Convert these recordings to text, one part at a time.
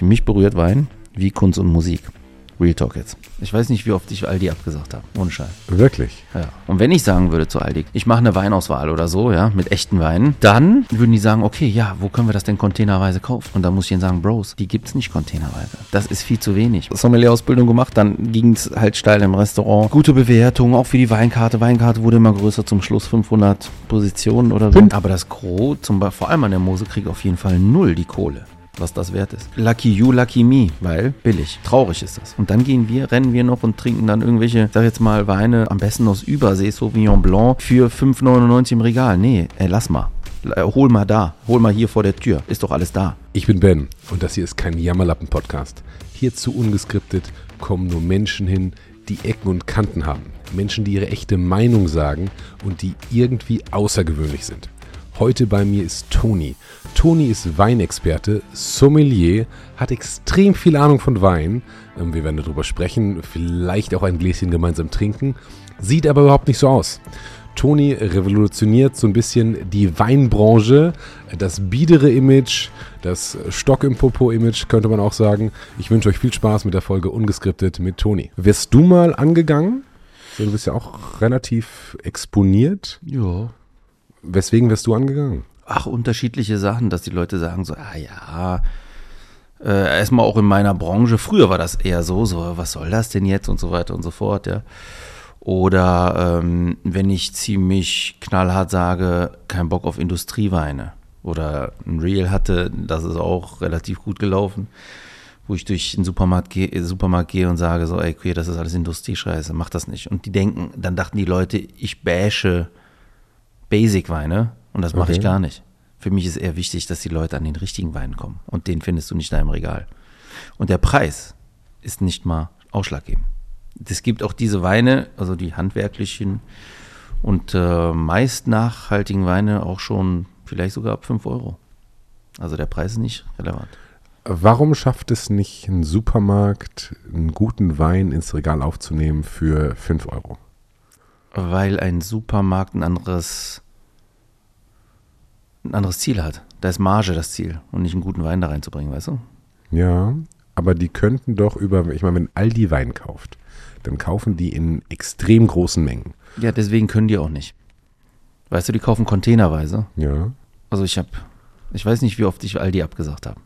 Mich berührt Wein wie Kunst und Musik. Real Talk jetzt. Ich weiß nicht, wie oft ich Aldi abgesagt habe. Ohne Scheiß. Wirklich? Ja. Und wenn ich sagen würde zu Aldi, ich mache eine Weinauswahl oder so, ja, mit echten Weinen, dann würden die sagen, okay, ja, wo können wir das denn containerweise kaufen? Und dann muss ich ihnen sagen, Bros, die gibt's nicht containerweise. Das ist viel zu wenig. Sommelier-Ausbildung gemacht, dann ging's halt steil im Restaurant. Gute Bewertung, auch für die Weinkarte. Weinkarte wurde immer größer, zum Schluss 500 Positionen oder so. Fünf. Aber das Gros, zum Beispiel, vor allem an der Mose, kriegt auf jeden Fall null die Kohle was das wert ist. Lucky you, lucky me, weil billig. Traurig ist das. Und dann gehen wir, rennen wir noch und trinken dann irgendwelche, sag jetzt mal, Weine, am besten aus Übersee, Sauvignon Blanc, für 5,99 im Regal. Nee, ey, lass mal. Äh, Hol mal da. Hol mal hier vor der Tür. Ist doch alles da. Ich bin Ben und das hier ist kein Jammerlappen-Podcast. Hierzu ungeskriptet kommen nur Menschen hin, die Ecken und Kanten haben. Menschen, die ihre echte Meinung sagen und die irgendwie außergewöhnlich sind. Heute bei mir ist Toni. Toni ist Weinexperte, Sommelier, hat extrem viel Ahnung von Wein. Ähm, Wir werden darüber sprechen, vielleicht auch ein Gläschen gemeinsam trinken. Sieht aber überhaupt nicht so aus. Toni revolutioniert so ein bisschen die Weinbranche, das biedere Image, das Stock im Popo-Image, könnte man auch sagen. Ich wünsche euch viel Spaß mit der Folge Ungeskriptet mit Toni. Wirst du mal angegangen? Du bist ja auch relativ exponiert. Ja. Weswegen wirst du angegangen? Ach, unterschiedliche Sachen, dass die Leute sagen so, ah ja, äh, erstmal auch in meiner Branche, früher war das eher so, so, was soll das denn jetzt und so weiter und so fort, ja. Oder ähm, wenn ich ziemlich knallhart sage, kein Bock auf Industrieweine. Oder ein Real hatte, das ist auch relativ gut gelaufen, wo ich durch den Supermarkt gehe, Supermarkt gehe und sage so, ey, okay, das ist alles Industriescheiße, mach das nicht. Und die denken, dann dachten die Leute, ich bashe Basic-Weine und das mache ich Okay. gar nicht. Für mich ist eher wichtig, dass die Leute an den richtigen Wein kommen und den findest du nicht da im Regal. Und der Preis ist nicht mal ausschlaggebend. Es gibt auch diese Weine, also die handwerklichen und äh, meist nachhaltigen Weine auch schon vielleicht sogar ab 5 Euro. Also der Preis ist nicht relevant. Warum schafft es nicht ein Supermarkt, einen guten Wein ins Regal aufzunehmen für 5 Euro? Weil ein Supermarkt ein anderes, ein anderes Ziel hat. Da ist Marge das Ziel und nicht einen guten Wein da reinzubringen, weißt du? Ja, aber die könnten doch über, ich meine, wenn Aldi Wein kauft, dann kaufen die in extrem großen Mengen. Ja, deswegen können die auch nicht. Weißt du, die kaufen containerweise. Ja, Also ich habe, ich weiß nicht, wie oft ich Aldi abgesagt habe.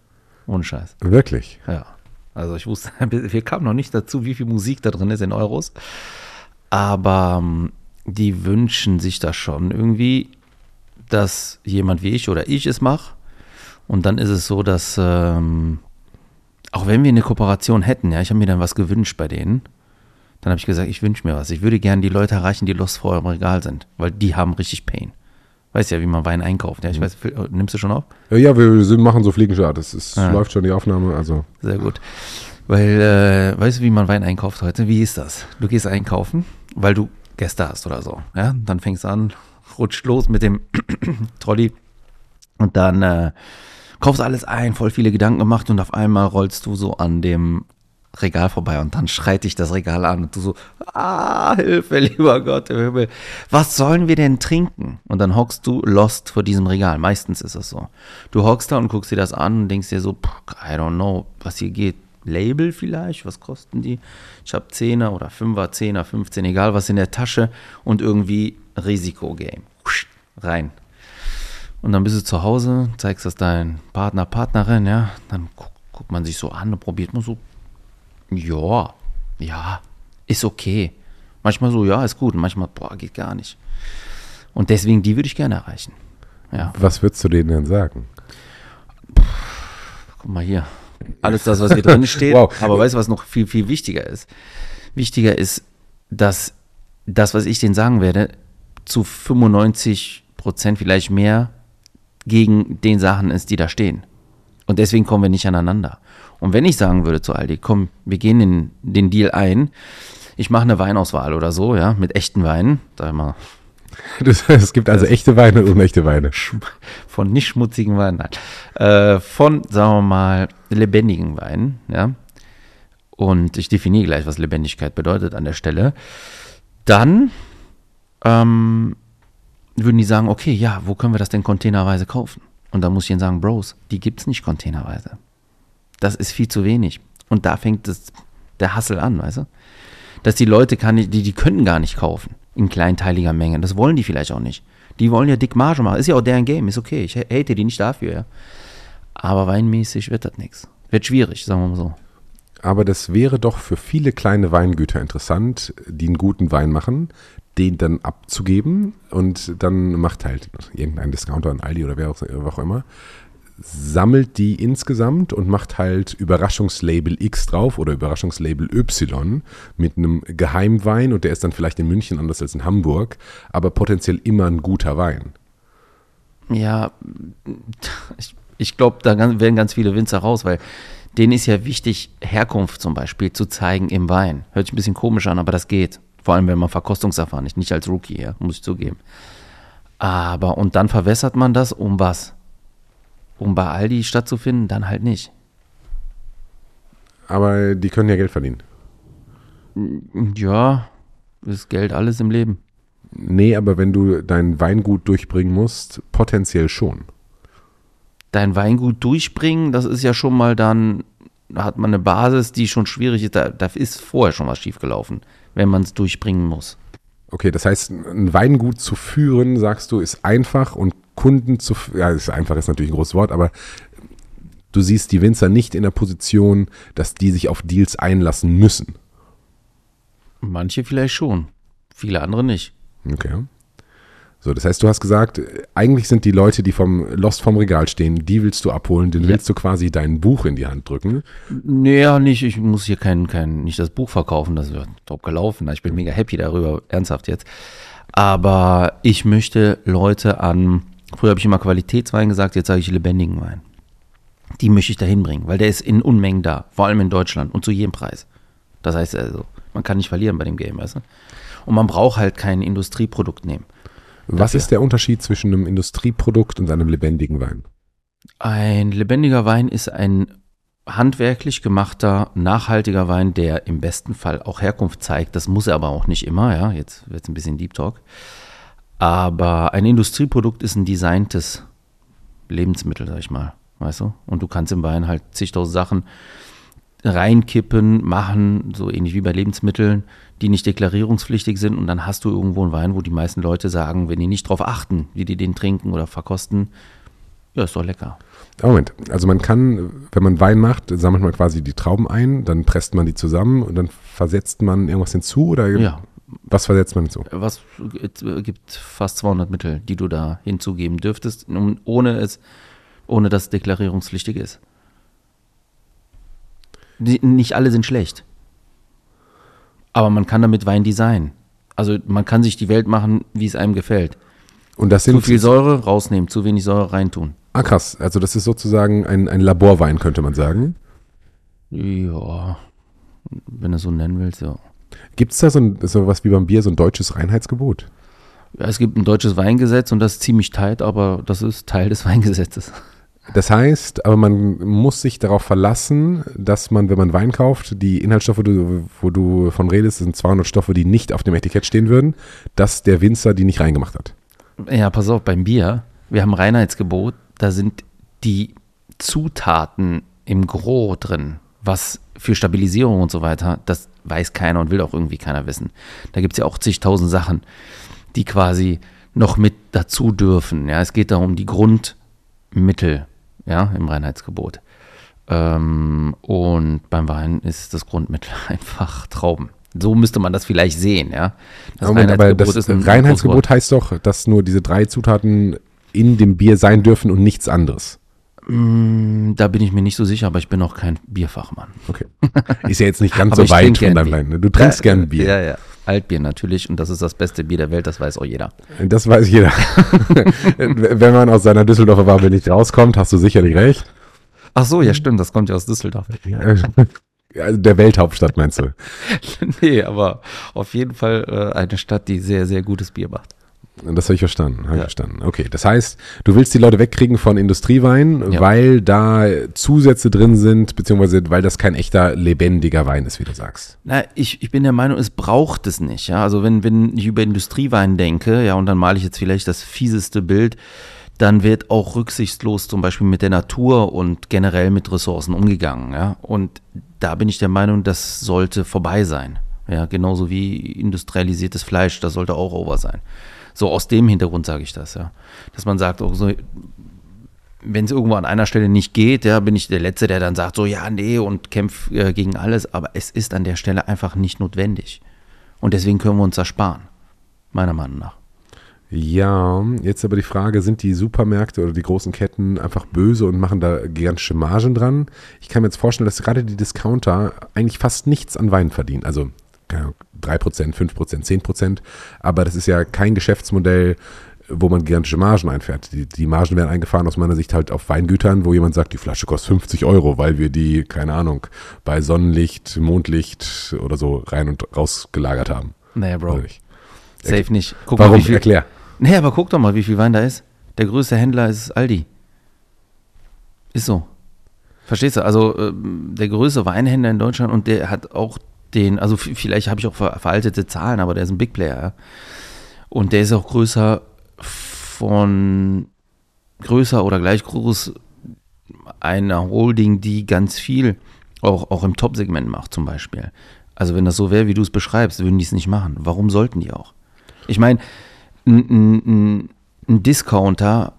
Ohne Scheiß. wirklich. Ja. Also ich wusste, wir kamen noch nicht dazu, wie viel Musik da drin ist in Euros. Aber ähm, die wünschen sich das schon irgendwie, dass jemand wie ich oder ich es mache. Und dann ist es so, dass ähm, auch wenn wir eine Kooperation hätten, ja, ich habe mir dann was gewünscht bei denen, dann habe ich gesagt, ich wünsche mir was. Ich würde gerne die Leute erreichen, die lost vor eurem Regal sind, weil die haben richtig Pain. Weißt ja, wie man Wein einkauft. Ja, ich weiß, nimmst du schon auf? Ja, ja wir sind- machen so Fliegenstart. Es ist, Ah. läuft schon die Aufnahme, also. Sehr gut. Weil, äh, weißt du, wie man Wein einkauft heute? Wie ist das? Du gehst einkaufen, weil du Gäste hast oder so. Ja, dann fängst du an, rutscht los mit dem Trolley und dann äh, kaufst alles ein, voll viele Gedanken gemacht und auf einmal rollst du so an dem Regal vorbei und dann schreit dich das Regal an und du so, ah, Hilfe, lieber Gott im Himmel, was sollen wir denn trinken? Und dann hockst du lost vor diesem Regal, meistens ist es so. Du hockst da und guckst dir das an und denkst dir so, I don't know, was hier geht. Label vielleicht, was kosten die? Ich habe 10er oder 5er, 10er, 15, egal was in der Tasche und irgendwie Risikogame. Rein. Und dann bist du zu Hause, zeigst das dein Partner, Partnerin, ja, dann guck, guckt man sich so an und probiert man so, ja, ja, ist okay. Manchmal so, ja, ist gut. Und manchmal, boah, geht gar nicht. Und deswegen, die würde ich gerne erreichen. Ja, Was würdest du denen denn sagen? guck mal hier. Alles das, was hier drin steht. Wow. Aber weißt du, was noch viel, viel wichtiger ist? Wichtiger ist, dass das, was ich denen sagen werde, zu 95 Prozent vielleicht mehr gegen den Sachen ist, die da stehen. Und deswegen kommen wir nicht aneinander. Und wenn ich sagen würde zu Aldi, komm, wir gehen in den Deal ein, ich mache eine Weinauswahl oder so, ja, mit echten Weinen, sag mal, Das, es gibt also echte Weine und unechte Weine. von nicht schmutzigen Weinen, nein, äh, von, sagen wir mal, lebendigen Weinen, ja, und ich definiere gleich, was Lebendigkeit bedeutet an der Stelle, dann ähm, würden die sagen, okay, ja, wo können wir das denn containerweise kaufen? Und dann muss ich ihnen sagen, Bros, die gibt's nicht containerweise. Das ist viel zu wenig. Und da fängt das, der Hassel an, weißt du? Dass die Leute kann, die, die können gar nicht kaufen in kleinteiliger Menge. Das wollen die vielleicht auch nicht. Die wollen ja dick Marge machen. Ist ja auch deren Game, ist okay. Ich hate die nicht dafür, ja. Aber weinmäßig wird das nichts. Wird schwierig, sagen wir mal so. Aber das wäre doch für viele kleine Weingüter interessant, die einen guten Wein machen, den dann abzugeben und dann macht halt irgendein Discounter, ein Aldi oder wer auch, wer auch immer, sammelt die insgesamt und macht halt Überraschungslabel X drauf oder Überraschungslabel Y mit einem Geheimwein und der ist dann vielleicht in München anders als in Hamburg, aber potenziell immer ein guter Wein. Ja, ich, ich glaube, da werden ganz viele Winzer raus, weil denen ist ja wichtig, Herkunft zum Beispiel zu zeigen im Wein. Hört sich ein bisschen komisch an, aber das geht. Vor allem, wenn man verkostungserfahren ist, nicht als Rookie, ja, muss ich zugeben. Aber, und dann verwässert man das um was? Um bei Aldi stattzufinden, dann halt nicht. Aber die können ja Geld verdienen. Ja, ist Geld alles im Leben. Nee, aber wenn du dein Weingut durchbringen musst, potenziell schon. Dein Weingut durchbringen, das ist ja schon mal dann, da hat man eine Basis, die schon schwierig ist. Da, da ist vorher schon was schiefgelaufen wenn man es durchbringen muss. Okay, das heißt, ein Weingut zu führen, sagst du, ist einfach und Kunden zu, ja, ist einfach ist natürlich ein großes Wort, aber du siehst die Winzer nicht in der Position, dass die sich auf Deals einlassen müssen. Manche vielleicht schon, viele andere nicht. Okay. So, das heißt, du hast gesagt, eigentlich sind die Leute, die vom Lost vom Regal stehen, die willst du abholen, den ja. willst du quasi dein Buch in die Hand drücken. Naja, nicht, ich muss hier kein, kein, nicht das Buch verkaufen, das wird top gelaufen. Ich bin mega happy darüber, ernsthaft jetzt. Aber ich möchte Leute an, früher habe ich immer Qualitätswein gesagt, jetzt sage ich lebendigen Wein. Die möchte ich dahin bringen, weil der ist in Unmengen da, vor allem in Deutschland und zu jedem Preis. Das heißt also, man kann nicht verlieren bei dem Game, weißt du? Und man braucht halt kein Industrieprodukt nehmen. Was ist der Unterschied zwischen einem Industrieprodukt und einem lebendigen Wein? Ein lebendiger Wein ist ein handwerklich gemachter, nachhaltiger Wein, der im besten Fall auch Herkunft zeigt. Das muss er aber auch nicht immer, ja. Jetzt wird es ein bisschen Deep Talk. Aber ein Industrieprodukt ist ein designtes Lebensmittel, sag ich mal. Weißt du? Und du kannst im Wein halt zigtausend Sachen reinkippen, machen, so ähnlich wie bei Lebensmitteln, die nicht deklarierungspflichtig sind. Und dann hast du irgendwo einen Wein, wo die meisten Leute sagen, wenn die nicht drauf achten, wie die den trinken oder verkosten, ja, ist doch lecker. Moment, also man kann, wenn man Wein macht, sammelt man quasi die Trauben ein, dann presst man die zusammen und dann versetzt man irgendwas hinzu oder ja. was versetzt man hinzu? Was gibt fast 200 Mittel, die du da hinzugeben dürftest, ohne es, ohne dass es deklarierungspflichtig ist. Die, nicht alle sind schlecht. Aber man kann damit Wein designen. Also man kann sich die Welt machen, wie es einem gefällt. Und das sind zu viel Säure rausnehmen, zu wenig Säure reintun. Ah krass, also das ist sozusagen ein, ein Laborwein, könnte man sagen. Ja, wenn du so nennen willst, ja. Gibt es da so, ein, so was wie beim Bier, so ein deutsches Reinheitsgebot? Ja, es gibt ein deutsches Weingesetz und das ist ziemlich tight, aber das ist Teil des Weingesetzes. Das heißt, aber man muss sich darauf verlassen, dass man, wenn man Wein kauft, die Inhaltsstoffe, wo du von redest, sind 200 Stoffe, die nicht auf dem Etikett stehen würden, dass der Winzer die nicht reingemacht hat. Ja, pass auf, beim Bier, wir haben Reinheitsgebot, da sind die Zutaten im Gros drin, was für Stabilisierung und so weiter, das weiß keiner und will auch irgendwie keiner wissen. Da gibt es ja auch zigtausend Sachen, die quasi noch mit dazu dürfen. Ja, es geht darum, die Grundmittel ja, im Reinheitsgebot. Ähm, und beim Wein ist das Grundmittel einfach Trauben. So müsste man das vielleicht sehen, ja. Das Moment, Reinheitsgebot, aber das Reinheitsgebot heißt doch, dass nur diese drei Zutaten in dem Bier sein dürfen und nichts anderes. Mm, da bin ich mir nicht so sicher, aber ich bin auch kein Bierfachmann. Okay. Ist ja jetzt nicht ganz so weit von deinem Wein. Ne? Du trinkst ja, gern Bier. Ja, ja. Altbier natürlich und das ist das beste Bier der Welt, das weiß auch jeder. Das weiß jeder. Wenn man aus seiner Düsseldorfer Bubble nicht rauskommt, hast du sicherlich recht. Ach so, ja stimmt, das kommt ja aus Düsseldorf. Also der Welthauptstadt meinst du? nee, aber auf jeden Fall äh, eine Stadt, die sehr, sehr gutes Bier macht. Das habe ich verstanden. Hab ja. ich verstanden. Okay, das heißt, du willst die Leute wegkriegen von Industriewein, ja. weil da Zusätze drin sind, beziehungsweise weil das kein echter lebendiger Wein ist, wie du sagst. Na, ich, ich bin der Meinung, es braucht es nicht. Ja? Also wenn, wenn ich über Industriewein denke, ja, und dann male ich jetzt vielleicht das fieseste Bild, dann wird auch rücksichtslos zum Beispiel mit der Natur und generell mit Ressourcen umgegangen. Ja? Und da bin ich der Meinung, das sollte vorbei sein. Ja, genauso wie industrialisiertes Fleisch, das sollte auch over sein. So aus dem Hintergrund sage ich das, ja. Dass man sagt, auch so, wenn es irgendwo an einer Stelle nicht geht, ja, bin ich der Letzte, der dann sagt, so ja, nee und kämpft äh, gegen alles, aber es ist an der Stelle einfach nicht notwendig. Und deswegen können wir uns das sparen, meiner Meinung nach. Ja, jetzt aber die Frage, sind die Supermärkte oder die großen Ketten einfach böse und machen da gigantische Margen dran? Ich kann mir jetzt vorstellen, dass gerade die Discounter eigentlich fast nichts an Wein verdienen. Also 3%, 5%, 10%, aber das ist ja kein Geschäftsmodell, wo man gigantische Margen einfährt. Die, die, Margen werden eingefahren aus meiner Sicht halt auf Weingütern, wo jemand sagt, die Flasche kostet 50 Euro, weil wir die, keine Ahnung, bei Sonnenlicht, Mondlicht oder so rein und raus gelagert haben. Naja, Bro. Safe nicht. Guck Warum? Mal, wie viel, Erklär. Nee, aber guck doch mal, wie viel Wein da ist. Der größte Händler ist Aldi. Ist so. Verstehst du? Also äh, der größte Weinhändler in Deutschland und der hat auch den, also vielleicht habe ich auch veraltete Zahlen, aber der ist ein Big Player. Und der ist auch größer von größer oder gleich groß einer Holding, die ganz viel auch, auch im Top-Segment macht zum Beispiel. Also wenn das so wäre, wie du es beschreibst, würden die es nicht machen. Warum sollten die auch? Ich meine, ein, ein, ein Discounter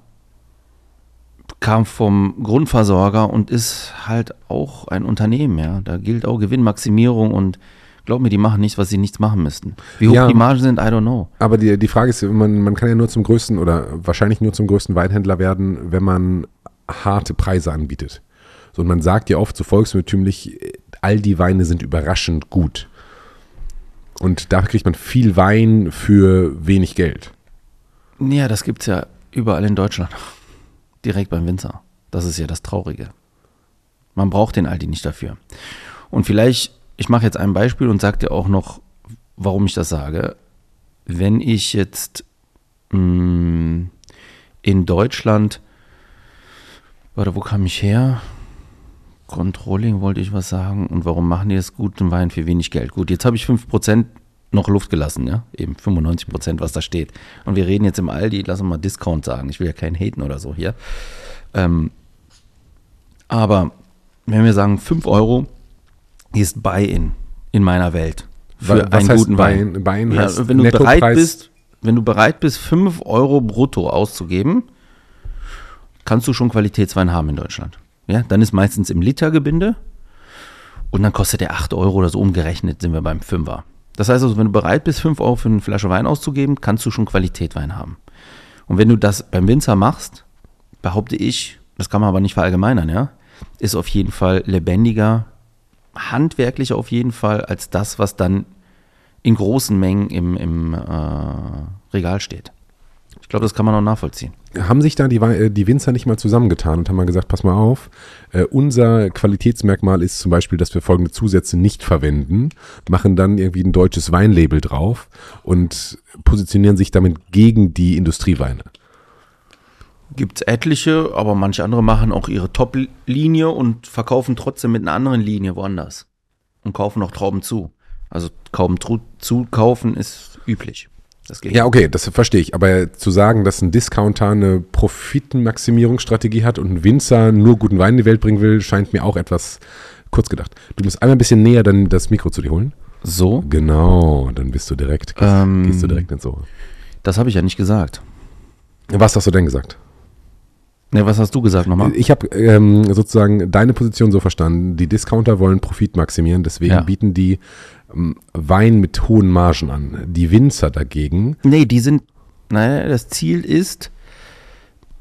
kam vom Grundversorger und ist halt auch ein Unternehmen, ja. Da gilt auch Gewinnmaximierung und glaub mir, die machen nichts, was sie nichts machen müssten. Wie hoch ja, die Margen sind, I don't know. Aber die, die Frage ist, man, man kann ja nur zum größten oder wahrscheinlich nur zum größten Weinhändler werden, wenn man harte Preise anbietet. So, und man sagt ja oft so volksmütümlich, all die Weine sind überraschend gut. Und da kriegt man viel Wein für wenig Geld. Ja, das gibt es ja überall in Deutschland. Direkt beim Winzer. Das ist ja das Traurige. Man braucht den Aldi nicht dafür. Und vielleicht, ich mache jetzt ein Beispiel und sage dir auch noch, warum ich das sage. Wenn ich jetzt mh, mm, in Deutschland, warte, wo kam ich her? Controlling wollte ich was sagen. Und warum machen die das guten Wein für wenig Geld? Gut, jetzt habe ich 5% noch Luft gelassen, ja. Eben 95%, was da steht. Und wir reden jetzt im Aldi, lass uns mal Discount sagen. Ich will ja keinen haten oder so hier. Ähm, aber wenn wir sagen, 5 Euro ist Buy-in in meiner Welt. Für was einen guten Wein. Wein ja, wenn du bereit bist, wenn du bereit bist, 5 Euro brutto auszugeben, kannst du schon Qualitätswein haben in Deutschland. Ja, dann ist meistens im Litergebinde und dann kostet der 8 Euro oder so umgerechnet, sind wir beim Fünfer. Das heißt also, wenn du bereit bist, 5 Euro für eine Flasche Wein auszugeben, kannst du schon Qualitätwein haben. Und wenn du das beim Winzer machst, behaupte ich, das kann man aber nicht verallgemeinern, ja, ist auf jeden Fall lebendiger, handwerklich auf jeden Fall, als das, was dann in großen Mengen im, im äh, Regal steht. Ich glaube, das kann man auch nachvollziehen. Haben sich da die, äh, die Winzer nicht mal zusammengetan und haben mal gesagt, pass mal auf, äh, unser Qualitätsmerkmal ist zum Beispiel, dass wir folgende Zusätze nicht verwenden, machen dann irgendwie ein deutsches Weinlabel drauf und positionieren sich damit gegen die Industrieweine. Gibt es etliche, aber manche andere machen auch ihre Top-Linie und verkaufen trotzdem mit einer anderen Linie woanders und kaufen noch Trauben zu. Also kaum zu kaufen ist üblich. Ja, okay, das verstehe ich. Aber zu sagen, dass ein Discounter eine Profitmaximierungsstrategie hat und ein Winzer nur guten Wein in die Welt bringen will, scheint mir auch etwas kurz gedacht. Du musst einmal ein bisschen näher dann das Mikro zu dir holen. So? Genau, dann bist du direkt, gehst, ähm, gehst du direkt ins Ohr. Das habe ich ja nicht gesagt. Was hast du denn gesagt? Ne, was hast du gesagt nochmal? Ich habe ähm, sozusagen deine Position so verstanden. Die Discounter wollen Profit maximieren, deswegen ja. bieten die Wein mit hohen Margen an. Die Winzer dagegen. Nee, die sind, naja, das Ziel ist,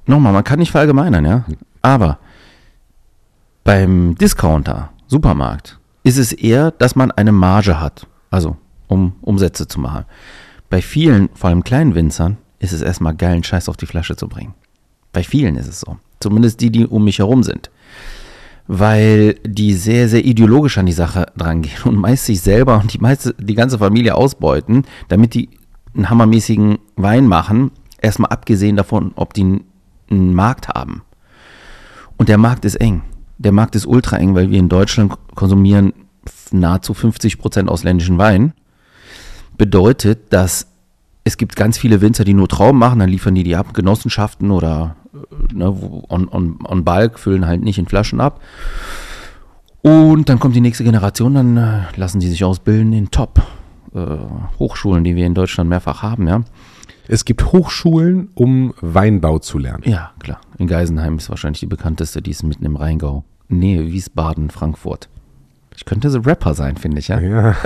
nochmal, man kann nicht verallgemeinern, ja. Aber beim Discounter, Supermarkt, ist es eher, dass man eine Marge hat. Also, um Umsätze zu machen. Bei vielen, vor allem kleinen Winzern, ist es erstmal geil, einen Scheiß auf die Flasche zu bringen. Bei vielen ist es so. Zumindest die, die um mich herum sind. Weil die sehr, sehr ideologisch an die Sache drangehen und meist sich selber und die, meiste, die ganze Familie ausbeuten, damit die einen hammermäßigen Wein machen. Erstmal abgesehen davon, ob die einen Markt haben. Und der Markt ist eng. Der Markt ist ultra eng, weil wir in Deutschland konsumieren nahezu 50 Prozent ausländischen Wein. Bedeutet, dass es gibt ganz viele Winzer, die nur Trauben machen, dann liefern die die ab, Genossenschaften oder ne, on, on, on Bulk, füllen halt nicht in Flaschen ab. Und dann kommt die nächste Generation, dann äh, lassen die sich ausbilden in Top-Hochschulen, die wir in Deutschland mehrfach haben, ja. Es gibt Hochschulen, um Weinbau zu lernen. Ja, klar. In Geisenheim ist wahrscheinlich die bekannteste, die ist mitten im Rheingau. Nähe Wiesbaden, Frankfurt. Ich könnte so Rapper sein, finde ich, ja. Ja.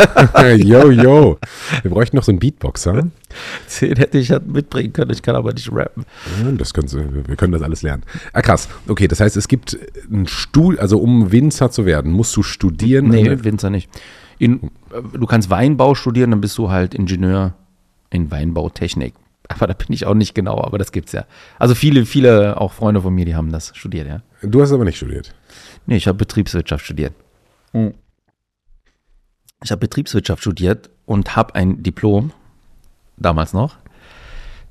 yo, yo. Wir bräuchten noch so einen Beatboxer. Den hätte ich halt mitbringen können, ich kann aber nicht rappen. Das können Sie, wir können das alles lernen. Ah, krass. Okay, das heißt, es gibt einen Stuhl, also um Winzer zu werden, musst du studieren. Nee, Eine- Winzer nicht. In, äh, du kannst Weinbau studieren, dann bist du halt Ingenieur in Weinbautechnik. Aber da bin ich auch nicht genau, aber das gibt's ja. Also viele, viele auch Freunde von mir, die haben das studiert, ja. Du hast aber nicht studiert. Nee, ich habe Betriebswirtschaft studiert. Ich habe Betriebswirtschaft studiert und habe ein Diplom, damals noch,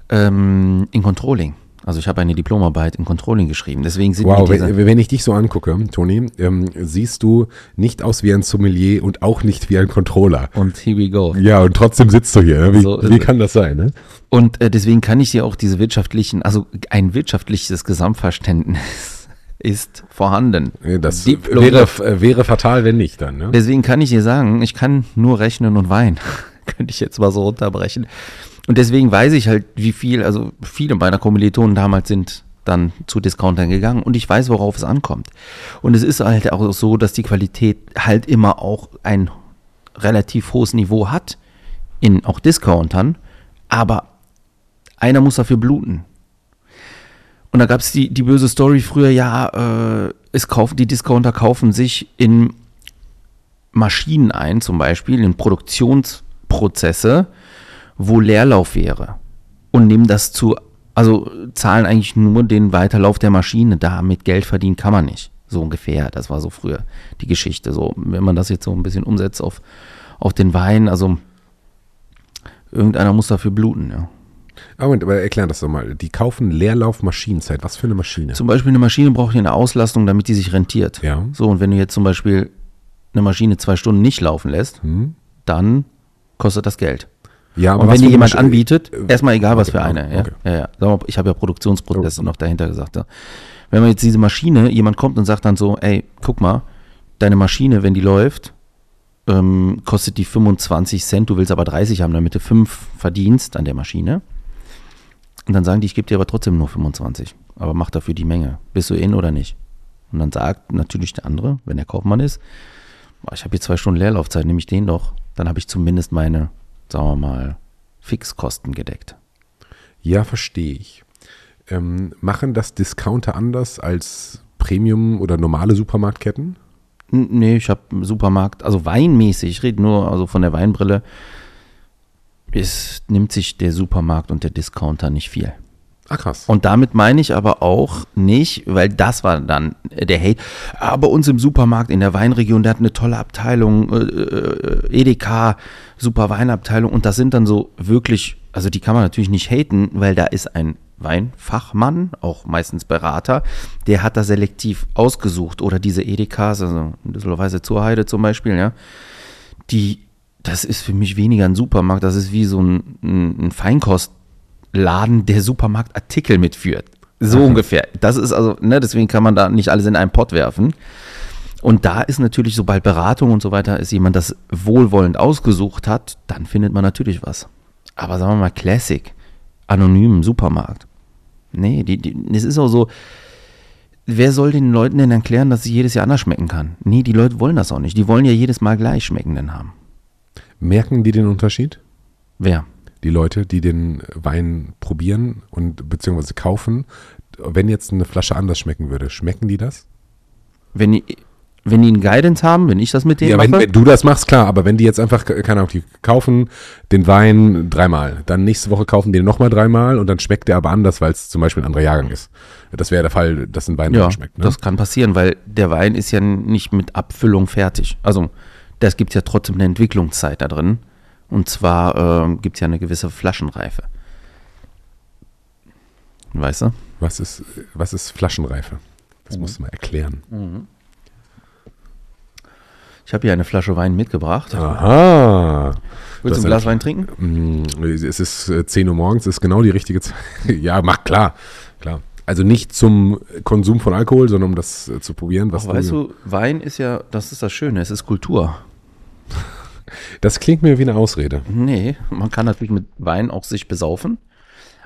ähm, in Controlling. Also ich habe eine Diplomarbeit in Controlling geschrieben. Deswegen sind Wow, wenn, wenn ich dich so angucke, Toni, ähm, siehst du nicht aus wie ein Sommelier und auch nicht wie ein Controller. und here we go. Ja, und trotzdem sitzt du hier. Ne? Wie, So wie kann das sein? Ne? Und äh, deswegen kann ich dir auch diese wirtschaftlichen, also ein wirtschaftliches Gesamtverständnis ist vorhanden. Das wäre, äh, wäre fatal, wenn nicht dann. Ne? Deswegen kann ich dir sagen, ich kann nur rechnen und weinen. Könnte ich jetzt mal so runterbrechen. Und deswegen weiß ich halt, wie viel, also viele meiner Kommilitonen damals sind dann zu Discountern gegangen und ich weiß, worauf es ankommt. Und es ist halt auch so, dass die Qualität halt immer auch ein relativ hohes Niveau hat in auch Discountern, aber einer muss dafür bluten. Und da gab es die, die böse Story früher, ja, äh, es kaufen, die Discounter kaufen sich in Maschinen ein, zum Beispiel in Produktionsprozesse, wo Leerlauf wäre. Und nehmen das zu, also zahlen eigentlich nur den Weiterlauf der Maschine. Damit Geld verdienen kann man nicht. So ungefähr. Das war so früher die Geschichte. So, wenn man das jetzt so ein bisschen umsetzt auf, auf den Wein, also irgendeiner muss dafür bluten, ja. Ah, Moment, aber erklär das doch mal. Die kaufen Leerlauf Maschinenzeit. Was für eine Maschine? Zum Beispiel eine Maschine braucht ja eine Auslastung, damit die sich rentiert. Ja. So, und wenn du jetzt zum Beispiel eine Maschine zwei Stunden nicht laufen lässt, Hm? dann kostet das Geld. Ja, aber und was wenn dir jemand Maschi- anbietet, äh, erstmal egal was okay, für eine. Ja, okay. ja, ja. Sag mal, ich habe ja Produktionsprozesse noch dahinter gesagt. Ja. Wenn man jetzt diese Maschine, jemand kommt und sagt dann so, ey, guck mal, deine Maschine, wenn die läuft, ähm, kostet die 25 Cent, du willst aber 30 haben, damit du 5 verdienst an der Maschine. Und dann sagen die, ich gebe dir aber trotzdem nur 25, aber mach dafür die Menge. Bist du in oder nicht? Und dann sagt natürlich der andere, wenn der Kaufmann ist, "Boah, ich habe hier zwei Stunden Leerlaufzeit, nehme ich den doch. Dann habe ich zumindest meine, sagen wir mal, Fixkosten gedeckt. Ja, verstehe ich. Ähm, machen das Discounter anders als Premium- oder normale Supermarktketten? Nee, ich habe einen Supermarkt, also weinmäßig, ich rede nur also von der Weinbrille, es nimmt sich der Supermarkt und der Discounter nicht viel. Ah, krass. Und damit meine ich aber auch nicht, weil das war dann der Hate. Bei uns im Supermarkt in der Weinregion, der hat eine tolle Abteilung, äh, äh, Edeka, super Weinabteilung. Und das sind dann so wirklich, also die kann man natürlich nicht haten, weil da ist ein Weinfachmann, auch meistens Berater, der hat da selektiv ausgesucht. Oder diese Edekas, also in Düsseldorf zur Heide zum Beispiel, ja, die, das ist für mich weniger ein Supermarkt, das ist wie so ein, ein, ein Feinkostladen, der Supermarktartikel mitführt. So ungefähr. Das ist also, ne, deswegen kann man da nicht alles in einen Pott werfen. Und da ist natürlich, sobald Beratung und so weiter ist, jemand das wohlwollend ausgesucht hat, dann findet man natürlich was. Aber sagen wir mal Classic, anonym Supermarkt. Nee, die, die, es ist auch so, wer soll den Leuten denn erklären, dass sie jedes Jahr anders schmecken kann? Nee, die Leute wollen das auch nicht. Die wollen ja jedes Mal gleich schmeckenden haben. Merken die den Unterschied? Wer? Die Leute, die den Wein probieren und beziehungsweise kaufen, wenn jetzt eine Flasche anders schmecken würde, schmecken die das? Wenn die, wenn die einen Guidance haben, wenn ich das mit denen Ja, wenn, mache, wenn du das machst, klar, aber wenn die jetzt einfach, keine Ahnung, die kaufen den Wein dreimal, dann nächste Woche kaufen die den nochmal dreimal und dann schmeckt der aber anders, weil es zum Beispiel ein anderer Jahrgang ist. Das wäre der Fall, dass ein Wein ja, anders schmeckt. Ne? das kann passieren, weil der Wein ist ja nicht mit Abfüllung fertig. Also, das gibt ja trotzdem eine Entwicklungszeit da drin. Und zwar ähm, gibt es ja eine gewisse Flaschenreife. Weißt du? was, ist, was ist Flaschenreife? Das musst du mal erklären. Ich habe hier eine Flasche Wein mitgebracht. Aha. Willst du ein Glas Wein trinken? Mm, Es ist äh, 10 Uhr morgens, ist genau die richtige Zeit. ja, mach klar. Klar. Also nicht zum Konsum von Alkohol, sondern um das äh, zu probieren. Was Ach, weißt du, Wein ist ja, das ist das Schöne, es ist Kultur. Das klingt mir wie eine Ausrede. Nee, man kann natürlich mit Wein auch sich besaufen.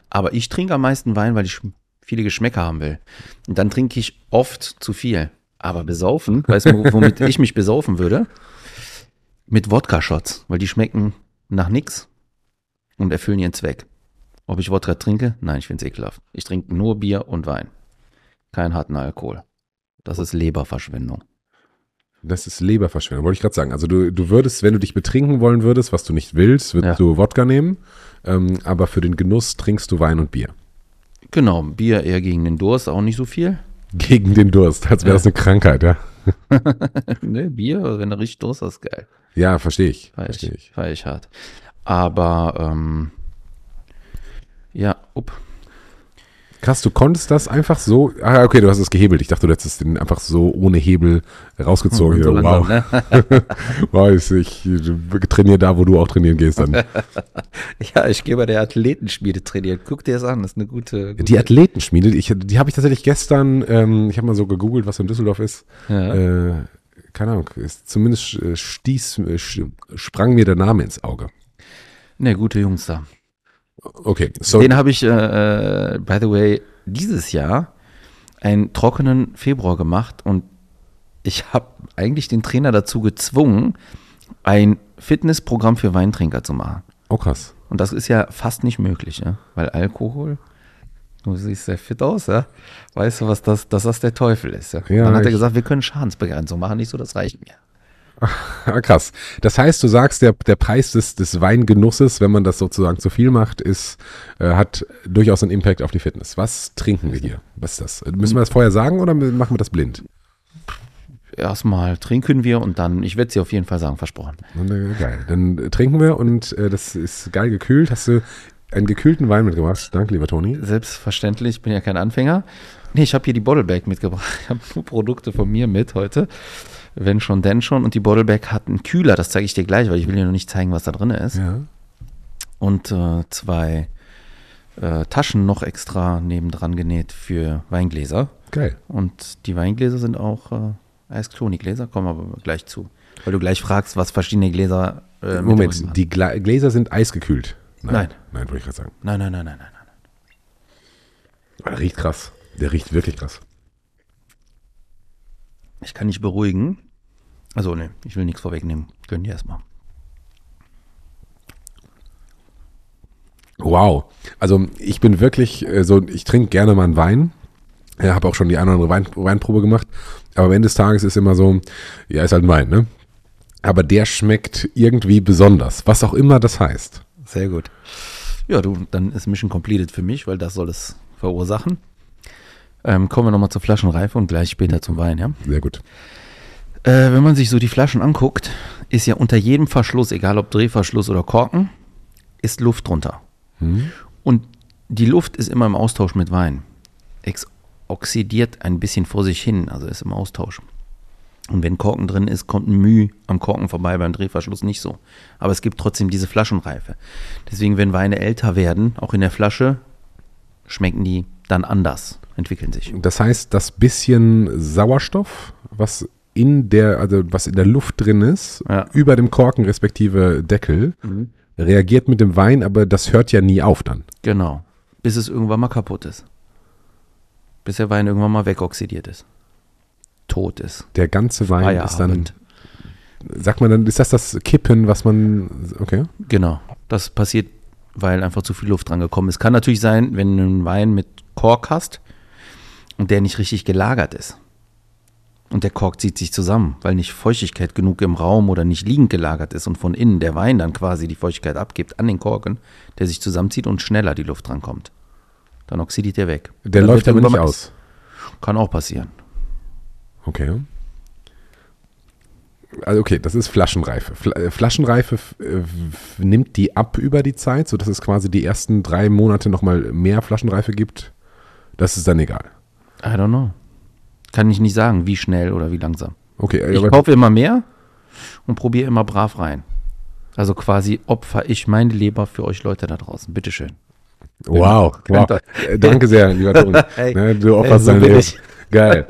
Aber ich trinke am meisten Wein, weil ich viele Geschmäcker haben will. Und dann trinke ich oft zu viel. Aber besaufen, weißt du, womit ich mich besaufen würde? Mit Wodka-Shots, weil die schmecken nach nix und erfüllen ihren Zweck. Ob ich Wodka trinke? Nein, ich finde es ekelhaft. Ich trinke nur Bier und Wein. Keinen harten Alkohol. Das ist Leberverschwendung. Das ist Leberverschwendung, wollte ich gerade sagen. Also du, du würdest, wenn du dich betrinken wollen würdest, was du nicht willst, würdest Ja. du Wodka nehmen. Ähm, aber für den Genuss trinkst du Wein und Bier. Genau, Bier eher gegen den Durst, auch nicht so viel. Gegen den Durst, als wäre das eine Krankheit, ja. ne, Bier, wenn du richtig Durst hast, geil. Ja, verstehe ich. Feier Verstehe ich, ich. feier ich hart. Aber, ähm, ja, up. Krass, du konntest das einfach so. Ah, okay, du hast es gehebelt. Ich dachte, du hättest den einfach so ohne Hebel rausgezogen. So wow. ne? Weiß ich. Trainiere da, wo du auch trainieren gehst dann. Ja, ich gehe bei der Athletenschmiede trainieren. Guck dir das an, das ist eine gute. gute Die Athletenschmiede, ich, die habe ich tatsächlich gestern, ähm, ich habe mal so gegoogelt, was in Düsseldorf ist. ja. Äh, keine Ahnung, ist, zumindest äh, stieß, äh, sprang mir der Name ins Auge. ne, gute Jungs da. Okay, so. Den habe ich, äh, äh, by the way, dieses Jahr einen trockenen Februar gemacht und ich habe eigentlich den Trainer dazu gezwungen, ein Fitnessprogramm für Weintrinker zu machen. Oh, krass. Und das ist ja fast nicht möglich, ja? weil Alkohol, du siehst sehr fit aus, ja? weißt du, was das, dass das der Teufel ist. Ja? Ja, Dann hat er gesagt, wir können Schadensbegrenzung machen, nicht so, das reicht mir. Ah, krass. Das heißt, du sagst, der, der Preis des, des Weingenusses, wenn man das sozusagen zu viel macht, ist, äh, hat durchaus einen Impact auf die Fitness. Was trinken wir hier? Was ist das? Müssen wir das vorher sagen oder machen wir das blind? Erstmal trinken wir und dann, ich werde sie auf jeden Fall sagen, versprochen. Geil. Dann äh, trinken wir und äh, das ist geil gekühlt. Hast du einen gekühlten Wein mitgebracht? Danke, lieber Toni. Selbstverständlich, ich bin ja kein Anfänger. Nee, ich habe hier die Bottleback mitgebracht. Ich habe nur Produkte von mir mit heute. Wenn schon, denn schon. Und die Bottleback hat einen Kühler, das zeige ich dir gleich, weil ich will dir noch nicht zeigen, was da drin ist. Ja. Und äh, zwei äh, Taschen noch extra nebendran genäht für Weingläser. Geil. Und die Weingläser sind auch äh, Eiskloni-Gläser, kommen aber gleich zu. Weil du gleich fragst, was verschiedene Gläser äh, Moment, die Gla Gläser sind eisgekühlt. Nein. Nein, wollte ich gerade sagen. Nein, nein, nein, nein, nein. nein. Der riecht krass. Der riecht wirklich krass. Ich kann dich beruhigen. Also, ne, ich will nichts vorwegnehmen. Gönn dir erstmal. Wow. Also ich bin wirklich äh, so, ich trinke gerne mal einen Wein. Ich habe auch schon die eine oder andere Wein, Weinprobe gemacht. Aber am Ende des Tages ist immer so, ja, ist halt ein Wein, ne? Aber der schmeckt irgendwie besonders, was auch immer das heißt. Sehr gut. Ja, du, dann ist Mission completed für mich, weil das soll es verursachen. Ähm, kommen wir nochmal zur Flaschenreife und gleich später zum Wein, ja? Sehr gut. Äh, wenn man sich so die Flaschen anguckt, ist ja unter jedem Verschluss, egal ob Drehverschluss oder Korken, ist Luft drunter. Hm? Und die Luft ist immer im Austausch mit Wein. Ex oxidiert ein bisschen vor sich hin, also ist im Austausch. Und wenn Korken drin ist, kommt ein Müh am Korken vorbei, beim Drehverschluss nicht so. Aber es gibt trotzdem diese Flaschenreife. Deswegen, wenn Weine älter werden, auch in der Flasche, schmecken die dann anders, entwickeln sich. Das heißt, das bisschen Sauerstoff, was in der, also was in der Luft drin ist, Ja. über dem Korken respektive Deckel, reagiert mit dem Wein, aber das hört ja nie auf dann. Genau. Bis es irgendwann mal kaputt ist. Bis der Wein irgendwann mal wegoxidiert ist. Tot ist. Der ganze Wein ist dann, Feierabend. sagt man dann, ist das das Kippen, was man, okay? Genau. Das passiert, weil einfach zu viel Luft dran gekommen ist. Kann natürlich sein, wenn du einen Wein mit Kork hast und der nicht richtig gelagert ist. Und der Kork zieht sich zusammen, weil nicht Feuchtigkeit genug im Raum oder nicht liegend gelagert ist und von innen der Wein dann quasi die Feuchtigkeit abgibt an den Korken, der sich zusammenzieht und schneller die Luft drankommt. Dann oxidiert der weg. Der läuft aber nicht aus. Kann auch passieren. Okay. Also okay, das ist Flaschenreife. Fl äh, Flaschenreife äh, nimmt die ab über die Zeit, sodass es quasi die ersten drei Monate nochmal mehr Flaschenreife gibt. Das ist dann egal. I don't know. Kann ich nicht sagen, wie schnell oder wie langsam. Okay, Ich kaufe immer mehr und probiere immer brav rein. Also quasi opfer ich meine Leber für euch Leute da draußen. Bitteschön. Wow, Könnt wow. Äh, Danke sehr, lieber Toni. Hey. Ne, du opferst Hey, so dein Leben. Geil.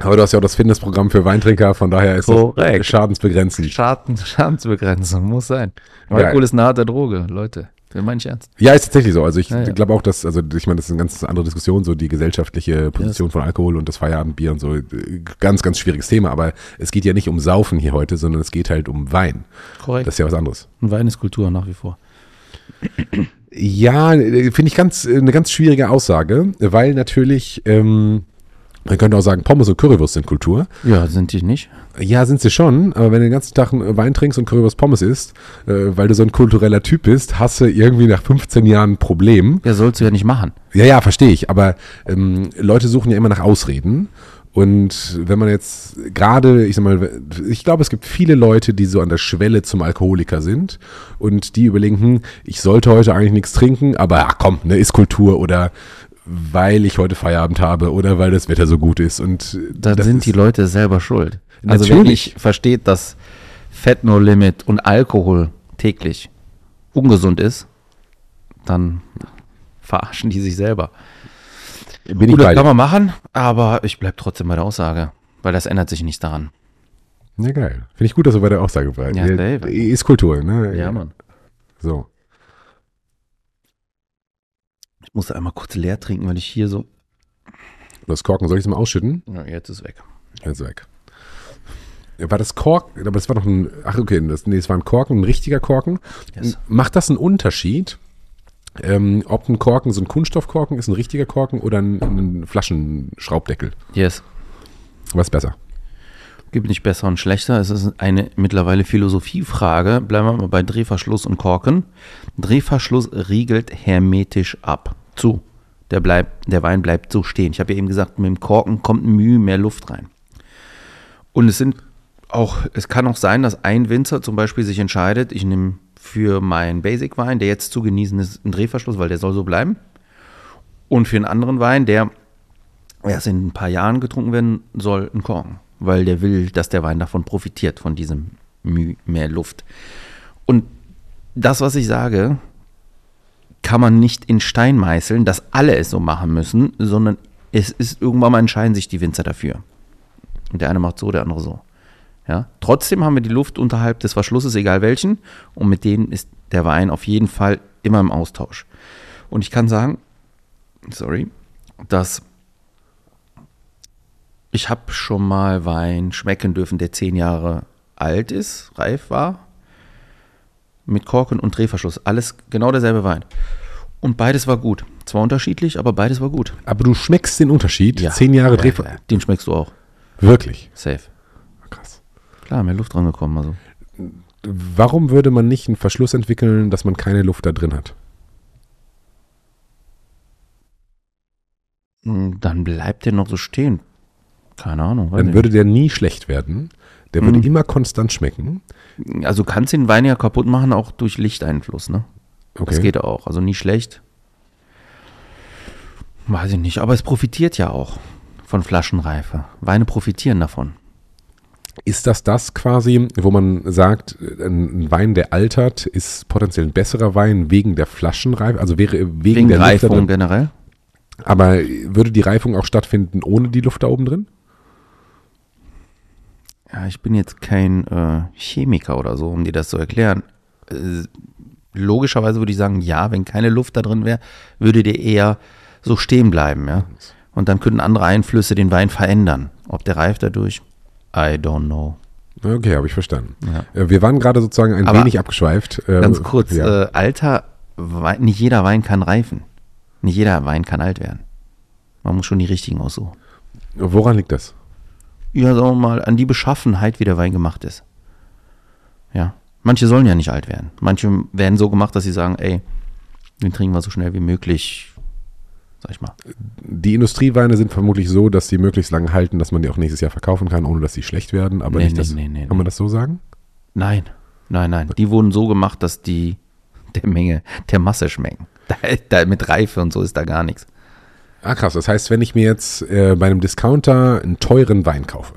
Aber du hast ja auch das Fitnessprogramm für Weintrinker, von daher ist das Korrekt. schadensbegrenzend. Schaden, Schadensbegrenzung muss sein. Alkohol ist eine harte Droge, Leute. Das meine ich ernst. Ja, ist tatsächlich so. Also ich Ja, ja. glaube auch, dass, also ich meine, das ist eine ganz andere Diskussion, so die gesellschaftliche Position von Alkohol und das Feierabendbier und so. Äh, Ganz, ganz schwieriges Thema, aber es geht ja nicht um Saufen hier heute, sondern es geht halt um Wein. Korrekt. Das ist ja was anderes. Und Wein ist Kultur nach wie vor. Ja, äh, finde ich ganz, äh, eine ganz schwierige Aussage, weil natürlich, ähm, man könnte auch sagen, Pommes und Currywurst sind Kultur. Ja, sind die nicht? Ja, sind sie schon, aber wenn du den ganzen Tag Wein trinkst und Currywurst Pommes isst, äh, weil du so ein kultureller Typ bist, hast du irgendwie nach 15 Jahren ein Problem. Ja, sollst du ja nicht machen. Ja, ja, verstehe ich, aber ähm, Leute suchen ja immer nach Ausreden. Und wenn man jetzt gerade, ich sag mal, ich glaube, es gibt viele Leute, die so an der Schwelle zum Alkoholiker sind und die überlegen, hm, ich sollte heute eigentlich nichts trinken, aber ach komm, ne, ist Kultur oder weil ich heute Feierabend habe oder weil das Wetter so gut ist. Und Da das sind die Leute selber schuld. Also wenn Natürlich. ich versteht, dass Fett No Limit und Alkohol täglich ungesund ist, dann verarschen die sich selber. bin Gut, das kann man machen, aber ich bleibe trotzdem bei der Aussage, weil das ändert sich nichts daran. Ja, geil. Finde ich gut, dass du bei der Aussage bleibst. Ja, Dave. Ist Kultur, ne? Ja, Mann. So. Ich musste einmal kurz leer trinken, weil ich hier so. Das Korken, soll ich es mal ausschütten? Ja, jetzt ist weg. Jetzt weg. War das Kork, aber das war doch ein, ach okay, das, nee, es war ein Korken, ein richtiger Korken. Yes. Macht das einen Unterschied, ähm, ob ein Korken so ein Kunststoffkorken ist, ein richtiger Korken oder ein, ein Flaschenschraubdeckel? Yes. Was ist besser? Gibt nicht besser und schlechter. Es ist eine mittlerweile Philosophiefrage. Bleiben wir mal bei Drehverschluss und Korken. Drehverschluss riegelt hermetisch ab. Zu. Der, bleibt, der Wein bleibt so stehen. Ich habe ja eben gesagt, mit dem Korken kommt Mühe mehr Luft rein. Und es sind auch, es kann auch sein, dass ein Winzer zum Beispiel sich entscheidet, ich nehme für meinen Basic-Wein, der jetzt zu genießen ist, einen Drehverschluss, weil der soll so bleiben. Und für einen anderen Wein, der erst in ein paar Jahren getrunken werden soll, einen Korken. Weil der will, dass der Wein davon profitiert, von diesem Müh mehr Luft. Und das, was ich sage, kann man nicht in Stein meißeln, dass alle es so machen müssen, sondern es ist irgendwann mal entscheiden sich die Winzer dafür. Und der eine macht so, der andere so. Ja? Trotzdem haben wir die Luft unterhalb des Verschlusses, egal welchen, und mit denen ist der Wein auf jeden Fall immer im Austausch. Und ich kann sagen, sorry, dass ich habe schon mal Wein schmecken dürfen, der zehn Jahre alt ist, reif war, mit Korken und Drehverschluss. Alles genau derselbe Wein. Und beides war gut. Zwar unterschiedlich, aber beides war gut. Aber du schmeckst den Unterschied. Ja. Zehn Jahre Ja, Drehver... ja. Den schmeckst du auch. Wirklich. Safe. Krass. Klar, mehr Luft rangekommen. Also. Warum würde man nicht einen Verschluss entwickeln, dass man keine Luft da drin hat? Hm, Dann bleibt der noch so stehen. Keine Ahnung. Dann würde der nie schlecht werden. Der würde Mhm. immer konstant schmecken. also du kannst den Wein ja kaputt machen, auch durch Lichteinfluss, ne? Das Okay. geht auch. Also nie schlecht. Weiß ich nicht. Aber es profitiert ja auch von Flaschenreife. Weine profitieren davon. Ist das das quasi, wo man sagt, ein ein Wein, der altert, ist potenziell ein besserer Wein wegen der Flaschenreife? Also wäre wegen, Wegen der Reifung drin? generell? Aber würde die Reifung auch stattfinden ohne die Luft da oben drin? Ja, ich bin jetzt kein äh, Chemiker oder so, um dir das zu erklären. Äh, logischerweise würde ich sagen, ja, wenn keine Luft da drin wäre, würde der eher so stehen bleiben, ja. Und dann könnten andere Einflüsse den Wein verändern. Ob der reift dadurch, I don't know. Okay, habe ich verstanden. Ja. Äh, Wir waren gerade sozusagen ein Aber wenig abgeschweift. Äh, Ganz kurz, Ja. äh, Alter, Wein, nicht jeder Wein kann reifen. Nicht jeder Wein kann alt werden. Man muss schon die richtigen aussuchen. Woran liegt das? Ja, sagen wir mal, an die Beschaffenheit, wie der Wein gemacht ist. Ja. Manche sollen ja nicht alt werden. Manche werden so gemacht, dass sie sagen, ey, den trinken wir so schnell wie möglich, sag ich mal. Die Industrieweine sind vermutlich so, dass sie möglichst lange halten, dass man die auch nächstes Jahr verkaufen kann, ohne dass sie schlecht werden. Aber Nee, nicht, nee, dass, nee, nee, kann man das so sagen? Nein, nein, nein. Die wurden so gemacht, dass die der Menge, der Masse schmecken. Da, da, mit Reife und so ist da gar nichts. Ah, krass. Das heißt, wenn ich mir jetzt äh, bei einem Discounter einen teuren Wein kaufe,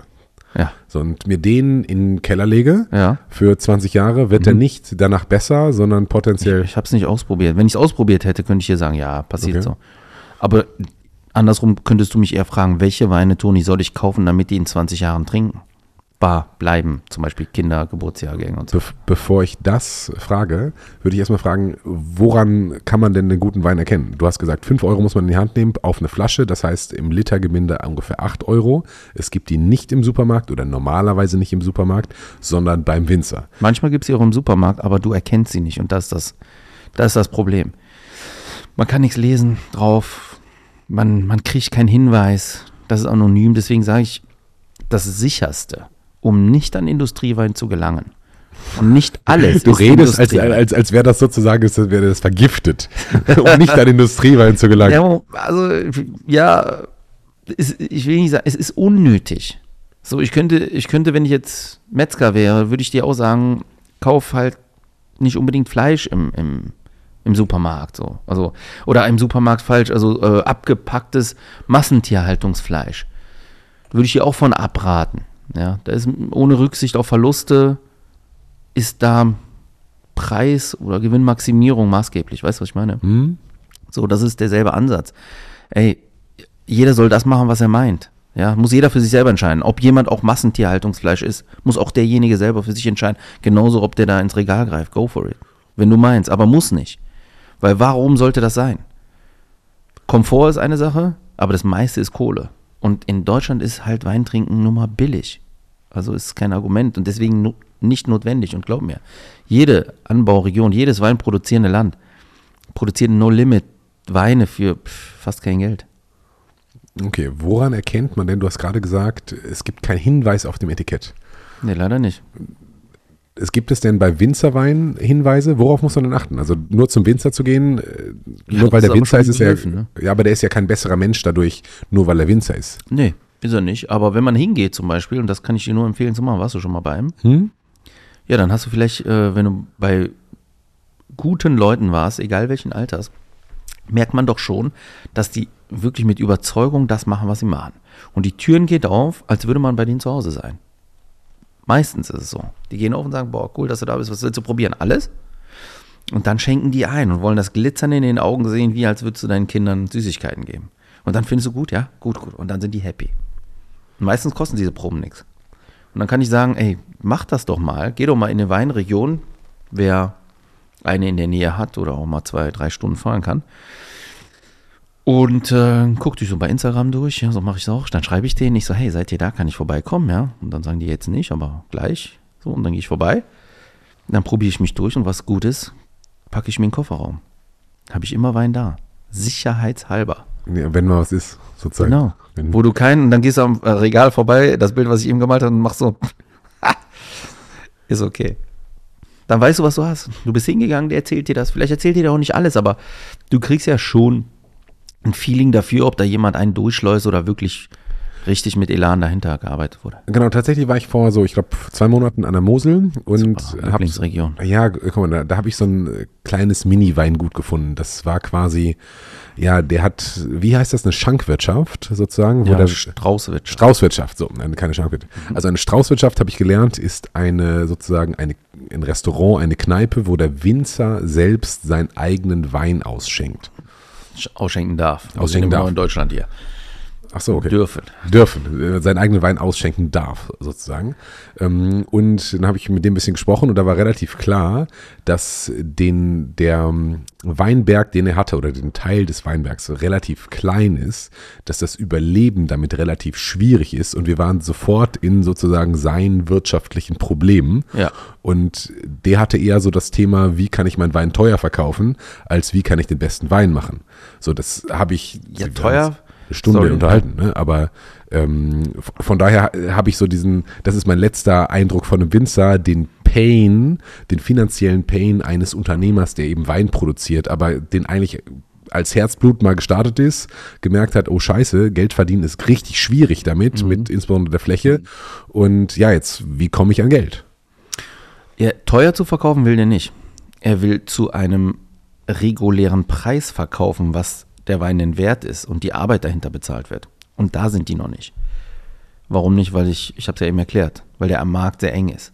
Ja. So, und mir den in den Keller lege Ja. für 20 Jahre, wird er Mhm. nicht danach besser, sondern potenziell. Ich habe es nicht ausprobiert. Wenn ich es ausprobiert hätte, könnte ich dir sagen, ja, passiert Okay. so. Aber andersrum könntest du mich eher fragen, welche Weine, Toni, soll ich kaufen, damit die in 20 Jahren trinken? Bar bleiben, zum Beispiel Kinder, Geburtsjahrgänge und so. Be bevor ich das frage, würde ich erstmal fragen, woran kann man denn den guten Wein erkennen? Du hast gesagt, 5 Euro muss man in die Hand nehmen auf eine Flasche, das heißt im Litergeminde ungefähr 8 Euro. Es gibt die nicht im Supermarkt oder normalerweise nicht im Supermarkt, sondern beim Winzer. Manchmal gibt es sie auch im Supermarkt, aber du erkennst sie nicht und das ist das, das, ist das Problem. Man kann nichts lesen drauf, man, man kriegt keinen Hinweis, das ist anonym, deswegen sage ich, das Sicherste, um nicht an Industriewein zu gelangen. Und nicht alles. Du ist redest, als, als, als wäre das sozusagen, als wäre das vergiftet, um nicht an Industriewein zu gelangen. Ja, also, ja, es, ich will nicht sagen, es ist unnötig. So, ich könnte, ich könnte, wenn ich jetzt Metzger wäre, würde ich dir auch sagen, kauf halt nicht unbedingt Fleisch im, im, im Supermarkt. So. Also, oder im Supermarkt falsch, also äh, abgepacktes Massentierhaltungsfleisch. Würde ich dir auch von abraten. Ja, da ist ohne Rücksicht auf Verluste ist da Preis oder Gewinnmaximierung maßgeblich. Weißt du, was ich meine? Hm? So, das ist derselbe Ansatz. Ey, jeder soll das machen, was er meint. Ja, muss jeder für sich selber entscheiden. Ob jemand auch Massentierhaltungsfleisch ist, muss auch derjenige selber für sich entscheiden. Genauso, ob der da ins Regal greift. Go for it. Wenn du meinst, aber muss nicht. Weil warum sollte das sein? Komfort ist eine Sache, aber das meiste ist Kohle. Und in Deutschland ist halt Weintrinken nur mal billig. Also ist kein Argument und deswegen nu- nicht notwendig. Und glaub mir, jede Anbauregion, jedes weinproduzierende Land produziert No-Limit Weine für fast kein Geld. Okay, woran erkennt man denn, du hast gerade gesagt, es gibt keinen Hinweis auf dem Etikett. Nee, leider nicht. Es gibt es denn bei Winzerwein Hinweise? Worauf muss man denn achten? Also nur zum Winzer zu gehen, äh, Ja, nur weil der Winzer ist, ist er, ne? ja, aber der ist ja kein besserer Mensch dadurch, nur weil er Winzer ist. Nee, ist er nicht. Aber wenn man hingeht zum Beispiel, und das kann ich dir nur empfehlen zu machen, warst du schon mal bei einem? Hm? Ja, dann hast du vielleicht, äh, wenn du bei guten Leuten warst, egal welchen Alters, merkt man doch schon, dass die wirklich mit Überzeugung das machen, was sie machen. Und die Türen geht auf, als würde man bei denen zu Hause sein. Meistens ist es so. Die gehen auf und sagen, boah, cool, dass du da bist, was willst du probieren? Alles? Und dann schenken die ein und wollen das Glitzern in den Augen sehen, wie als würdest du deinen Kindern Süßigkeiten geben. Und dann findest du gut, ja, gut, gut. Und dann sind die happy. Und meistens kosten diese Proben nichts. Und dann kann ich sagen, ey, mach das doch mal. Geh doch mal in eine Weinregion, wer eine in der Nähe hat oder auch mal zwei, drei Stunden fahren kann. Und äh, guck dich so bei Instagram durch, ja, so mache ich es auch. Dann schreibe ich denen, ich so, hey, seid ihr da, kann ich vorbeikommen, ja? Und dann sagen die jetzt nicht, aber gleich. So, und dann gehe ich vorbei. Dann probiere ich mich durch und was gut ist, packe ich mir in den Kofferraum. Habe ich immer Wein da. Sicherheitshalber. Ja, wenn mal was ist, sozusagen. Genau. Wenn, Wo du keinen, und dann gehst du am äh, Regal vorbei, das Bild, was ich eben gemalt habe, und machst so. ist okay. Dann weißt du, was du hast. Du bist hingegangen, der erzählt dir das. Vielleicht erzählt dir der auch nicht alles, aber du kriegst ja schon ein Feeling dafür, ob da jemand einen durchschleust oder wirklich richtig mit Elan dahinter gearbeitet wurde. genau, tatsächlich war ich vor so, ich glaube, zwei Monaten an der Mosel und Lieblingsregion. ja, guck mal, da, da habe ich so ein kleines Mini-Weingut gefunden. Das war quasi, ja, der hat, wie heißt das, eine Schankwirtschaft sozusagen, wo Ja, der Straußwitsch. Straußwirtschaft, so, keine Schankwirtschaft. Also eine Straußwirtschaft, habe ich gelernt, ist eine sozusagen eine, ein Restaurant, eine Kneipe, wo der Winzer selbst seinen eigenen Wein ausschenkt. Ausschenken darf. Ausschenken darf. in Deutschland hier. Ach so, okay. Dürfen. dürfen, äh, seinen eigenen Wein ausschenken darf, sozusagen. Ähm, Und dann habe ich mit dem ein bisschen gesprochen und da war relativ klar, dass den, der ähm, Weinberg, den er hatte, oder den Teil des Weinbergs relativ klein ist, dass das Überleben damit relativ schwierig ist und wir waren sofort in sozusagen seinen wirtschaftlichen Problemen. Ja. Und der hatte eher so das Thema, wie kann ich meinen Wein teuer verkaufen, als wie kann ich den besten Wein machen. So, das habe ich Ja, teuer? Stunde Sorry. unterhalten, ne? aber ähm, von daher habe ich so diesen, das ist mein letzter Eindruck von einem Winzer, den Pain, den finanziellen Pain eines Unternehmers, der eben Wein produziert, aber den eigentlich als Herzblut mal gestartet ist, gemerkt hat, oh scheiße, Geld verdienen ist richtig schwierig damit, mit insbesondere der Fläche. Und ja, jetzt, wie komme ich an Geld? Ja, teuer zu verkaufen will der nicht. Er will zu einem regulären Preis verkaufen, was der Wein denn wert ist und die Arbeit dahinter bezahlt wird. Und da sind die noch nicht. Warum nicht? Weil ich, ich habe es ja eben erklärt, weil der am Markt sehr eng ist.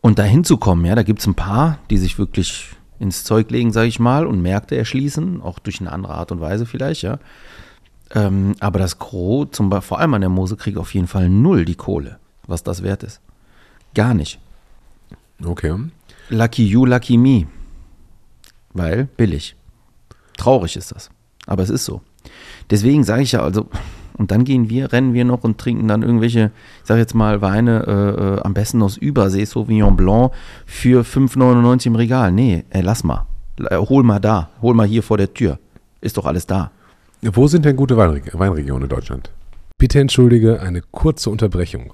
Und da hinzukommen, ja, da gibt es ein paar, die sich wirklich ins Zeug legen, sage ich mal, und Märkte erschließen, auch durch eine andere Art und Weise vielleicht, ja. Ähm, aber das Gros, zum Beispiel, vor allem an der Mose, kriegt auf jeden Fall null die Kohle, was das wert ist. Gar nicht. Okay. Lucky you, lucky me. Weil billig. Traurig ist das. Aber es ist so. Deswegen sage ich ja, also, und dann gehen wir, rennen wir noch und trinken dann irgendwelche, ich sage jetzt mal, Weine, äh, äh, am besten aus Übersee, Sauvignon Blanc, für 5,99 im Regal. Nee, äh, lass mal. Äh, hol mal da. Hol mal hier vor der Tür. Ist doch alles da. Wo sind denn gute Weinreg Weinregionen in Deutschland? Bitte entschuldige eine kurze Unterbrechung.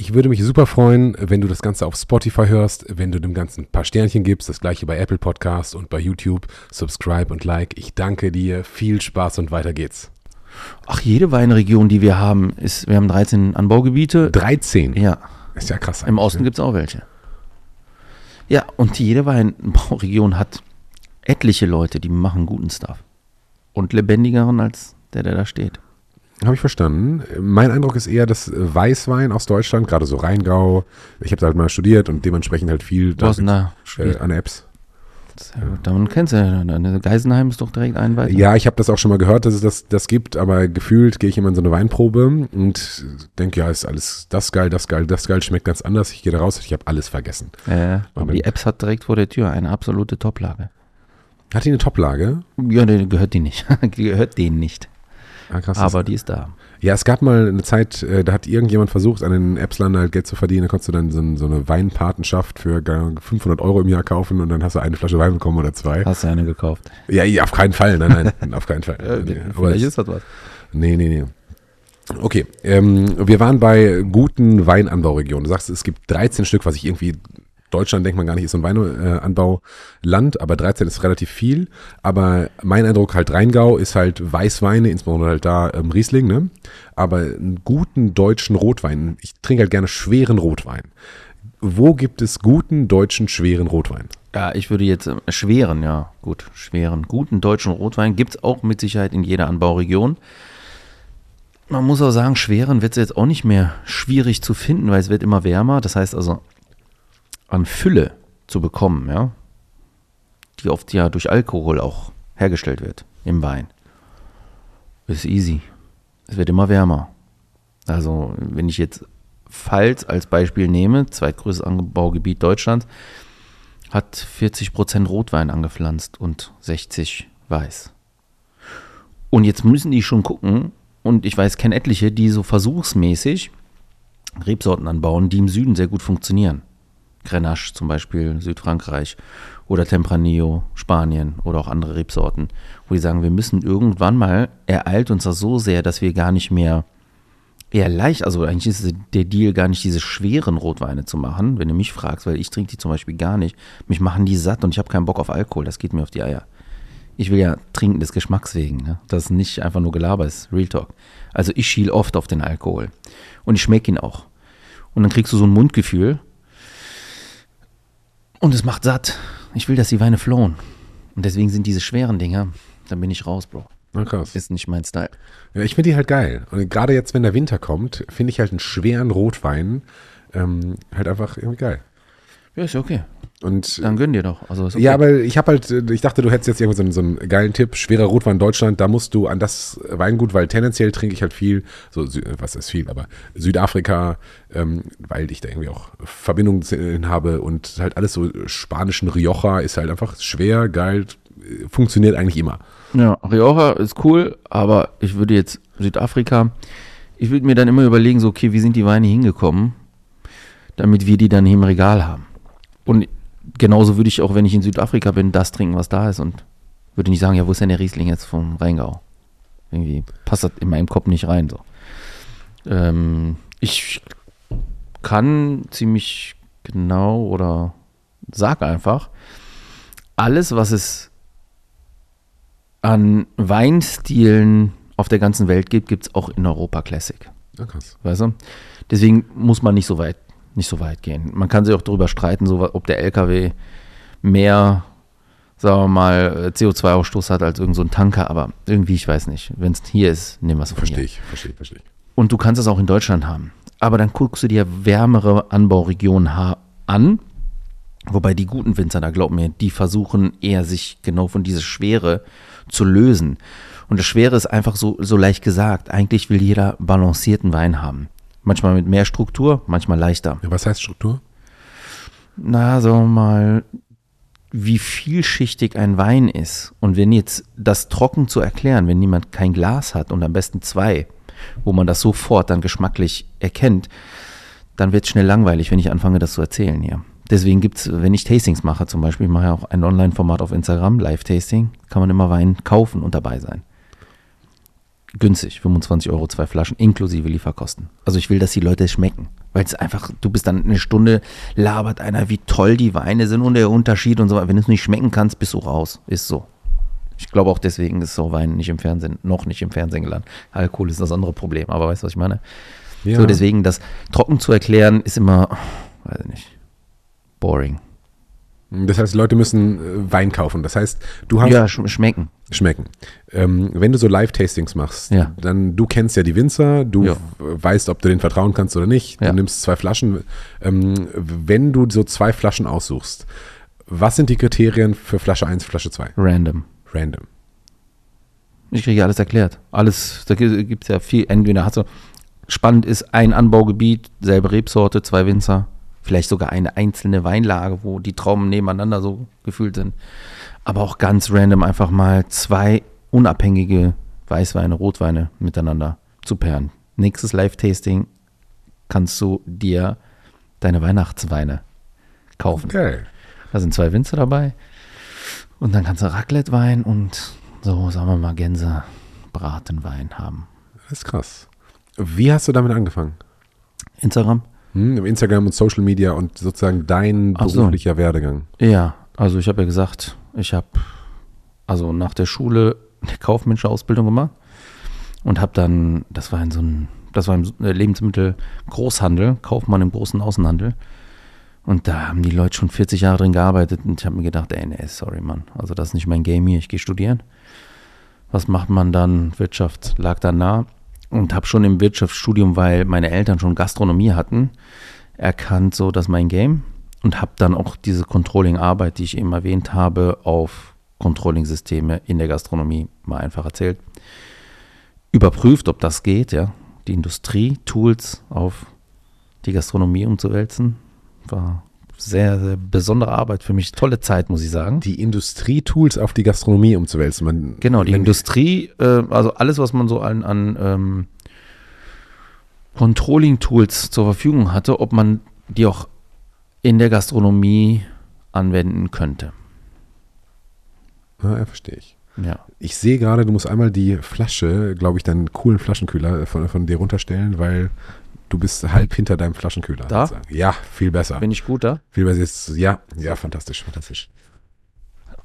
Ich würde mich super freuen, wenn du das Ganze auf Spotify hörst, wenn du dem Ganzen ein paar Sternchen gibst, das gleiche bei Apple Podcasts und bei YouTube. Subscribe und like. Ich danke dir. Viel Spaß und weiter geht's. Ach, jede Weinregion, die wir haben, ist, wir haben 13 Anbaugebiete. 13? Ja. Ist ja krass. Im Osten gibt es auch welche. Ja, und jede Weinbauregion hat etliche Leute, die machen guten Stuff. Und lebendigeren als der, der da steht. Habe ich verstanden. Mein Eindruck ist eher, dass Weißwein aus Deutschland, gerade so Rheingau, ich habe da halt mal studiert und dementsprechend halt viel da äh, an Apps. Sehr gut. Dann kennst du ja, ne? Geisenheim ist doch direkt ein weiter. Ja, ich habe das auch schon mal gehört, dass es das, das gibt, aber gefühlt gehe ich immer in so eine Weinprobe und denke, ja, ist alles das geil, das geil, das geil, schmeckt ganz anders. Ich gehe da raus, ich habe alles vergessen. Äh, aber die Apps hat direkt vor der Tür eine absolute Toplage. Hat die eine Toplage? Ja, die gehört die nicht. die gehört denen nicht. Ah, krass, Aber die ist da. Ja, es gab mal eine Zeit, äh, da hat irgendjemand versucht, an den Appsland halt Geld zu verdienen. Da konntest du dann so, so eine Weinpatenschaft für gar 500 Euro im Jahr kaufen und dann hast du eine Flasche Wein bekommen oder zwei. Hast du eine gekauft? Ja, ja auf keinen Fall. Nein, nein, auf keinen Fall. Nee, aber Vielleicht ist das was. Nee, nee, nee. Okay, ähm, wir waren bei guten Weinanbauregionen. Du sagst, es gibt 13 Stück, was ich irgendwie, Deutschland denkt man gar nicht, ist so ein Weinanbauland, aber 13 ist relativ viel. Aber mein Eindruck halt Rheingau ist halt Weißweine, insbesondere halt da ähm, Riesling, ne? Aber einen guten deutschen Rotwein, ich trinke halt gerne schweren Rotwein. Wo gibt es guten deutschen schweren Rotwein? Ja, ich würde jetzt äh, schweren, ja, gut, schweren, guten deutschen Rotwein gibt es auch mit Sicherheit in jeder Anbauregion. Man muss auch sagen, schweren wird es jetzt auch nicht mehr schwierig zu finden, weil es wird immer wärmer. Das heißt also, an Fülle zu bekommen, ja, die oft ja durch Alkohol auch hergestellt wird im Wein, ist easy. Es wird immer wärmer. Also, wenn ich jetzt Pfalz als Beispiel nehme, zweitgrößtes Anbaugebiet Deutschlands, hat 40% Rotwein angepflanzt und 60 Weiß. Und jetzt müssen die schon gucken, und ich weiß, kenne etliche, die so versuchsmäßig Rebsorten anbauen, die im Süden sehr gut funktionieren. Grenache zum Beispiel, Südfrankreich oder Tempranillo, Spanien oder auch andere Rebsorten, wo die sagen, wir müssen irgendwann mal, ereilt uns das so sehr, dass wir gar nicht mehr eher leicht, also eigentlich ist der Deal gar nicht diese schweren Rotweine zu machen, wenn du mich fragst, weil ich trinke die zum Beispiel gar nicht. Mich machen die satt und ich habe keinen Bock auf Alkohol, das geht mir auf die Eier. Ich will ja trinken des Geschmacks wegen, ne? das ist nicht einfach nur Gelaber ist, Real Talk. Also ich schiel oft auf den Alkohol und ich schmecke ihn auch. Und dann kriegst du so ein Mundgefühl und es macht satt. Ich will, dass die Weine flowen. Und deswegen sind diese schweren Dinger, dann bin ich raus, Bro. Na krass. Ist nicht mein Style. Ja, ich finde die halt geil. Und gerade jetzt, wenn der Winter kommt, finde ich halt einen schweren Rotwein ähm, halt einfach irgendwie geil. Ja, ist ja okay. Und Dann gönn dir doch. Also okay. ja, aber ich habe halt, äh, ich dachte, du hättest jetzt irgendwie so einen, so einen geilen Tipp, schwerer Rotwein Deutschland, da musst du an das Weingut, weil tendenziell trinke ich halt viel, so, Sü- was ist viel, aber Südafrika, ähm, weil ich da irgendwie auch Verbindungen hin habe und halt alles so spanischen Rioja ist halt einfach schwer, geil, äh, funktioniert eigentlich immer. Ja, Rioja ist cool, aber ich würde jetzt Südafrika, ich würde mir dann immer überlegen, so, okay, wie sind die Weine hingekommen, damit wir die dann hier im Regal haben. Und genauso würde ich auch, wenn ich in Südafrika bin, das trinken, was da ist und würde nicht sagen, ja, wo ist denn der Riesling jetzt vom Rheingau? Irgendwie passt das in meinem Kopf nicht rein, so. Ähm, ich kann ziemlich genau oder sag einfach, alles, was es an Weinstilen auf der ganzen Welt gibt, gibt es auch in Europa Classic. Ja, krass. Weißt du? Deswegen muss man nicht so weit, nicht so weit gehen. Man kann sich auch darüber streiten, so, ob der LKW mehr, sagen wir mal, äh, CO2-Ausstoß hat als irgend so ein Tanker, aber irgendwie, ich weiß nicht. Wenn es hier ist, nehmen wir es von Verstehe ich, verstehe ich, verstehe ich. Und du kannst es auch in Deutschland haben. Aber dann guckst du dir wärmere Anbauregionen an. Wobei die guten Winzer, da glaub mir, die versuchen eher sich genau von dieser Schwere zu lösen. Und das Schwere ist einfach so, so leicht gesagt. Eigentlich will jeder balancierten Wein haben. Manchmal mit mehr Struktur, manchmal leichter. Ja, was heißt Struktur? Na, sagen wir mal, wie vielschichtig ein Wein ist. Und wenn jetzt das trocken zu erklären, wenn niemand kein Glas hat und am besten zwei, wo man das sofort dann geschmacklich erkennt, dann wird es schnell langweilig, wenn ich anfange, das zu erzählen hier. Deswegen gibt es, wenn ich Tastings mache, zum Beispiel, ich mache ja auch ein Online-Format auf Instagram, Live-Tasting, kann man immer Wein kaufen und dabei sein. Günstig, 25 Euro, zwei Flaschen, inklusive Lieferkosten. Also ich will, dass die Leute es schmecken. Weil es einfach, du bist dann eine Stunde, labert einer, wie toll die Weine sind und der Unterschied und so. Wenn du es nicht schmecken kannst, bist du raus. Ist so. Ich glaube auch deswegen ist so Wein nicht im Fernsehen, noch nicht im Fernsehen gelandet. Alkohol ist das andere Problem, aber weißt du, was ich meine? Ja. So, deswegen das trocken zu erklären, ist immer, weiß ich nicht, boring. Das heißt, Leute müssen äh, Wein kaufen. Das heißt, du hast Ja, sch schmecken. schmecken. Ähm, wenn du so Live-Tastings machst, Ja. dann du kennst ja die Winzer, du Ja. weißt, ob du denen vertrauen kannst oder nicht. Ja. Du nimmst zwei Flaschen. Ähm, wenn du so zwei Flaschen aussuchst, was sind die Kriterien für Flasche 1, Flasche 2? Random. Random. Ich kriege alles erklärt. Alles, da gibt es ja viel. Entweder hast du, spannend ist ein Anbaugebiet, selbe Rebsorte, zwei Winzer, vielleicht sogar eine einzelne Weinlage, wo die Trauben nebeneinander so gefühlt sind. Aber auch ganz random einfach mal zwei unabhängige Weißweine, Rotweine miteinander zu pairen. Nächstes Live-Tasting kannst du dir deine Weihnachtsweine kaufen. Geil. Da sind zwei Winzer dabei. Und dann kannst du Raclette-Wein und so, sagen wir mal, Gänsebratenwein haben. Das ist krass. Wie hast du damit angefangen? Instagram? Hm, Instagram und Social Media und sozusagen dein Ach so. beruflicher Werdegang. Ja, also ich habe ja gesagt, ich habe also nach der Schule eine kaufmännische Ausbildung gemacht und habe dann, das war in so ein, das war im äh, Lebensmittel-Großhandel, Kaufmann im großen Außenhandel. Und da haben die Leute schon 40 Jahre drin gearbeitet und ich habe mir gedacht, ey, nee, sorry, Mann. Also das ist nicht mein Game hier, ich gehe studieren. Was macht man dann? Wirtschaft lag da nah und habe schon im Wirtschaftsstudium, weil meine Eltern schon Gastronomie hatten, erkannt, so dass mein Game und habe dann auch diese Controlling-Arbeit, die ich eben erwähnt habe, auf Controlling-Systeme in der Gastronomie mal einfach erzählt. Überprüft, ob das geht, ja. Die Industrie-Tools auf die Gastronomie umzuwälzen. War sehr, sehr besondere Arbeit für mich. Tolle Zeit, muss ich sagen. Die Industrietools auf die Gastronomie umzuwälzen. Man, Genau, die Industrie, äh, also alles, was man so an, an ähm, Controlling-Tools zur Verfügung hatte, ob man die auch in der Gastronomie anwenden könnte. Ja, verstehe ich. Ja. Ich sehe gerade, du musst einmal die Flasche, glaube ich, deinen coolen Flaschenkühler von, von dir runterstellen, weil du bist halb hinter deinem Flaschenkühler. Da? sozusagen. Ja, viel besser. Bin ich gut da? Viel besser jetzt, ja, ja, fantastisch, fantastisch.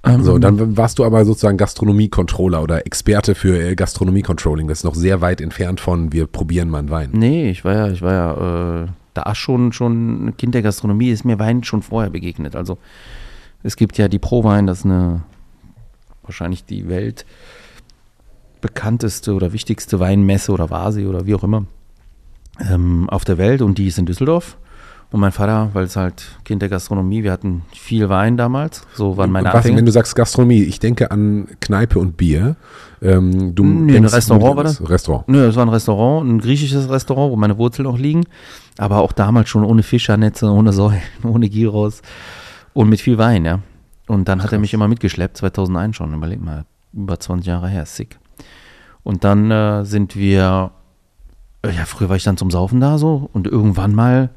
Ähm, So, dann warst du aber sozusagen Gastronomie-Controller oder Experte für äh, Gastronomie-Controlling. Das ist noch sehr weit entfernt von, wir probieren mal einen Wein. Nee, ich war ja, ich war ja äh, da schon, schon ein Kind der Gastronomie, ist mir Wein schon vorher begegnet. Also es gibt ja die Prowein, das ist eine wahrscheinlich die Welt bekannteste oder wichtigste Weinmesse oder Vasi oder wie auch immer ähm, auf der Welt und die ist in Düsseldorf. Und mein Vater, weil es halt Kind der Gastronomie, wir hatten viel Wein damals, so waren meine Anfänge. wenn du sagst Gastronomie, ich denke an Kneipe und Bier. Ähm, du Nee, ein Restaurant war das? Restaurant. Nö, es war ein Restaurant, ein griechisches Restaurant, wo meine Wurzeln auch liegen. Aber auch damals schon ohne Fischernetze, ohne Säulen, ohne Gyros und mit viel Wein, ja. Und dann hat er Krass. mich immer mitgeschleppt, 2001 schon, überleg mal, über 20 Jahre her, sick. Und dann äh, sind wir, ja, früher war ich dann zum Saufen da so und irgendwann mal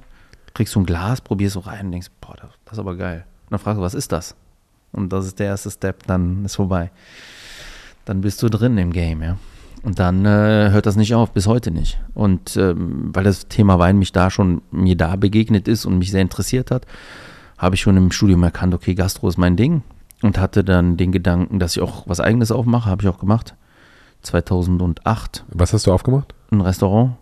kriegst du ein Glas, probierst so rein und denkst, boah, das, das ist aber geil. Und dann fragst du, was ist das? Und das ist der erste Step, dann ist vorbei. Dann bist du drin im Game, ja. Und dann äh, hört das nicht auf, bis heute nicht. Und ähm, weil das Thema Wein mich da schon, mir da begegnet ist und mich sehr interessiert hat, habe ich schon im Studium erkannt, okay, Gastro ist mein Ding. Und hatte dann den Gedanken, dass ich auch was Eigenes aufmache, habe ich auch gemacht. 2008 Was hast du aufgemacht? Ein Restaurant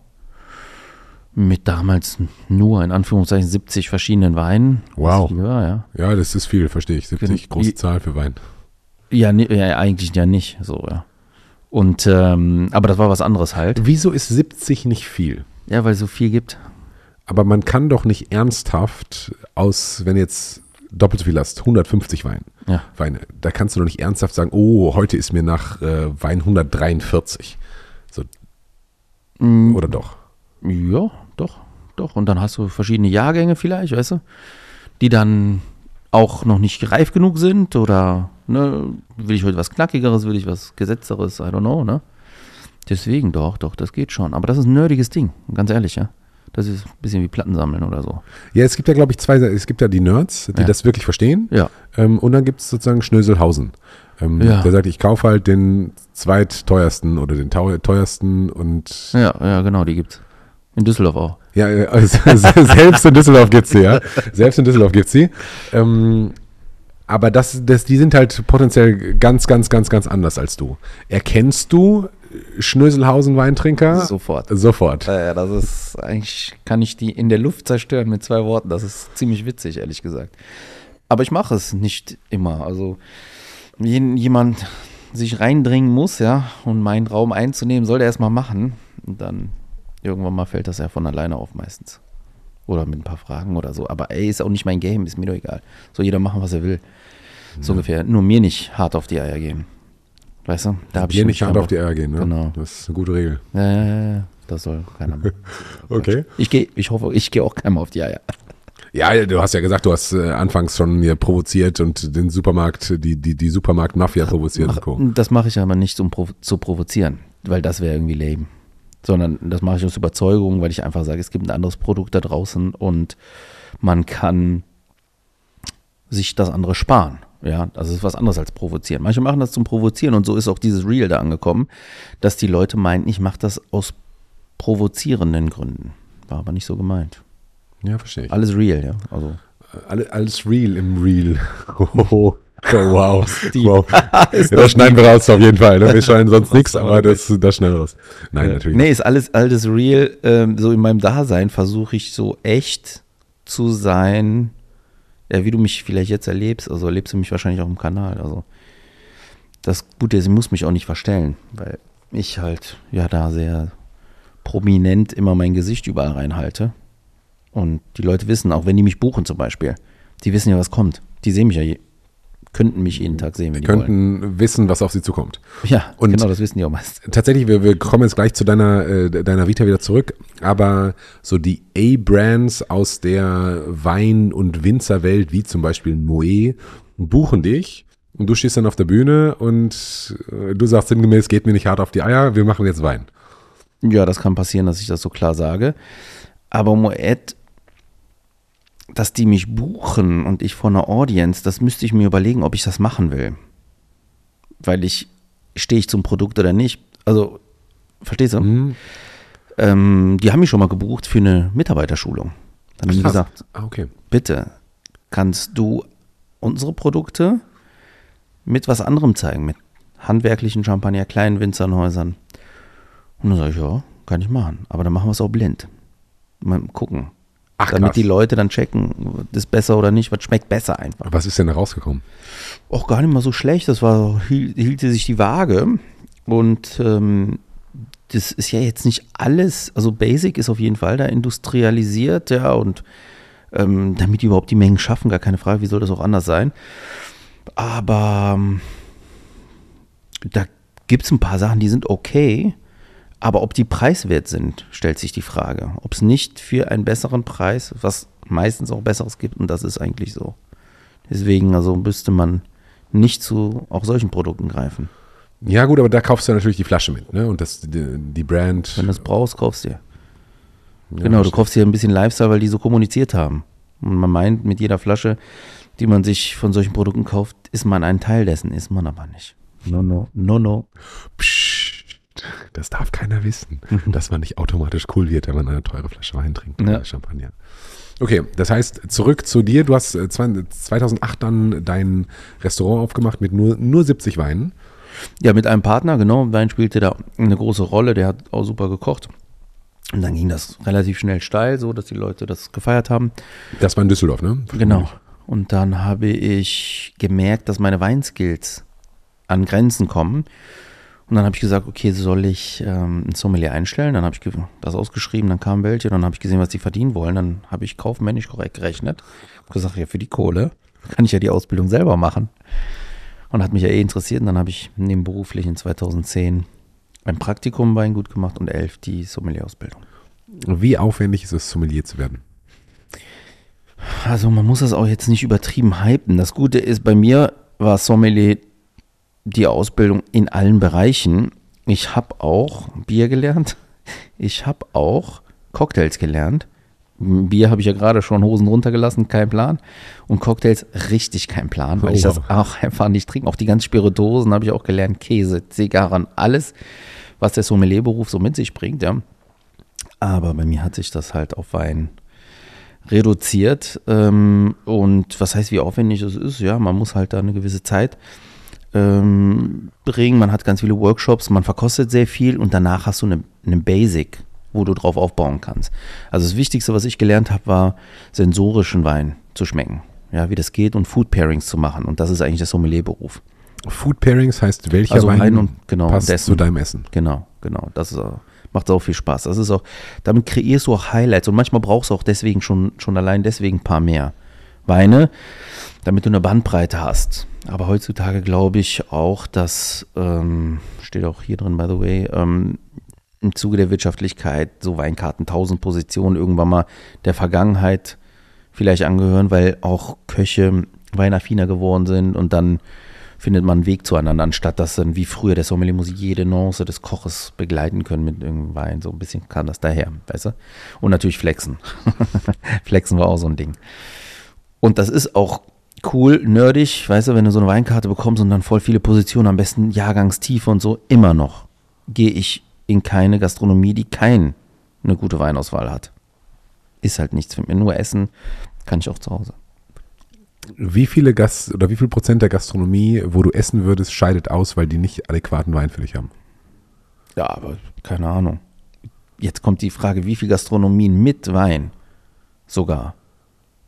mit damals nur in Anführungszeichen 70 verschiedenen Weinen. Wow. Ja, ja. Ja, das ist viel, verstehe ich. 70, Gen- große Zahl für Wein. Ja, ja, eigentlich ja nicht so, ja. Und, ähm, aber das war was anderes halt. Wieso ist 70 nicht viel? Ja, weil es so viel gibt. Aber man kann doch nicht ernsthaft aus, wenn jetzt doppelt so viel hast, 150 Wein, Ja. Weine, da kannst du doch nicht ernsthaft sagen, oh, heute ist mir nach äh, Wein 143. So, Mm, oder doch? Ja, doch, doch. Und dann hast du verschiedene Jahrgänge vielleicht, weißt du, die dann auch noch nicht reif genug sind oder ne, will ich heute was Knackigeres, will ich was Gesetzteres, I don't know, ne? Deswegen doch, doch, das geht schon. Aber das ist ein nerdiges Ding, ganz ehrlich, ja. Das ist ein bisschen wie Plattensammeln oder so. Ja, es gibt ja, glaube ich, zwei, es gibt ja die Nerds, die Ja. das wirklich verstehen. Ja. Ähm, und dann gibt es sozusagen Schnöselhausen. Ähm, Ja. Der sagt, ich kaufe halt den zweitteuersten oder den teu- teuersten und Ja, ja, genau, die gibt's. In Düsseldorf auch. ja, äh, also, selbst in Düsseldorf gibt's sie, ja. Selbst in Düsseldorf gibt's sie. Ähm, aber das, das, die sind halt potenziell ganz, ganz, ganz, ganz anders als du. Erkennst du Schnöselhausen-Weintrinker? Sofort. Sofort. Ja, das ist eigentlich, kann ich die in der Luft zerstören mit zwei Worten. Das ist ziemlich witzig, ehrlich gesagt. Aber ich mache es nicht immer. Also, jemand sich reindringen muss, ja, und meinen Raum einzunehmen, soll der erstmal machen. Und dann irgendwann mal fällt das ja von alleine auf meistens. Oder mit ein paar Fragen oder so. Aber ey, ist auch nicht mein Game, ist mir doch egal. Soll jeder machen, was er will. So ungefähr. Nur mir nicht hart auf die Eier geben. Weißt du? Da hab Dir nicht hart auf die Eier gehen, ne? Genau. Das ist eine gute Regel. Ja, ja, ja, ja. Das soll keiner machen. Okay. Ich gehe, ich hoffe, ich gehe auch keinem auf die Eier. Ja, du hast ja gesagt, du hast äh, anfangs schon hier provoziert und den Supermarkt, die, die, die Supermarkt-Mafia provoziert und Co. Das mache ich aber nicht, um provo zu provozieren, weil das wäre irgendwie lame. Sondern das mache ich aus Überzeugung, weil ich einfach sage, es gibt ein anderes Produkt da draußen und man kann sich das andere sparen. Ja, das ist was anderes als provozieren. Manche machen das zum Provozieren und so ist auch dieses Reel da angekommen, dass die Leute meinten, ich mache das aus provozierenden Gründen. War aber nicht so gemeint. Ja, verstehe ich. Alles real, ja. Also Alle, alles real im Real. Oh, wow. Die- wow. Ist Ja, das schneiden wir raus auf jeden Fall. Ne? Wir schneiden sonst nichts, aber das? das, das schneiden wir raus. Nein, natürlich. Nee, ist alles, alles real. Ähm, so in meinem Dasein versuche ich so echt zu sein, ja, wie du mich vielleicht jetzt erlebst. Also erlebst du mich wahrscheinlich auch im Kanal. Also das Gute ist, ich muss mich auch nicht verstellen, weil ich halt ja da sehr prominent immer mein Gesicht überall reinhalte. Und die Leute wissen, auch wenn die mich buchen zum Beispiel, die wissen ja, was kommt. Die sehen mich ja, je, könnten mich jeden Tag sehen, wenn die wollen. könnten wissen, was auf sie zukommt. Ja, Und- genau, das wissen die auch meist. Tatsächlich, wir, wir kommen jetzt gleich zu deiner, äh, deiner Vita wieder zurück, aber so die A-Brands aus der Wein- und Winzerwelt, wie zum Beispiel Moe, buchen dich und du stehst dann auf der Bühne und äh, du sagst sinngemäß, geht mir nicht hart auf die Eier, wir machen jetzt Wein. Ja, das kann passieren, dass ich das so klar sage. Aber Moet, dass die mich buchen und ich vor einer Audience, das müsste ich mir überlegen, ob ich das machen will. Weil ich, stehe ich zum Produkt oder nicht? Also, verstehst du? Mhm. Ähm, die haben mich schon mal gebucht für eine Mitarbeiterschulung. Dann haben die Krass. gesagt, Ah, okay. bitte, kannst du unsere Produkte mit was anderem zeigen, mit handwerklichen Champagner, kleinen Winzernhäusern. Und dann sage ich, ja, kann ich machen. Aber dann machen wir es auch blind. Mal gucken. Ach, Damit krass. die Leute dann checken, das ist besser oder nicht, was schmeckt besser einfach. Was ist denn da rausgekommen? Auch gar nicht mal so schlecht, das war, hielt, hielt sich die Waage. Und ähm, das ist ja jetzt nicht alles, also Basic ist auf jeden Fall da industrialisiert, ja, und ähm, damit die überhaupt die Mengen schaffen, gar keine Frage, wie soll das auch anders sein. Aber ähm, da gibt es ein paar Sachen, die sind okay, aber ob die preiswert sind, stellt sich die Frage. Ob es nicht für einen besseren Preis, was meistens auch Besseres gibt, und das ist eigentlich so. Deswegen, also müsste man nicht zu auch solchen Produkten greifen. Ja gut, aber da kaufst du natürlich die Flasche mit, ne? Und das, die, die Brand. Wenn du es brauchst, kaufst du dir. Ja, Genau, du kaufst dir ein bisschen Lifestyle, weil die so kommuniziert haben. Und man meint, mit jeder Flasche, die man sich von solchen Produkten kauft, ist man ein Teil dessen, ist man aber nicht. No, no, no, no. Psst, das darf keiner wissen, dass man nicht automatisch cool wird, wenn man eine teure Flasche Wein trinkt. Ja. oder Champagner. Okay, das heißt, zurück zu dir. Du hast äh, zwei- 2008 dann dein Restaurant aufgemacht mit nur, nur 70 Weinen. Ja, mit einem Partner, genau. Wein spielte da eine große Rolle, der hat auch super gekocht. Und dann ging das relativ schnell steil, so dass die Leute das gefeiert haben. Das war in Düsseldorf, ne? Genau. Und dann habe ich gemerkt, dass meine Weinskills an Grenzen kommen. Und dann habe ich gesagt, okay, soll ich ähm, ein Sommelier einstellen? Dann habe ich das ausgeschrieben, dann kamen welche, dann habe ich gesehen, was die verdienen wollen. Dann habe ich kaufmännisch korrekt gerechnet. Hab gesagt, ja, für die Kohle kann ich ja die Ausbildung selber machen. Und hat mich ja eh interessiert. Und dann habe ich nebenberuflich in 2010 ein Praktikum bei Weingut gemacht und elf die Sommelier-Ausbildung. Wie aufwendig ist es, Sommelier zu werden? Also man muss das auch jetzt nicht übertrieben hypen. Das Gute ist, bei mir war Sommelier die Ausbildung in allen Bereichen. Ich habe auch Bier gelernt. Ich habe auch Cocktails gelernt. Bier habe ich ja gerade schon Hosen runtergelassen, kein Plan. Und Cocktails richtig kein Plan, weil oh. ich das auch einfach nicht trinke. Auch die ganzen Spirituosen habe ich auch gelernt, Käse, Zigarren, alles, was der Sommelierberuf so mit sich bringt, ja. Aber bei mir hat sich das halt auf Wein reduziert. Ähm, und was heißt, wie aufwendig es ist? Ja, man muss halt da eine gewisse Zeit ähm, bringen. Man hat ganz viele Workshops, man verkostet sehr viel und danach hast du eine, eine Basic, wo du drauf aufbauen kannst. Also das Wichtigste, was ich gelernt habe, war sensorischen Wein zu schmecken. Ja, wie das geht und Food Pairings zu machen. Und das ist eigentlich der Sommelierberuf. Food Pairings heißt welcher also Wein und, genau, passt zu deinem Essen. Genau, genau. Das ist, macht auch viel Spaß. Das ist auch, damit kreierst du auch Highlights und manchmal brauchst du auch deswegen schon, schon allein deswegen ein paar mehr Weine, damit du eine Bandbreite hast. Aber heutzutage glaube ich auch, dass, ähm, steht auch hier drin, by the way, ähm, im Zuge der Wirtschaftlichkeit so Weinkarten, 1000 Positionen irgendwann mal der Vergangenheit vielleicht angehören, weil auch Köche weinaffiner geworden sind und dann findet man einen Weg zueinander, anstatt dass dann wie früher der Sommelier muss jede Nuance des Koches begleiten können mit irgendeinem Wein. So ein bisschen kam das daher, weißt du? Und natürlich Flexen. Flexen war auch so ein Ding. Und das ist auch cool, nerdig, weißt du, wenn du so eine Weinkarte bekommst und dann voll viele Positionen, am besten Jahrgangstiefe und so, immer noch gehe ich in keine Gastronomie, die keine gute Weinauswahl hat. Ist halt nichts für mich. Nur essen kann ich auch zu Hause. Wie viele Gast oder wie viel Prozent der Gastronomie, wo du essen würdest, scheidet aus, weil die nicht adäquaten Wein für dich haben? Ja, aber keine Ahnung. Jetzt kommt die Frage, wie viel Gastronomien mit Wein sogar?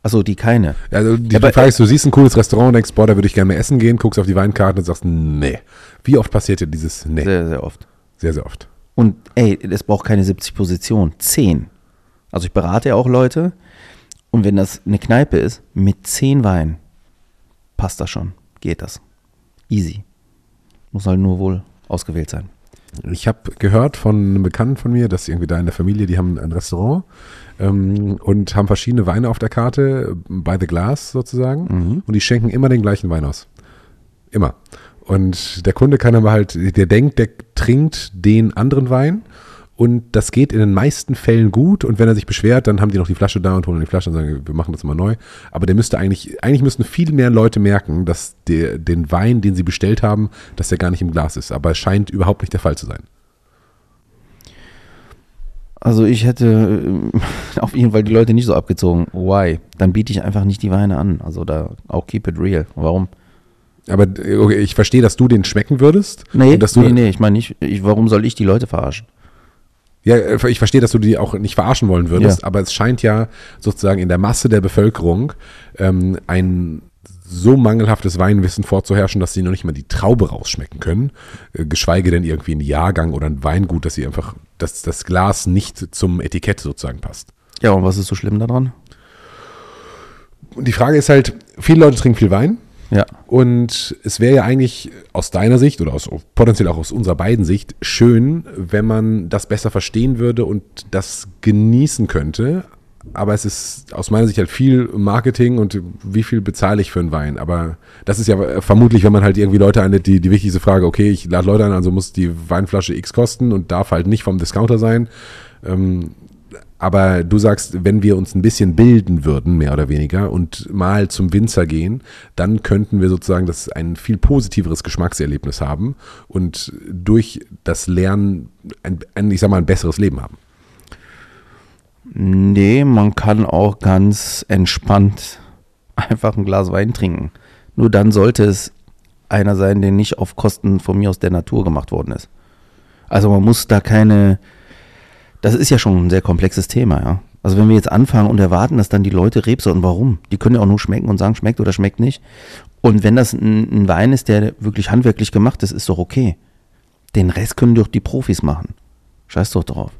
Achso, die keine. Also die, ja, Frage ist, du siehst ein cooles Restaurant und denkst, boah, da würde ich gerne mehr essen gehen, guckst auf die Weinkarte und sagst, nee. Wie oft passiert dir dieses Nee? Sehr, sehr oft. Sehr, sehr oft. Und ey, es braucht keine 70 Positionen, 10. Also ich berate ja auch Leute und wenn das eine Kneipe ist, mit 10 Weinen, passt das schon, geht das. Easy. Muss halt nur wohl ausgewählt sein. Ich habe gehört von einem Bekannten von mir, dass irgendwie da in der Familie, die haben ein Restaurant ähm, und haben verschiedene Weine auf der Karte, by the glass sozusagen. Mhm. Und die schenken immer den gleichen Wein aus. Immer. Und der Kunde kann aber halt, der denkt, der trinkt den anderen Wein und das geht in den meisten Fällen gut. Und wenn er sich beschwert, dann haben die noch die Flasche da und holen die Flasche und sagen, wir machen das mal neu. Aber der müsste eigentlich, eigentlich müssten viel mehr Leute merken, dass der, den Wein, den sie bestellt haben, dass der gar nicht im Glas ist. Aber es scheint überhaupt nicht der Fall zu sein. Also ich hätte äh, auf jeden Fall die Leute nicht so abgezogen. Why? Dann biete ich einfach nicht die Weine an. Also da auch keep it real. Warum? Aber okay, ich verstehe, dass du den schmecken würdest. Nee, dass du nee, nee, ich meine nicht, ich, warum soll ich die Leute verarschen? Ja, äh, ich verstehe, dass du die auch nicht verarschen wollen würdest, ja. aber es scheint ja sozusagen in der Masse der Bevölkerung ähm, ein so mangelhaftes Weinwissen vorzuherrschen, dass sie noch nicht mal die Traube rausschmecken können, äh, geschweige denn irgendwie ein Jahrgang oder ein Weingut, dass sie einfach, dass das Glas nicht zum Etikett sozusagen passt. Ja, und was ist so schlimm daran? Und die Frage ist halt, viele Leute trinken viel Wein, ja. Und es wäre ja eigentlich aus deiner Sicht oder aus, potenziell auch aus unserer beiden Sicht schön, wenn man das besser verstehen würde und das genießen könnte. Aber es ist aus meiner Sicht halt viel Marketing und wie viel bezahle ich für einen Wein. Aber das ist ja vermutlich, wenn man halt irgendwie Leute einlädt, die, die wichtigste Frage, okay, ich lade Leute ein, also muss die Weinflasche X kosten und darf halt nicht vom Discounter sein. Ähm, aber du sagst, wenn wir uns ein bisschen bilden würden, mehr oder weniger, und mal zum Winzer gehen, dann könnten wir sozusagen das ein viel positiveres Geschmackserlebnis haben und durch das Lernen ein, ein ich sag mal, ein besseres Leben haben. Nee, man kann auch ganz entspannt einfach ein Glas Wein trinken. Nur dann sollte es einer sein, der nicht auf Kosten von mir aus der Natur gemacht worden ist. Also man muss da keine das ist ja schon ein sehr komplexes Thema, ja. Also wenn wir jetzt anfangen und erwarten, dass dann die Leute Rebsorten, warum? Die können ja auch nur schmecken und sagen, schmeckt oder schmeckt nicht. Und wenn das ein, ein Wein ist, der wirklich handwerklich gemacht ist, ist doch okay. Den Rest können doch die Profis machen. Scheiß doch drauf.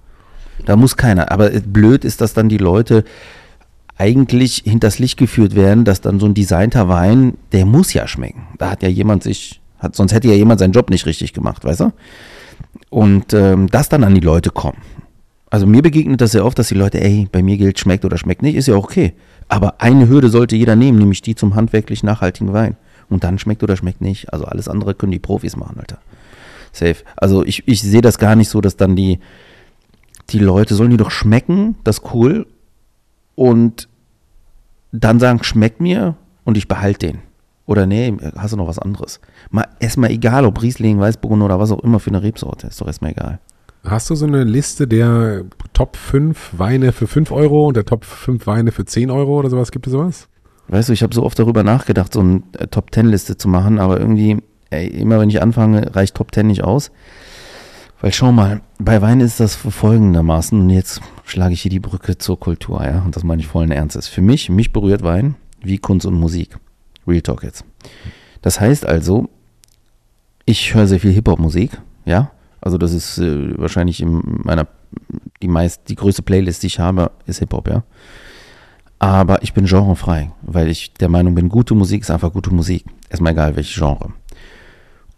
Da muss keiner. Aber blöd ist, dass dann die Leute eigentlich hinters Licht geführt werden, dass dann so ein designter Wein, der muss ja schmecken. Da hat ja jemand sich, hat, sonst hätte ja jemand seinen Job nicht richtig gemacht, weißt du? Und ähm, das dann an die Leute kommen. Also mir begegnet das sehr oft, dass die Leute, ey, bei mir gilt, schmeckt oder schmeckt nicht, ist ja okay. Aber eine Hürde sollte jeder nehmen, nämlich die zum handwerklich nachhaltigen Wein. Und dann schmeckt oder schmeckt nicht. Also alles andere können die Profis machen, Alter. Safe. Also ich, ich sehe das gar nicht so, dass dann die, die Leute sollen die doch schmecken, das ist cool. Und dann sagen, schmeckt mir und ich behalte den. Oder nee, hast du noch was anderes? Mal erstmal egal, ob Riesling, Weißburgunder oder was auch immer für eine Rebsorte, ist doch erstmal egal. Hast du so eine Liste der Top 5 Weine für 5 Euro und der Top 5 Weine für 10 Euro oder sowas? Gibt es sowas? Weißt du, ich habe so oft darüber nachgedacht, so eine äh, Top 10 Liste zu machen, aber irgendwie, ey, immer wenn ich anfange, reicht Top 10 nicht aus. Weil schau mal, bei Wein ist das folgendermaßen, und jetzt schlage ich hier die Brücke zur Kultur, ja, und das meine ich vollen Ernstes. Für mich, mich berührt Wein wie Kunst und Musik. Real Talk jetzt. Das heißt also, ich höre sehr viel Hip-Hop-Musik, ja, also das ist äh, wahrscheinlich in meiner, die meist, die größte Playlist, die ich habe, ist Hip-Hop, ja. Aber ich bin genrefrei, weil ich der Meinung bin, gute Musik ist einfach gute Musik. Erstmal egal, welche Genre.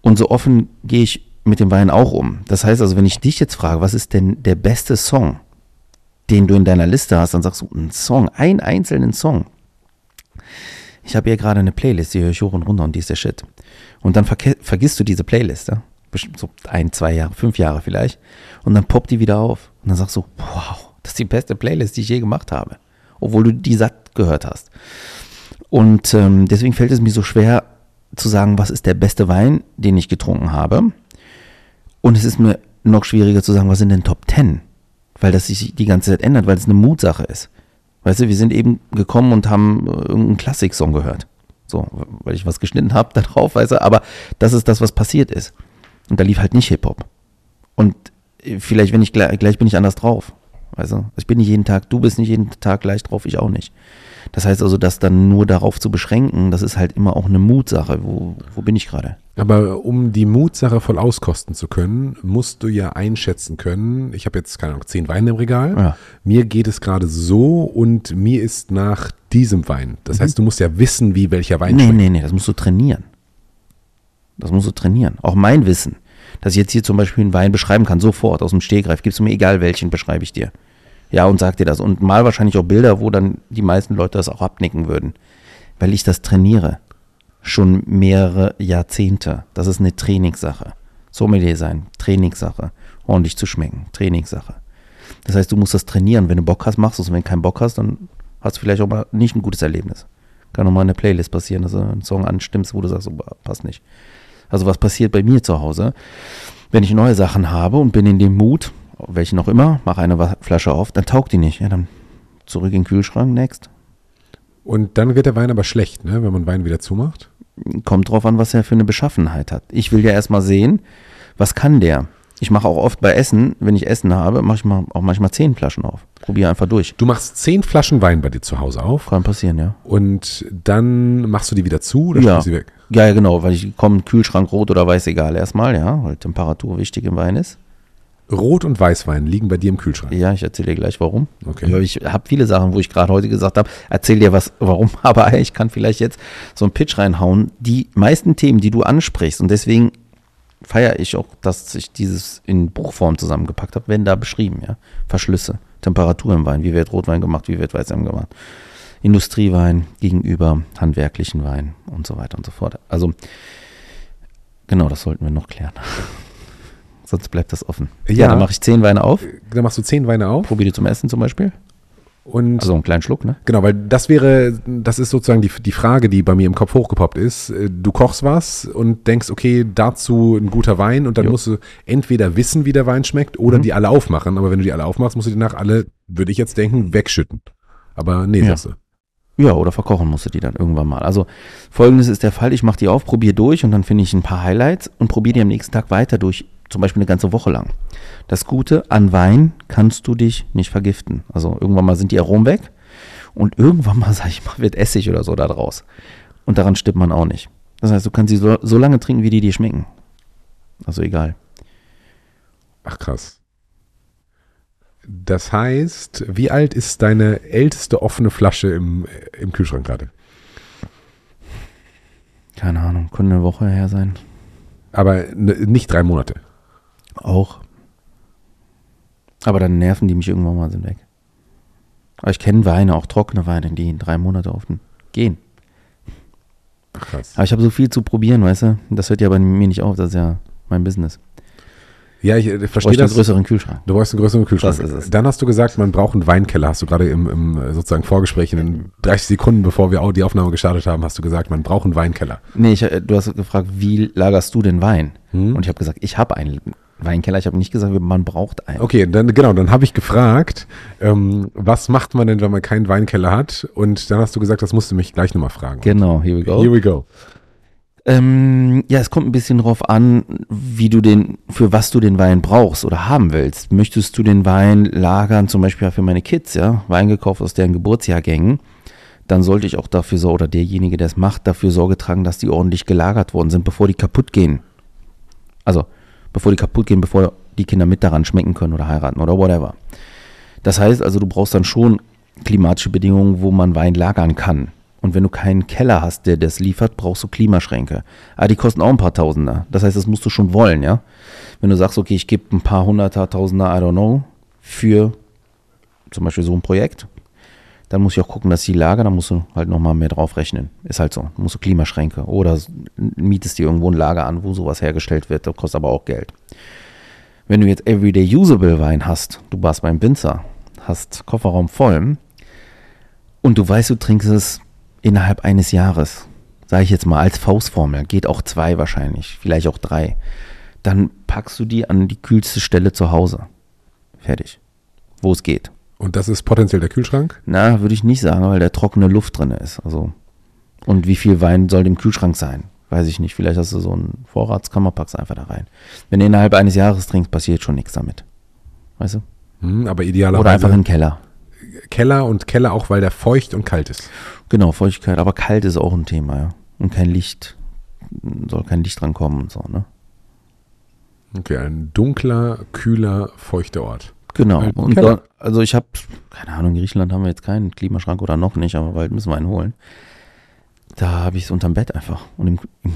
Und so offen gehe ich mit dem Wein auch um. Das heißt also, wenn ich dich jetzt frage, was ist denn der beste Song, den du in deiner Liste hast, dann sagst du, ein Song, einen einzelnen Song. Ich habe hier gerade eine Playlist, die höre ich hoch und runter und die ist der Shit. Und dann vergisst du diese Playlist, ja? bestimmt so ein, zwei Jahre, fünf Jahre vielleicht. Und dann poppt die wieder auf. Und dann sagst du, wow, das ist die beste Playlist, die ich je gemacht habe. Obwohl du die satt gehört hast. Und ähm, deswegen fällt es mir so schwer zu sagen, was ist der beste Wein, den ich getrunken habe. Und es ist mir noch schwieriger zu sagen, was sind denn Top Ten? Weil das sich die ganze Zeit ändert, weil es eine Mutsache ist. Weißt du, wir sind eben gekommen und haben äh, irgendeinen Klassik-Song gehört. So, weil ich was geschnitten habe da drauf, weißt du, aber das ist das, was passiert ist. Und da lief halt nicht Hip-Hop. Und äh, vielleicht, wenn ich gleich, gleich bin ich anders drauf. Also, ich bin nicht jeden Tag, du bist nicht jeden Tag gleich drauf, ich auch nicht. Das heißt also, das dann nur darauf zu beschränken, das ist halt immer auch eine Mutsache. Wo, wo bin ich gerade? Aber um die Mutsache voll auskosten zu können, musst du ja einschätzen können, ich habe jetzt, keine Ahnung, zehn Weine im Regal, ja. mir geht es gerade so und mir ist nach diesem Wein. Das mhm. heißt, du musst ja wissen, wie welcher Wein nee, schmeckt. Nee, nee, das musst du trainieren. Das musst du trainieren. Auch mein Wissen, dass ich jetzt hier zum Beispiel einen Wein beschreiben kann, sofort aus dem Stehgreif, gibst du mir egal welchen, beschreibe ich dir. Ja, und sag dir das. Und mal wahrscheinlich auch Bilder, wo dann die meisten Leute das auch abnicken würden. Weil ich das trainiere. Schon mehrere Jahrzehnte. Das ist eine Trainingssache. Sommelier sein, Trainingssache. Ordentlich zu schmecken, Trainingssache. Das heißt, du musst das trainieren. Wenn du Bock hast, machst du es. Und wenn du keinen Bock hast, dann hast du vielleicht auch mal nicht ein gutes Erlebnis. Kann auch mal eine Playlist passieren, dass du einen Song anstimmst, wo du sagst, oh, passt nicht. Also was passiert bei mir zu Hause? Wenn ich neue Sachen habe und bin in dem Mut, welchen auch immer, mache eine Flasche auf, dann taugt die nicht. Ja, dann zurück in den Kühlschrank, next. Und dann wird der Wein aber schlecht, ne, wenn man Wein wieder zumacht? Kommt drauf an, was er für eine Beschaffenheit hat. Ich will ja erstmal sehen, was kann der? Ich mache auch oft bei Essen, wenn ich Essen habe, mache ich mal auch manchmal zehn Flaschen auf. Probiere einfach durch. Du machst zehn Flaschen Wein bei dir zu Hause auf. Kann passieren, ja. Und dann machst du die wieder zu oder ja. sie weg? Ja, ja, genau, weil ich komme, Kühlschrank rot oder weiß, egal erstmal, ja, weil Temperatur wichtig im Wein ist. Rot- und Weißwein liegen bei dir im Kühlschrank. Ja, ich erzähle dir gleich warum. Okay. Ich habe viele Sachen, wo ich gerade heute gesagt habe, erzähl dir was, warum, aber ich kann vielleicht jetzt so einen Pitch reinhauen. Die meisten Themen, die du ansprichst, und deswegen feiere ich auch, dass ich dieses in Buchform zusammengepackt habe, werden da beschrieben, ja. Verschlüsse, Temperatur im Wein, wie wird Rotwein gemacht, wie wird Weißwein gemacht. Industriewein gegenüber handwerklichen Wein und so weiter und so fort. Also, genau, das sollten wir noch klären. Sonst bleibt das offen. Ja, ja dann mache ich zehn Weine auf. Dann machst du zehn Weine auf. Probiere die zum Essen zum Beispiel. Und also einen kleinen Schluck, ne? Genau, weil das wäre, das ist sozusagen die, die Frage, die bei mir im Kopf hochgepoppt ist. Äh, du kochst was und denkst, okay, dazu ein guter Wein und dann jo. musst du entweder wissen, wie der Wein schmeckt oder mhm. die alle aufmachen. Aber wenn du die alle aufmachst, musst du die nach alle, würde ich jetzt denken, wegschütten. Aber nee, ja. sagst du. Ja, oder verkochen musst du die dann irgendwann mal. Also folgendes ist der Fall, ich mache die auf, probiere durch und dann finde ich ein paar Highlights und probiere die am nächsten Tag weiter durch, zum Beispiel eine ganze Woche lang. Das Gute, an Wein kannst du dich nicht vergiften. Also irgendwann mal sind die Aromen weg und irgendwann mal, sag ich mal, wird Essig oder so da draus. Und daran stirbt man auch nicht. Das heißt, du kannst sie so, so lange trinken, wie die dir schmecken. Also egal. Ach krass. Das heißt, wie alt ist deine älteste offene Flasche im, im Kühlschrank gerade? Keine Ahnung, könnte eine Woche her sein. Aber nicht drei Monate. Auch. Aber dann nerven die mich irgendwann mal sind weg. Aber ich kenne Weine, auch trockene Weine, die in drei Monate offen gehen. Krass. Aber ich habe so viel zu probieren, weißt du? Das hört ja bei mir nicht auf, das ist ja mein Business. Ja, ich äh, Ich verstehe bräuchte einen das. größeren Kühlschrank. Du brauchst einen größeren Kühlschrank. Das ist es. Dann hast du gesagt, man braucht einen Weinkeller. Hast du gerade im, im äh, sozusagen Vorgespräch in den 30 Sekunden, bevor wir auch die Aufnahme gestartet haben, hast du gesagt, man braucht einen Weinkeller. Nee, ich, äh, du hast gefragt, wie lagerst du den Wein? Hm? Und ich habe gesagt, ich habe einen Weinkeller. Ich habe nicht gesagt, man braucht einen. Okay, dann genau, dann habe ich gefragt, ähm, was macht man denn, wenn man keinen Weinkeller hat? Und dann hast du gesagt, das musst du mich gleich nochmal fragen. Genau, here we go. Here we go. Ähm, ja, es kommt ein bisschen drauf an, wie du den, für was du den Wein brauchst oder haben willst. Möchtest du den Wein lagern, zum Beispiel für meine Kids, ja, Wein gekauft aus deren Geburtsjahrgängen, dann sollte ich auch dafür sorgen, oder derjenige, der es macht, dafür Sorge tragen, dass die ordentlich gelagert worden sind, bevor die kaputt gehen. Also, bevor die kaputt gehen, bevor die Kinder mit daran schmecken können oder heiraten oder whatever. Das heißt also, du brauchst dann schon klimatische Bedingungen, wo man Wein lagern kann. Und wenn du keinen Keller hast, der das liefert, brauchst du Klimaschränke. Aber die kosten auch ein paar Tausender. Das heißt, das musst du schon wollen, ja. Wenn du sagst, okay, ich gebe ein paar Hunderter, Tausender, I don't know, für zum Beispiel so ein Projekt, dann muss ich auch gucken, dass die Lager, dann musst du halt nochmal mehr drauf rechnen. Ist halt so. Musst du Klimaschränke oder mietest dir irgendwo ein Lager an, wo sowas hergestellt wird, das kostet aber auch Geld. Wenn du jetzt Everyday Usable Wein hast, du warst beim Winzer, hast Kofferraum voll und du weißt, du trinkst es innerhalb eines Jahres, sage ich jetzt mal als Faustformel, geht auch zwei wahrscheinlich, vielleicht auch drei, dann packst du die an die kühlste Stelle zu Hause. Fertig. Wo es geht. Und das ist potenziell der Kühlschrank? Na, würde ich nicht sagen, weil da trockene Luft drin ist. Also, und wie viel Wein soll im Kühlschrank sein? Weiß ich nicht. Vielleicht hast du so einen Vorratskammer, packst einfach da rein. Wenn du innerhalb eines Jahres trinkst, passiert schon nichts damit. Weißt du? Hm, aber Oder idealerweise einfach in den Keller. Keller und Keller auch, weil der feucht und kalt ist. Genau, Feuchtigkeit. Aber kalt ist auch ein Thema, ja. Und kein Licht. Soll kein Licht dran kommen und so, ne? Okay, ein dunkler, kühler, feuchter Ort. Genau. Ein Und Keller. Also ich habe, keine Ahnung, in Griechenland haben wir jetzt keinen Klimaschrank oder noch nicht, aber bald müssen wir einen holen. Da habe ich es unterm Bett einfach und im, im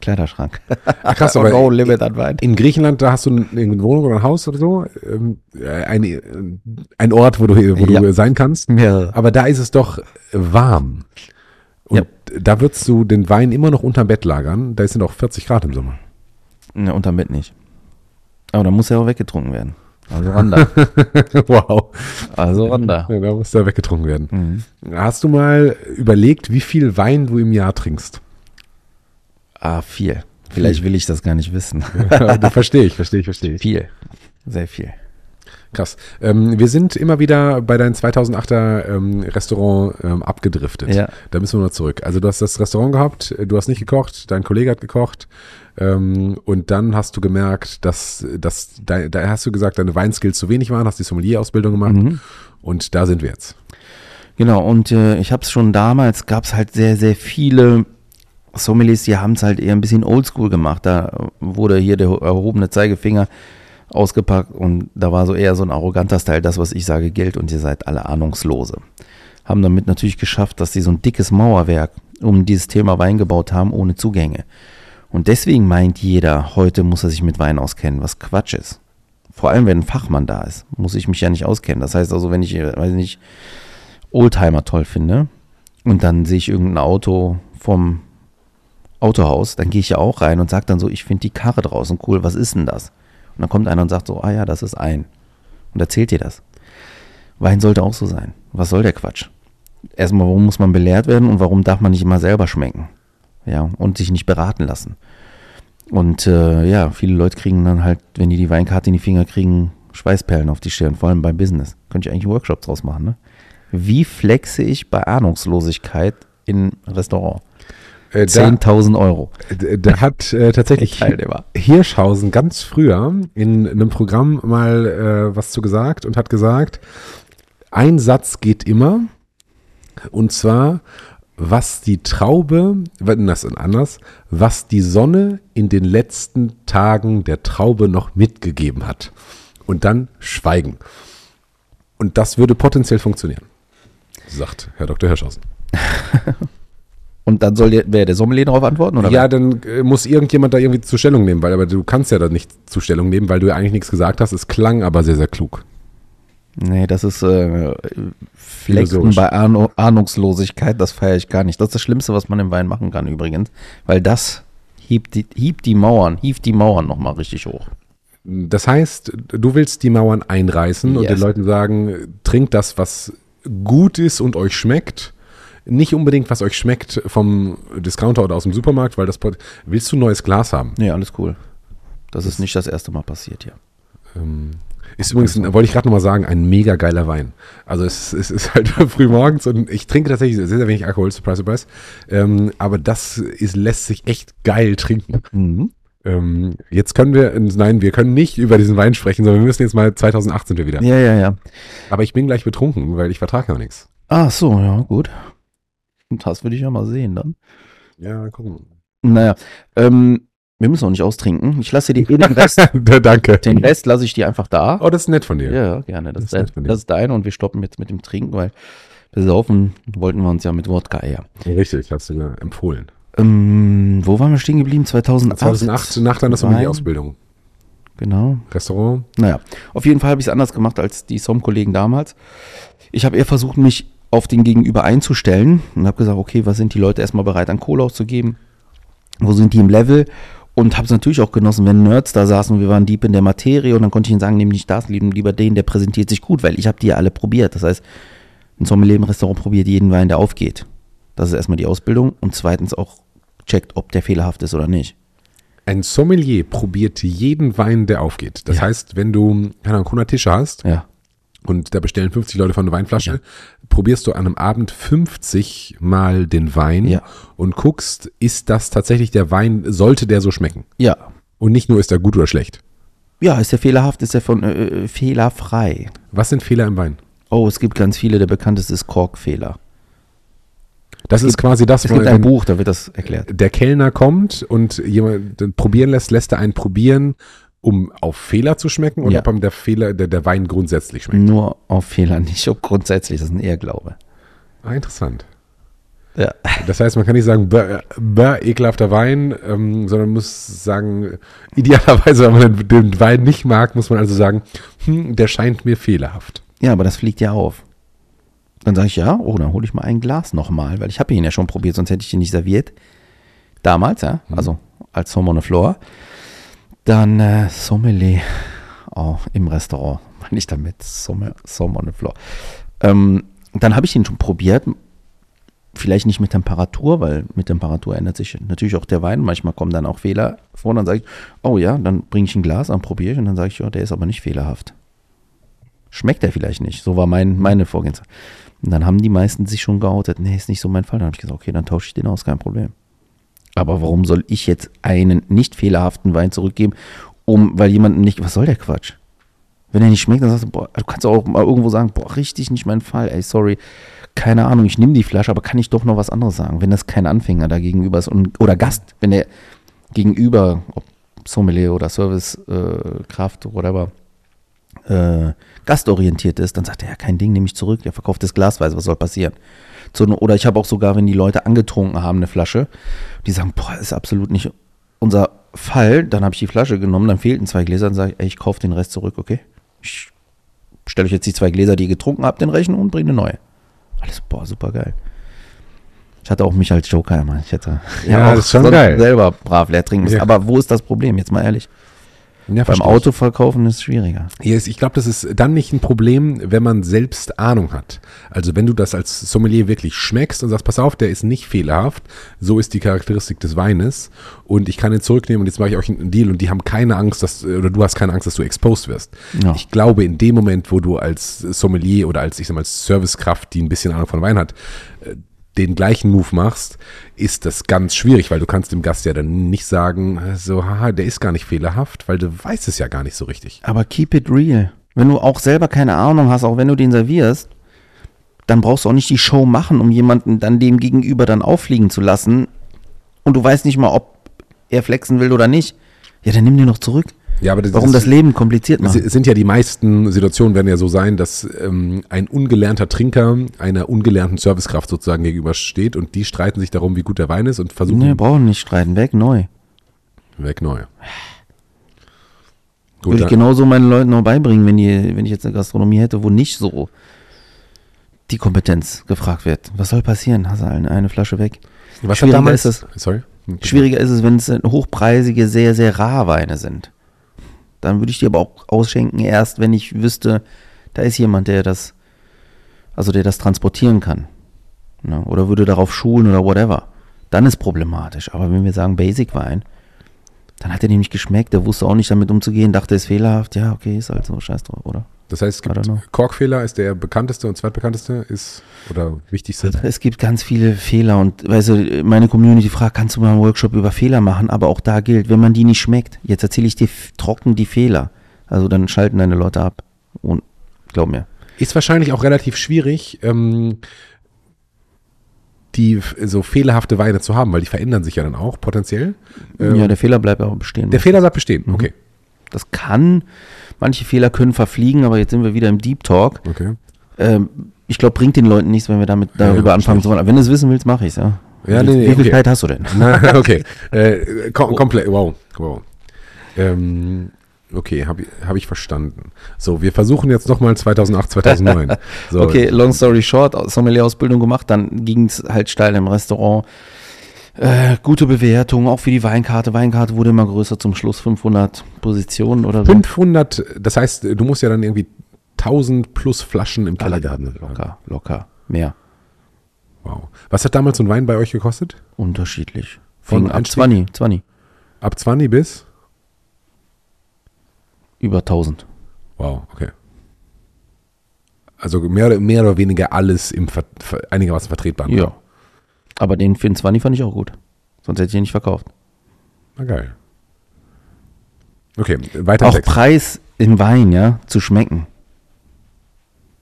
Kleiderschrank. Ach krass, Aber no limit an Wein. in Griechenland, da hast du eine Wohnung oder ein Haus oder so, ähm, ein, ein Ort, wo du, wo Ja. du sein kannst. Ja. Aber da ist es doch warm. Und Ja. da würdest du den Wein immer noch unterm Bett lagern. Da sind auch 40 Grad im Sommer. Ne, unterm Bett nicht. Aber da muss er auch weggetrunken werden. Also Randa. wow. Also Randa. Ja, da muss da weggetrunken werden. Mhm. Hast du mal überlegt, wie viel Wein du im Jahr trinkst? Ah, viel. Vielleicht will ich das gar nicht wissen. verstehe ich, verstehe ich, verstehe ich. viel. Sehr viel. Krass. Ähm, wir sind immer wieder bei deinem 2008er ähm, Restaurant ähm, abgedriftet. Ja. Da müssen wir noch zurück. Also du hast das Restaurant gehabt, du hast nicht gekocht, dein Kollege hat gekocht ähm, und dann hast du gemerkt, dass, dass da, da hast du gesagt, deine Weinskills zu wenig waren, hast die Sommelier-Ausbildung gemacht Mhm. und da sind wir jetzt. Genau, und äh, ich habe es schon damals, gab es halt sehr, sehr viele Sommeliers, die haben es halt eher ein bisschen oldschool gemacht. Da wurde hier der erhobene Zeigefinger ausgepackt und da war so eher so ein arroganter Style, das, was ich sage, gilt und ihr seid alle Ahnungslose. Haben damit natürlich geschafft, dass sie so ein dickes Mauerwerk um dieses Thema Wein gebaut haben, ohne Zugänge. Und deswegen meint jeder, heute muss er sich mit Wein auskennen, was Quatsch ist. Vor allem, wenn ein Fachmann da ist, muss ich mich ja nicht auskennen. Das heißt also, wenn ich, weiß nicht, Oldtimer toll finde und dann sehe ich irgendein Auto vom Autohaus, dann gehe ich ja auch rein und sage dann so, ich finde die Karre draußen cool, was ist denn das? Und dann kommt einer und sagt so, ah ja, das ist ein. Und erzählt dir das. Wein sollte auch so sein. Was soll der Quatsch? Erstmal, warum muss man belehrt werden und warum darf man nicht immer selber schmecken? Ja, und sich nicht beraten lassen. Und äh, ja, viele Leute kriegen dann halt, wenn die die Weinkarte in die Finger kriegen, Schweißperlen auf die Stirn, vor allem beim Business. Könnte ich eigentlich Workshops draus machen, ne? Wie flexe ich bei Ahnungslosigkeit in Restaurant? Äh, da, 10.000 Euro. d- da hat äh, tatsächlich. Hirschhausen ganz früher in einem Programm mal äh, was zu gesagt und hat gesagt, ein Satz geht immer und zwar was die Traube, wenn das anders, was die Sonne in den letzten Tagen der Traube noch mitgegeben hat. Und dann schweigen. Und das würde potenziell funktionieren, sagt Herr Dr. Hirschhausen. Und dann soll der, wer der Sommelier darauf antworten? Oder ja, wer? dann äh, muss irgendjemand da irgendwie zur Stellung nehmen, weil aber du kannst ja da nicht zur Stellung nehmen, weil du ja eigentlich nichts gesagt hast. Es klang aber sehr, sehr klug. Nee, das ist äh, Flexen bei Ahn Ahnungslosigkeit, das feiere ich gar nicht. Das ist das Schlimmste, was man im Wein machen kann übrigens, weil das hebt die, hebt die Mauern, hieft die Mauern nochmal richtig hoch. Das heißt, du willst die Mauern einreißen und Yes. den Leuten sagen, trinkt das, was gut ist und euch schmeckt. Nicht unbedingt, was euch schmeckt vom Discounter oder aus dem Supermarkt, weil das willst du ein neues Glas haben. Nee, alles cool. Das ist nicht das erste Mal passiert hier. Ähm, ist übrigens, wollte ich gerade nochmal sagen, ein mega geiler Wein. Also es, es ist halt früh morgens und ich trinke tatsächlich sehr, sehr wenig Alkohol, surprise, surprise. Ähm, aber das ist, lässt sich echt geil trinken. Mhm. Ähm, jetzt können wir, nein, wir können nicht über diesen Wein sprechen, sondern wir müssen jetzt mal, 2008 sind wir wieder. Ja, ja, ja. Aber ich bin gleich betrunken, weil ich vertrage noch nichts. Ach so, ja, gut. Das würde ich ja mal sehen dann. Ja, gucken. Naja, ähm, wir müssen auch nicht austrinken. Ich lasse dir eh den Rest, Danke. den Rest lasse ich dir einfach da. Oh, das ist nett von dir. Ja, gerne. Das Das, ist nett von dir. das ist deine und wir stoppen jetzt mit dem Trinken, weil besaufen wollten wir uns ja mit Wodka eher. Richtig, hast du empfohlen. Ähm, wo waren wir stehen geblieben? 2008. 2008, nach deiner. Sommelier-Ausbildung. Genau. Restaurant. Naja, auf jeden Fall habe ich es anders gemacht als die SOM-Kollegen damals. Ich habe eher versucht, mich auf den Gegenüber einzustellen und habe gesagt, okay, was sind die Leute erstmal bereit an Kohle auszugeben? Wo sind die im Level? Und habe es natürlich auch genossen, wenn Nerds da saßen und wir waren deep in der Materie und dann konnte ich ihnen sagen, nimm nicht das, nimm lieber den, der präsentiert sich gut, weil ich habe die ja alle probiert. Das heißt, ein Sommelier im Restaurant probiert jeden Wein, der aufgeht. Das ist erstmal die Ausbildung und zweitens auch checkt, ob der fehlerhaft ist oder nicht. Ein Sommelier probiert jeden Wein, der aufgeht. Das Ja. heißt, wenn du keine Ahnung, 100 Tische hast Ja. Und da bestellen 50 Leute von einer Weinflasche, Ja. probierst du an einem Abend 50 Mal den Wein Ja. und guckst, ist das tatsächlich der Wein, sollte der so schmecken? Ja. Und nicht nur, ist er gut oder schlecht. Ja, ist der fehlerhaft, ist er von äh, äh, fehlerfrei. Was sind Fehler im Wein? Oh, es gibt ganz viele. Der bekannteste ist Korkfehler. Das ist quasi das, Es wo- gibt ein Buch, da wird das erklärt. der Kellner kommt und jemand probieren lässt, lässt er einen probieren, um auf Fehler zu schmecken oder Ja. ob ihm der Fehler, der, der Wein grundsätzlich schmeckt. Nur auf Fehler, nicht ob grundsätzlich. Das ist ein Irrglaube. Ah, interessant. Ja. Das heißt, man kann nicht sagen, bäh, bäh, ekelhafter Wein, ähm, sondern muss sagen, idealerweise, wenn man den, Wein nicht mag, muss man also sagen, hm, der scheint mir fehlerhaft. Ja, aber das fliegt ja auf. Dann sage ich, ja, oh, dann hole ich mal ein Glas nochmal, weil ich habe ihn ja schon probiert, sonst hätte ich ihn nicht serviert. Damals, ja, also als Sommelier Flor. Dann äh, Sommelier oh, im Restaurant, meine ich damit, Sommelier, Sommelier Flor. Ähm, dann habe ich ihn schon probiert, vielleicht nicht mit Temperatur, weil mit Temperatur ändert sich natürlich auch der Wein. Manchmal kommen dann auch Fehler vor. Dann sage ich, oh ja, dann bringe ich ein Glas, dann probiere ich und dann sage ich, ja, der ist aber nicht fehlerhaft. Schmeckt er vielleicht nicht. So war mein, meine Vorgehensweise. Und dann haben die meisten sich schon geoutet, nee, ist nicht so mein Fall. Dann habe ich gesagt, okay, dann tausche ich den aus, kein Problem. Aber warum soll ich jetzt einen nicht fehlerhaften Wein zurückgeben, um, weil jemand nicht, was soll der Quatsch? Wenn er nicht schmeckt, dann sagst du, boah, du kannst auch mal irgendwo sagen, boah, richtig nicht mein Fall, ey, sorry, keine Ahnung, ich nehme die Flasche, aber kann ich doch noch was anderes sagen, wenn das kein Anfänger da gegenüber ist und, oder Gast, wenn der gegenüber, ob Sommelier oder Servicekraft äh, whatever, äh, gastorientiert ist, dann sagt er, ja, kein Ding, nehme ich zurück, der verkauft das glasweise, was soll passieren? So, oder ich habe auch sogar, wenn die Leute angetrunken haben, eine Flasche, die sagen, boah, ist absolut nicht unser Fall, dann habe ich die Flasche genommen, dann fehlten zwei Gläser, dann sage ich, ey, ich kaufe den Rest zurück, okay? Ich stelle euch jetzt die zwei Gläser, die ihr getrunken habt, in Rechnung und bringe eine neue. Alles, boah, super geil. Ich hatte auch mich als Joker immer. Ich hätte Ja, auch das ist schon geil. selber brav leer trinken müssen. Ja. Aber wo ist das Problem? Jetzt mal ehrlich. Ja, Beim verstehe ich. Auto verkaufen ist schwieriger. Yes, ich glaube, das ist dann nicht ein Problem, wenn man selbst Ahnung hat. Also wenn du das als Sommelier wirklich schmeckst und sagst, pass auf, der ist nicht fehlerhaft, so ist die Charakteristik des Weines und ich kann ihn zurücknehmen und jetzt mache ich euch einen Deal und die haben keine Angst, dass, oder du hast keine Angst, dass du exposed wirst. Ja. Ich glaube, in dem Moment, wo du als Sommelier oder als, ich sag mal, Servicekraft, die ein bisschen Ahnung von Wein hat, äh, den gleichen Move machst, ist das ganz schwierig, weil du kannst dem Gast ja dann nicht sagen, so, haha, der ist gar nicht fehlerhaft, weil du weißt es ja gar nicht so richtig. Aber keep it real. Wenn du auch selber keine Ahnung hast, auch wenn du den servierst, dann brauchst du auch nicht die Show machen, um jemanden dann dem gegenüber dann auffliegen zu lassen. Und du weißt nicht mal, ob er flexen will oder nicht. Ja, dann nimm den noch zurück. Ja, aber das, Warum das Leben kompliziert Es machen? sind ja die meisten Situationen werden ja so sein, dass ähm, ein ungelernter Trinker einer ungelernten Servicekraft sozusagen gegenübersteht und die streiten sich darum, wie gut der Wein ist und versuchen Nee, brauchen nicht streiten, weg, neu. weg neu. Gut, Würde ich genauso meinen Leuten auch beibringen, wenn, die, wenn ich jetzt eine Gastronomie hätte, wo nicht so die Kompetenz gefragt wird. Was soll passieren? Hast du eine, eine Flasche weg? was schwieriger damals, ist Sorry. Schwieriger ist es, wenn es hochpreisige, sehr, sehr rar Weine sind. Dann würde ich die aber auch ausschenken, erst wenn ich wüsste, da ist jemand, der das, also der das transportieren kann. Ne? Oder würde darauf schulen oder whatever. Dann ist problematisch. Aber wenn wir sagen Basic Wein, dann hat er dem nicht geschmeckt, der wusste auch nicht damit umzugehen, dachte, es ist fehlerhaft. Ja, okay, ist halt so, scheiß drauf, oder? Das heißt, es gibt Korkfehler ist der bekannteste und zweitbekannteste ist oder wichtigste. Es gibt ganz viele Fehler und weißt du, meine Community fragt, kannst du mal einen Workshop über Fehler machen? Aber auch da gilt, wenn man die nicht schmeckt, jetzt erzähle ich dir trocken die Fehler. Also dann schalten deine Leute ab. Und glaub mir. Ist wahrscheinlich auch relativ schwierig, ähm, die so fehlerhafte Weine zu haben, weil die verändern sich ja dann auch potenziell. Ähm, ja, der Fehler bleibt aber bestehen. der Fehler bleibt bestehen. Okay. Das kann, manche Fehler können verfliegen, aber jetzt sind wir wieder im Deep Talk. Okay. Ähm, ich glaube, bringt den Leuten nichts, wenn wir damit darüber ja, anfangen zu wollen. Wenn du es wissen willst, mache ich es, ja. Ja, wie, nee, nee, wie viel okay. Zeit hast du denn? Na, okay. Äh, kom komplett. Wow. wow. Ähm, okay, habe ich, hab ich verstanden. So, wir versuchen jetzt nochmal 2008, 2009. So, Okay, long story short, Sommelier-Ausbildung gemacht, dann ging es halt steil im Restaurant. Äh, gute Bewertung, auch für die Weinkarte. Weinkarte wurde immer größer zum Schluss, 500 Positionen oder so. 500, das heißt, du musst ja dann irgendwie 1000 plus Flaschen im Keller gehabt. Locker, locker, mehr. Wow. Was hat damals so ein Wein bei euch gekostet? Unterschiedlich. Von Fing ab Einstieg- 20, 20, Ab 20 bis? über 1000. Wow, okay. Also mehr oder, mehr oder weniger alles im Ver, ver, einigermaßen vertretbaren. Ja. Aber den für den 20 fand ich auch gut. Sonst hätte ich ihn nicht verkauft. Na geil. Okay, weiter Auch Text. Preis im Wein, ja, zu schmecken.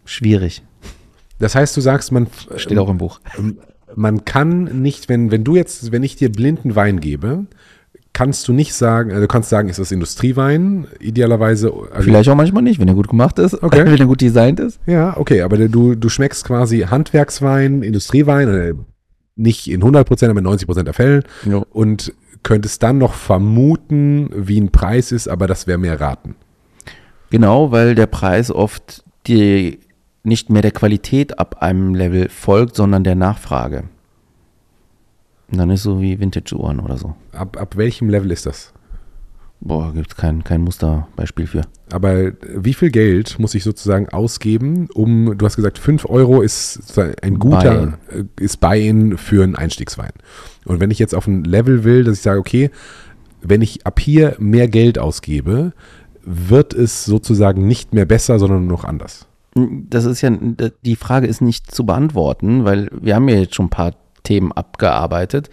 Schwierig. Das heißt, du sagst, man, Steht auch im Buch. Ähm, man kann nicht, wenn, wenn du jetzt, wenn ich dir blinden Wein gebe, kannst du nicht sagen, also du kannst sagen, ist das Industriewein, idealerweise. Also, Vielleicht auch manchmal nicht, wenn er gut gemacht ist, Okay. wenn er gut designt ist. Ja, okay, aber du, du schmeckst quasi Handwerkswein, Industriewein, nicht in 100%, aber in 90% der Fälle Jo. und könntest dann noch vermuten, wie ein Preis ist, aber das wäre mehr raten. Genau, weil der Preis oft die nicht mehr der Qualität ab einem Level folgt, sondern der Nachfrage. Und dann ist so wie Vintage-Uhren oder so. Ab, ab welchem Level ist das? Boah, gibt es kein, kein Musterbeispiel für. Aber wie viel Geld muss ich sozusagen ausgeben, um, du hast gesagt, 5 Euro ist ein guter, äh, ist Buy-in für einen Einstiegswein. Und wenn ich jetzt auf ein Level will, dass ich sage, okay, wenn ich ab hier mehr Geld ausgebe, wird es sozusagen nicht mehr besser, sondern nur noch anders. Das ist ja, die Frage ist nicht zu beantworten, weil wir haben ja jetzt schon ein paar Themen abgearbeitet.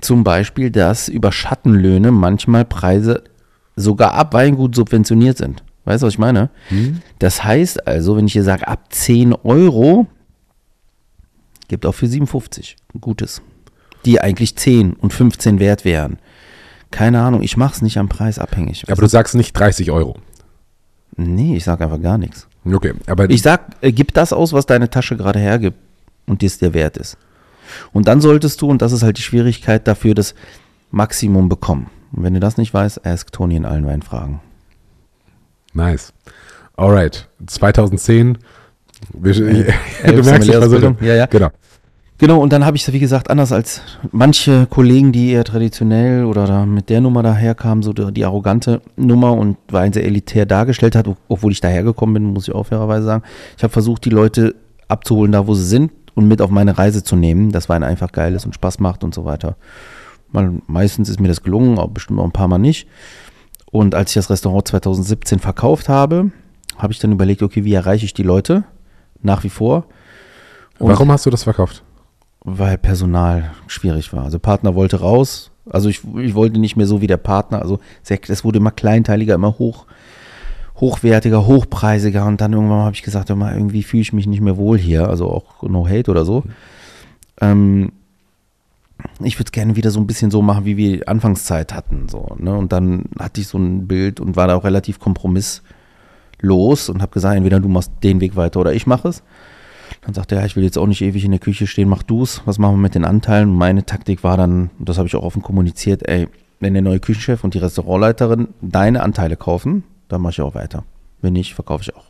Zum Beispiel, dass über Schattenlöhne manchmal Preise sogar ab Weingut subventioniert sind. Weißt du, was ich meine? Das heißt also, wenn ich hier sage, ab 10 Euro, gibt auch für 57 ein gutes. Die eigentlich 10 und 15 wert wären. Keine Ahnung, ich mache es nicht am Preis abhängig. Aber du sagst nicht 30 Euro. nee, ich sage einfach gar nichts. Okay, aber Ich sag, äh, gib das aus, was deine Tasche gerade hergibt und dir es dir wert ist. Und dann solltest du, und das ist halt die Schwierigkeit, dafür das Maximum bekommen. Und wenn du das nicht weißt, ask Tony in allen Weinfragen. nice. Alright, 2010. Wir, du merkst, versuche. Sommelier-Ausbildung, ja, ja. Genau. Genau, und dann habe ich, wie gesagt, anders als manche Kollegen, die eher traditionell oder mit der Nummer daherkamen, so die, die arrogante Nummer und Wein sehr elitär dargestellt hat, obwohl ich dahergekommen bin, muss ich auch fairerweise sagen. Ich habe versucht, die Leute abzuholen, da wo sie sind und mit auf meine Reise zu nehmen, dass Wein einfach geil ist und Spaß macht und so weiter. Mal, meistens ist mir das gelungen, aber bestimmt auch ein paar Mal nicht. Und als ich das Restaurant 2017 verkauft habe, habe ich dann überlegt, okay, wie erreiche ich die Leute? Nach wie vor. Und- Warum hast du das verkauft? weil Personal schwierig war. Also Partner wollte raus. Also ich, ich wollte nicht mehr so wie der Partner. Also es wurde immer kleinteiliger, immer hoch, hochwertiger, hochpreisiger und dann irgendwann habe ich gesagt, mal, irgendwie fühle ich mich nicht mehr wohl hier, also auch no hate oder so. Ähm, ich würde es gerne wieder so ein bisschen so machen, wie wir Anfangszeit hatten. So, ne? Und dann hatte ich so ein Bild und war da auch relativ kompromisslos und habe gesagt, entweder du machst den Weg weiter oder ich mache es. Dann sagte er, ja, ich will jetzt auch nicht ewig in der Küche stehen, mach du's. Was machen wir mit den Anteilen? Und meine Taktik war dann, und das habe ich auch offen kommuniziert, ey, wenn der neue Küchenchef und die Restaurantleiterin deine Anteile kaufen, dann mache ich auch weiter. Wenn nicht, verkaufe ich auch.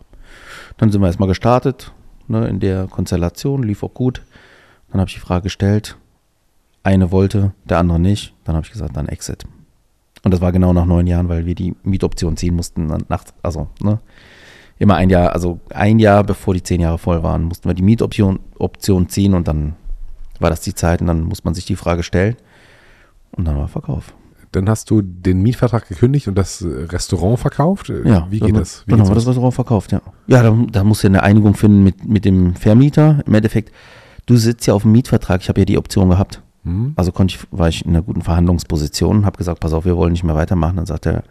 Dann sind wir erstmal gestartet, ne, in der Konstellation, lief auch gut. Dann habe ich die Frage gestellt, eine wollte, der andere nicht. Dann habe ich gesagt, dann Exit. Und das war genau nach neun Jahren, weil wir die Mietoption ziehen mussten. Nach, also, ne, immer ein Jahr, also ein Jahr bevor die zehn Jahre voll waren, mussten wir die Mietoption Option ziehen und dann war das die Zeit und dann muss man sich die Frage stellen. Und dann war Verkauf. Dann hast du den Mietvertrag gekündigt und das Restaurant verkauft? Ja. Wie geht das? Wie dann haben wir das? Restaurant verkauft, ja. Ja, da, da musst du eine Einigung finden mit, mit dem Vermieter. Im Endeffekt, du sitzt ja auf dem Mietvertrag, ich habe ja die Option gehabt. Hm? Also konnte ich, war ich in einer guten Verhandlungsposition, habe gesagt, pass auf, wir wollen nicht mehr weitermachen. Dann sagt er,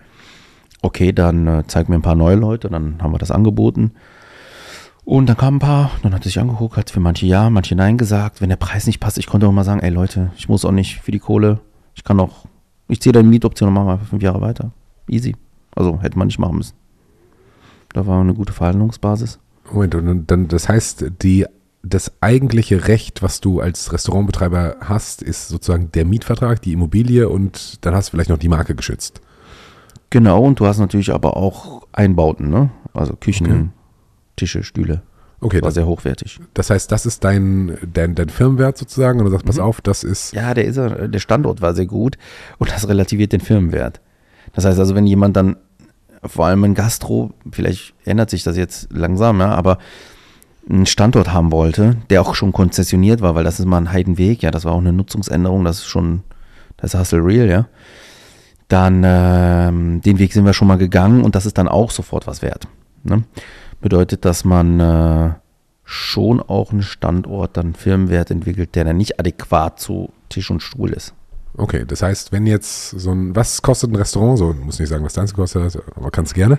okay, dann äh, zeig mir ein paar neue Leute. Dann haben wir das angeboten. Und dann kamen ein paar, dann hat er sich angeguckt, hat für manche ja, manche nein gesagt. Wenn der Preis nicht passt, ich konnte auch mal sagen, ey Leute, ich muss auch nicht für die Kohle, ich kann auch, ich ziehe deine Mietoption und mache mal fünf Jahre weiter. Easy. Also hätte man nicht machen müssen. Da war eine gute Verhandlungsbasis. Moment, und dann, das heißt, die, das eigentliche Recht, was du als Restaurantbetreiber hast, ist sozusagen der Mietvertrag, die Immobilie und dann hast du vielleicht noch die Marke geschützt. Genau, und du hast natürlich aber auch Einbauten, ne? Also Küchen, Okay. Tische, Stühle. Okay, War das, sehr hochwertig. das heißt, das ist dein, dein, dein Firmenwert sozusagen und du sagst, pass auf, das ist, Ja, der, ist, er- der Standort war sehr gut und das relativiert den Firmenwert. Das heißt also, wenn jemand dann, vor allem in Gastro, vielleicht ändert sich das jetzt langsam, ja, aber einen Standort haben wollte, der auch schon konzessioniert war, weil das ist mal ein Heidenweg, ja, das war auch eine Nutzungsänderung, das ist schon, das ist Hustle Real, ja. Dann, ähm, den Weg sind wir schon mal gegangen und das ist dann auch sofort was wert. Ne? Bedeutet, dass man äh, schon auch einen Standort, dann Firmenwert entwickelt, der dann nicht adäquat zu Tisch und Stuhl ist. okay, das heißt, wenn jetzt so ein, was kostet ein Restaurant, so, muss nicht sagen, was deins gekostet hat, aber kannst gerne.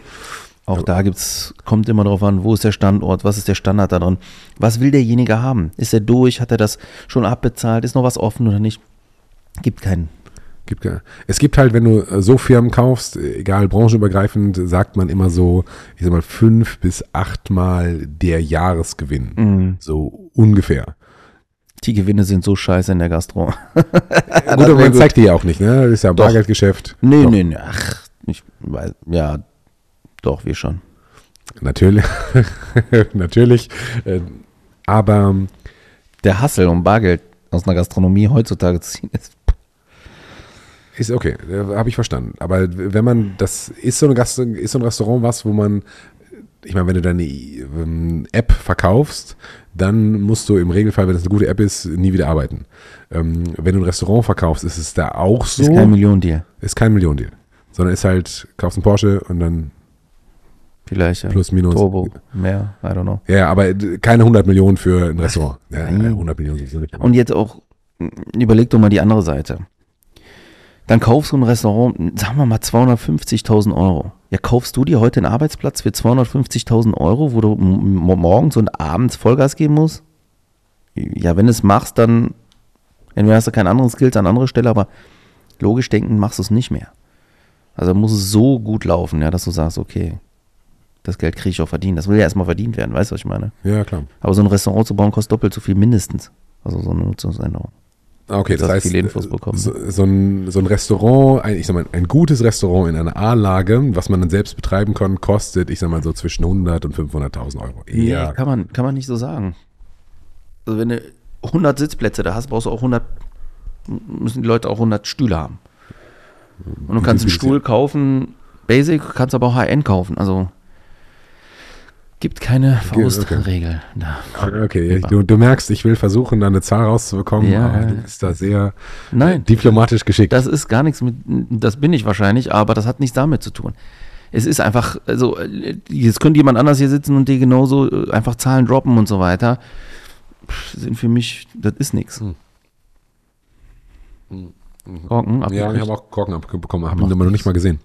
Auch da gibt's, kommt immer drauf an, wo ist der Standort, was ist der Standard da drin, was will derjenige haben? Ist er durch, hat er das schon abbezahlt, ist noch was offen oder nicht? Gibt keinen. Gibt, ke- es gibt halt, wenn du äh, so Firmen kaufst, äh, egal branchenübergreifend, sagt man immer so, ich sag mal, fünf bis achtmal der Jahresgewinn. Mhm. So ungefähr. Die Gewinne sind so scheiße in der Gastro. gut, aber man zeigt die ja auch nicht, ne? Das ist ja ein. Bargeldgeschäft. Nee, Doch, nee, nee, ach, ich weiß, ja, doch, wir schon. Natürlich. Natürlich. Äh, aber Der Hassel, um Bargeld aus einer Gastronomie heutzutage zu ziehen, ist ist okay, äh, habe ich verstanden. Aber wenn man, das ist so, eine Gast, ist so ein Restaurant was, wo man, ich meine, wenn du deine ähm, App verkaufst, dann musst du im Regelfall, wenn es eine gute App ist, nie wieder arbeiten. Ähm, wenn du ein Restaurant verkaufst, ist es da auch so. ist kein Millionendeal. ist kein Millionendeal. Sondern ist halt, kaufst einen Porsche und dann Vielleicht, ja. plus, minus. Turbo, mehr, I don't know. Ja, aber äh, keine 100 Millionen für ein Restaurant. Ja, Nein. 100 Millionen sind nicht. Und jetzt auch, überleg doch mal die andere Seite. Dann kaufst du ein Restaurant, sagen wir mal 250.000 Euro. Ja, kaufst du dir heute einen Arbeitsplatz für 250.000 Euro, wo du morgens und abends Vollgas geben musst? Ja, wenn du es machst, dann entweder hast du kein anderes Skills an anderer Stelle, aber logisch denken machst du es nicht mehr. Also muss es so gut laufen, ja, dass du sagst, okay, das Geld kriege ich auch verdient. Das will ja erstmal verdient werden, weißt du, was ich meine? Ja, klar. Aber so ein Restaurant zu bauen kostet doppelt so viel mindestens. Also so eine Nutzungsänderung. Ah, Okay, das heißt, viele Infos bekommen. So, so, ein, so ein Restaurant, ein, ich sag mal, ein gutes Restaurant in einer A-Lage, was man dann selbst betreiben kann, kostet, ich sag mal, so zwischen 100 und 500.000 Euro. Nee, Ja, kann man, kann man nicht so sagen. Also wenn du 100 Sitzplätze da hast, brauchst du auch 100, müssen die Leute auch 100 Stühle haben. Und du kannst einen Stuhl kaufen, Basic, kannst aber auch High-End kaufen. Also gibt keine Okay, Faustregel. da. okay, du, du merkst, ich will versuchen, da eine Zahl rauszubekommen, Ja, aber du bist da sehr Nein, diplomatisch geschickt. das ist gar nichts mit, das bin ich wahrscheinlich, aber das hat nichts damit zu tun. Es ist einfach, also, äh, jetzt könnte jemand anders hier sitzen und dir genauso äh, einfach Zahlen droppen und so weiter. Sind für mich, das ist nichts. Hm. Korken, ja, ich abgekriegt. habe auch Korken abbekommen, habe ihn aber noch nicht mal gesehen.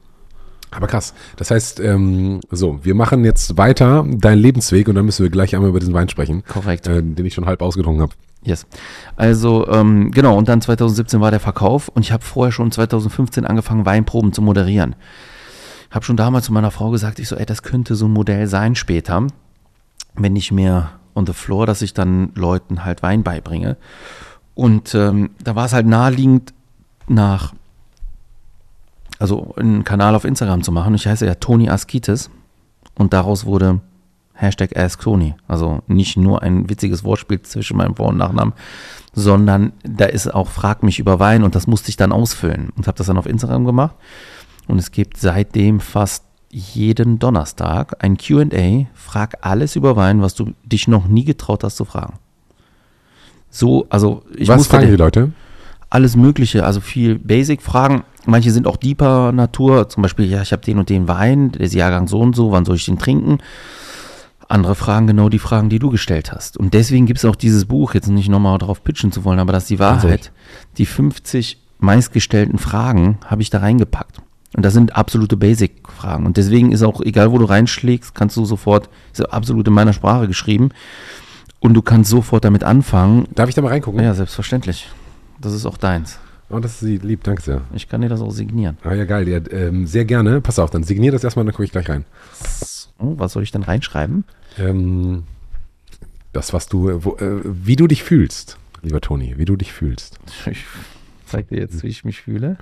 Aber krass. Das heißt, ähm, so, wir machen jetzt weiter deinen Lebensweg und dann müssen wir gleich einmal über diesen Wein sprechen, Korrekt. äh, den ich schon halb ausgetrunken habe. Yes. Also, ähm, genau, und dann 2017 war der Verkauf und ich habe vorher schon 2015 angefangen, Weinproben zu moderieren. Habe schon damals zu meiner Frau gesagt, ich so, ey, das könnte so ein Modell sein später, wenn ich mir on the floor, dass ich dann Leuten halt Wein beibringe. Und ähm, da war es halt naheliegend, nach, also einen Kanal auf Instagram zu machen. Ich heiße ja Toni Askitis und daraus wurde Hashtag AskTony. Also nicht nur ein witziges Wortspiel zwischen meinem Vor- und Nachnamen, sondern da ist auch Frag mich über Wein und das musste ich dann ausfüllen und habe das dann auf Instagram gemacht. Und es gibt seitdem fast jeden Donnerstag ein QA, frag alles über Wein, was du dich noch nie getraut hast zu fragen. So, also ich Was fragen den- die Leute? alles Mögliche, also viel Basic-Fragen. Manche sind auch deeper Natur, zum Beispiel, ja, ich habe den und den Wein, der ist Jahrgang so und so, wann soll ich den trinken? Andere fragen genau die Fragen, die du gestellt hast. Und deswegen gibt es auch dieses Buch, jetzt nicht nochmal drauf pitchen zu wollen, aber das ist die Wahrheit. Die 50 meistgestellten Fragen habe ich da reingepackt. Und das sind absolute Basic-Fragen. Und deswegen ist auch, egal wo du reinschlägst, kannst du sofort, ist absolut in meiner Sprache geschrieben. Und du kannst sofort damit anfangen. Darf ich da mal reingucken? Ja, selbstverständlich. Das ist auch deins. Oh, das ist lieb, danke sehr. Ich kann dir das auch signieren. Ah ja, geil. Ja, ähm, sehr gerne. Pass auf, dann signier das erstmal, dann gucke ich gleich rein. Oh, was soll ich denn reinschreiben? Ähm, das, was du, wo, äh, wie du dich fühlst, lieber Toni, wie du dich fühlst. Ich zeig dir jetzt, wie ich mich fühle.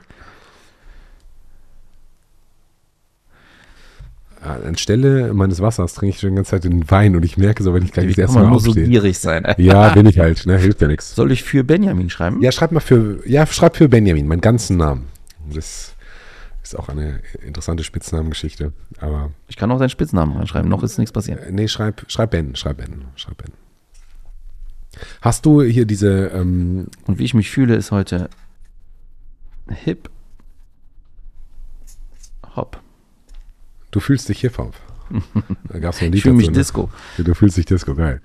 Anstelle meines Wassers trinke ich schon die ganze Zeit den Wein und ich merke so, wenn ich gleich das erste Mal nur so aufstehe. gierig sein? ja, bin ich halt, ne? Hilft ja nichts. Soll ich für Benjamin schreiben? Ja, schreib mal für, ja, schreib für Benjamin, meinen ganzen Namen. Das ist auch eine interessante Spitznamengeschichte. Aber Ich kann auch deinen Spitznamen reinschreiben. Noch ist nichts passiert. äh, nee, schreib, schreib Ben, schreib Ben, schreib Ben. Hast du hier diese, ähm, Und wie ich mich fühle, ist heute hip. Hop. Du fühlst dich Hip-Hop? Da gab's noch ein Lied Ich fühle mich dazu, ne? Disco. Du fühlst dich Disco, geil.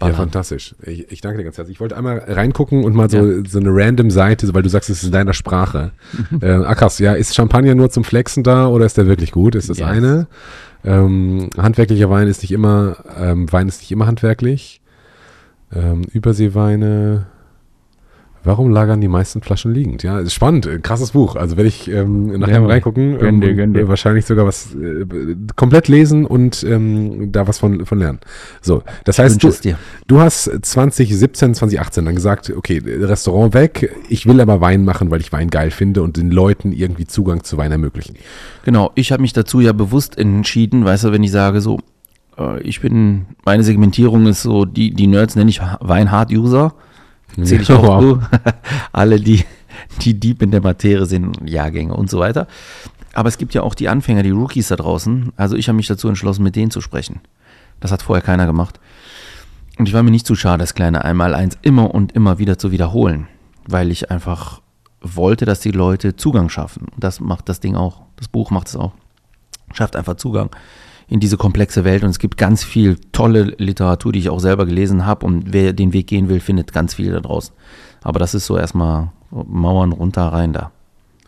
Ja, Ballern. fantastisch. Ich, ich danke dir ganz herzlich. Ich wollte einmal reingucken und mal so, Ja. so eine random Seite, weil du sagst, es ist in deiner Sprache. äh, krass, ja, ist Champagner nur zum Flexen da oder ist der wirklich gut? Ist das Yes. eine? Ähm, handwerklicher Wein ist nicht immer, ähm, Wein ist nicht immer handwerklich. Ähm, Überseeweine. Warum lagern die meisten Flaschen liegend? Ja, ist spannend, äh, krasses Buch. Also werde ich ähm, nachher mal reingucken. gönn dir, ähm, gönn dir. Wahrscheinlich sogar was äh, komplett lesen und ähm, da was von, von lernen. So, das heißt, du, dir. Du hast 2017, 2018 dann gesagt, okay, Restaurant weg, ich will aber Wein machen, weil ich Wein geil finde und den Leuten irgendwie Zugang zu Wein ermöglichen. Genau, ich habe mich dazu ja bewusst entschieden, weißt du, wenn ich sage so, äh, ich bin, meine Segmentierung ist so, die, die Nerds nenne ich Wein-Hard-User, zähle ich auch Wow. zu. Alle, die, die deep in der Materie sind, Jahrgänge und so weiter. Aber es gibt ja auch die Anfänger, die Rookies da draußen. Also ich habe mich dazu entschlossen, mit denen zu sprechen. Das hat vorher keiner gemacht. Und ich war mir nicht zu schade, das kleine Einmaleins immer und immer wieder zu wiederholen, weil ich einfach wollte, dass die Leute Zugang schaffen. Und das macht das Ding auch. Das Buch macht es auch. Schafft einfach Zugang in diese komplexe Welt. Und es gibt ganz viel tolle Literatur, die ich auch selber gelesen habe. Und wer den Weg gehen will, findet ganz viel da draußen. Aber das ist so erstmal Mauern runter, rein da.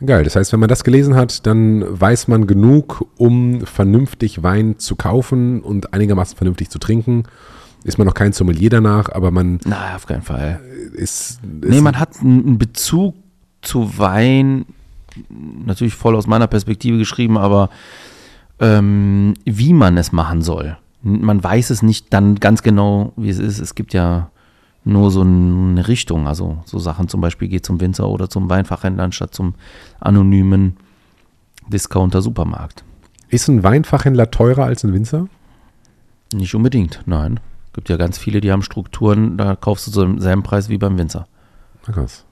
Geil, das heißt, wenn man das gelesen hat, dann weiß man genug, um vernünftig Wein zu kaufen und einigermaßen vernünftig zu trinken. Ist man noch kein Sommelier danach, aber man Na, auf keinen Fall. ist, ist Nee, man hat einen Bezug zu Wein, natürlich voll aus meiner Perspektive geschrieben, aber ähm, wie man es machen soll. Man weiß es nicht dann ganz genau, wie es ist. Es gibt ja nur so eine Richtung, also so Sachen zum Beispiel geht zum Winzer oder zum Weinfachhändler anstatt zum anonymen Discounter-Supermarkt. ist ein Weinfachhändler teurer als ein Winzer? Nicht unbedingt, nein. Gibt ja ganz viele, die haben Strukturen, da kaufst du zum selben Preis wie beim Winzer. Krass.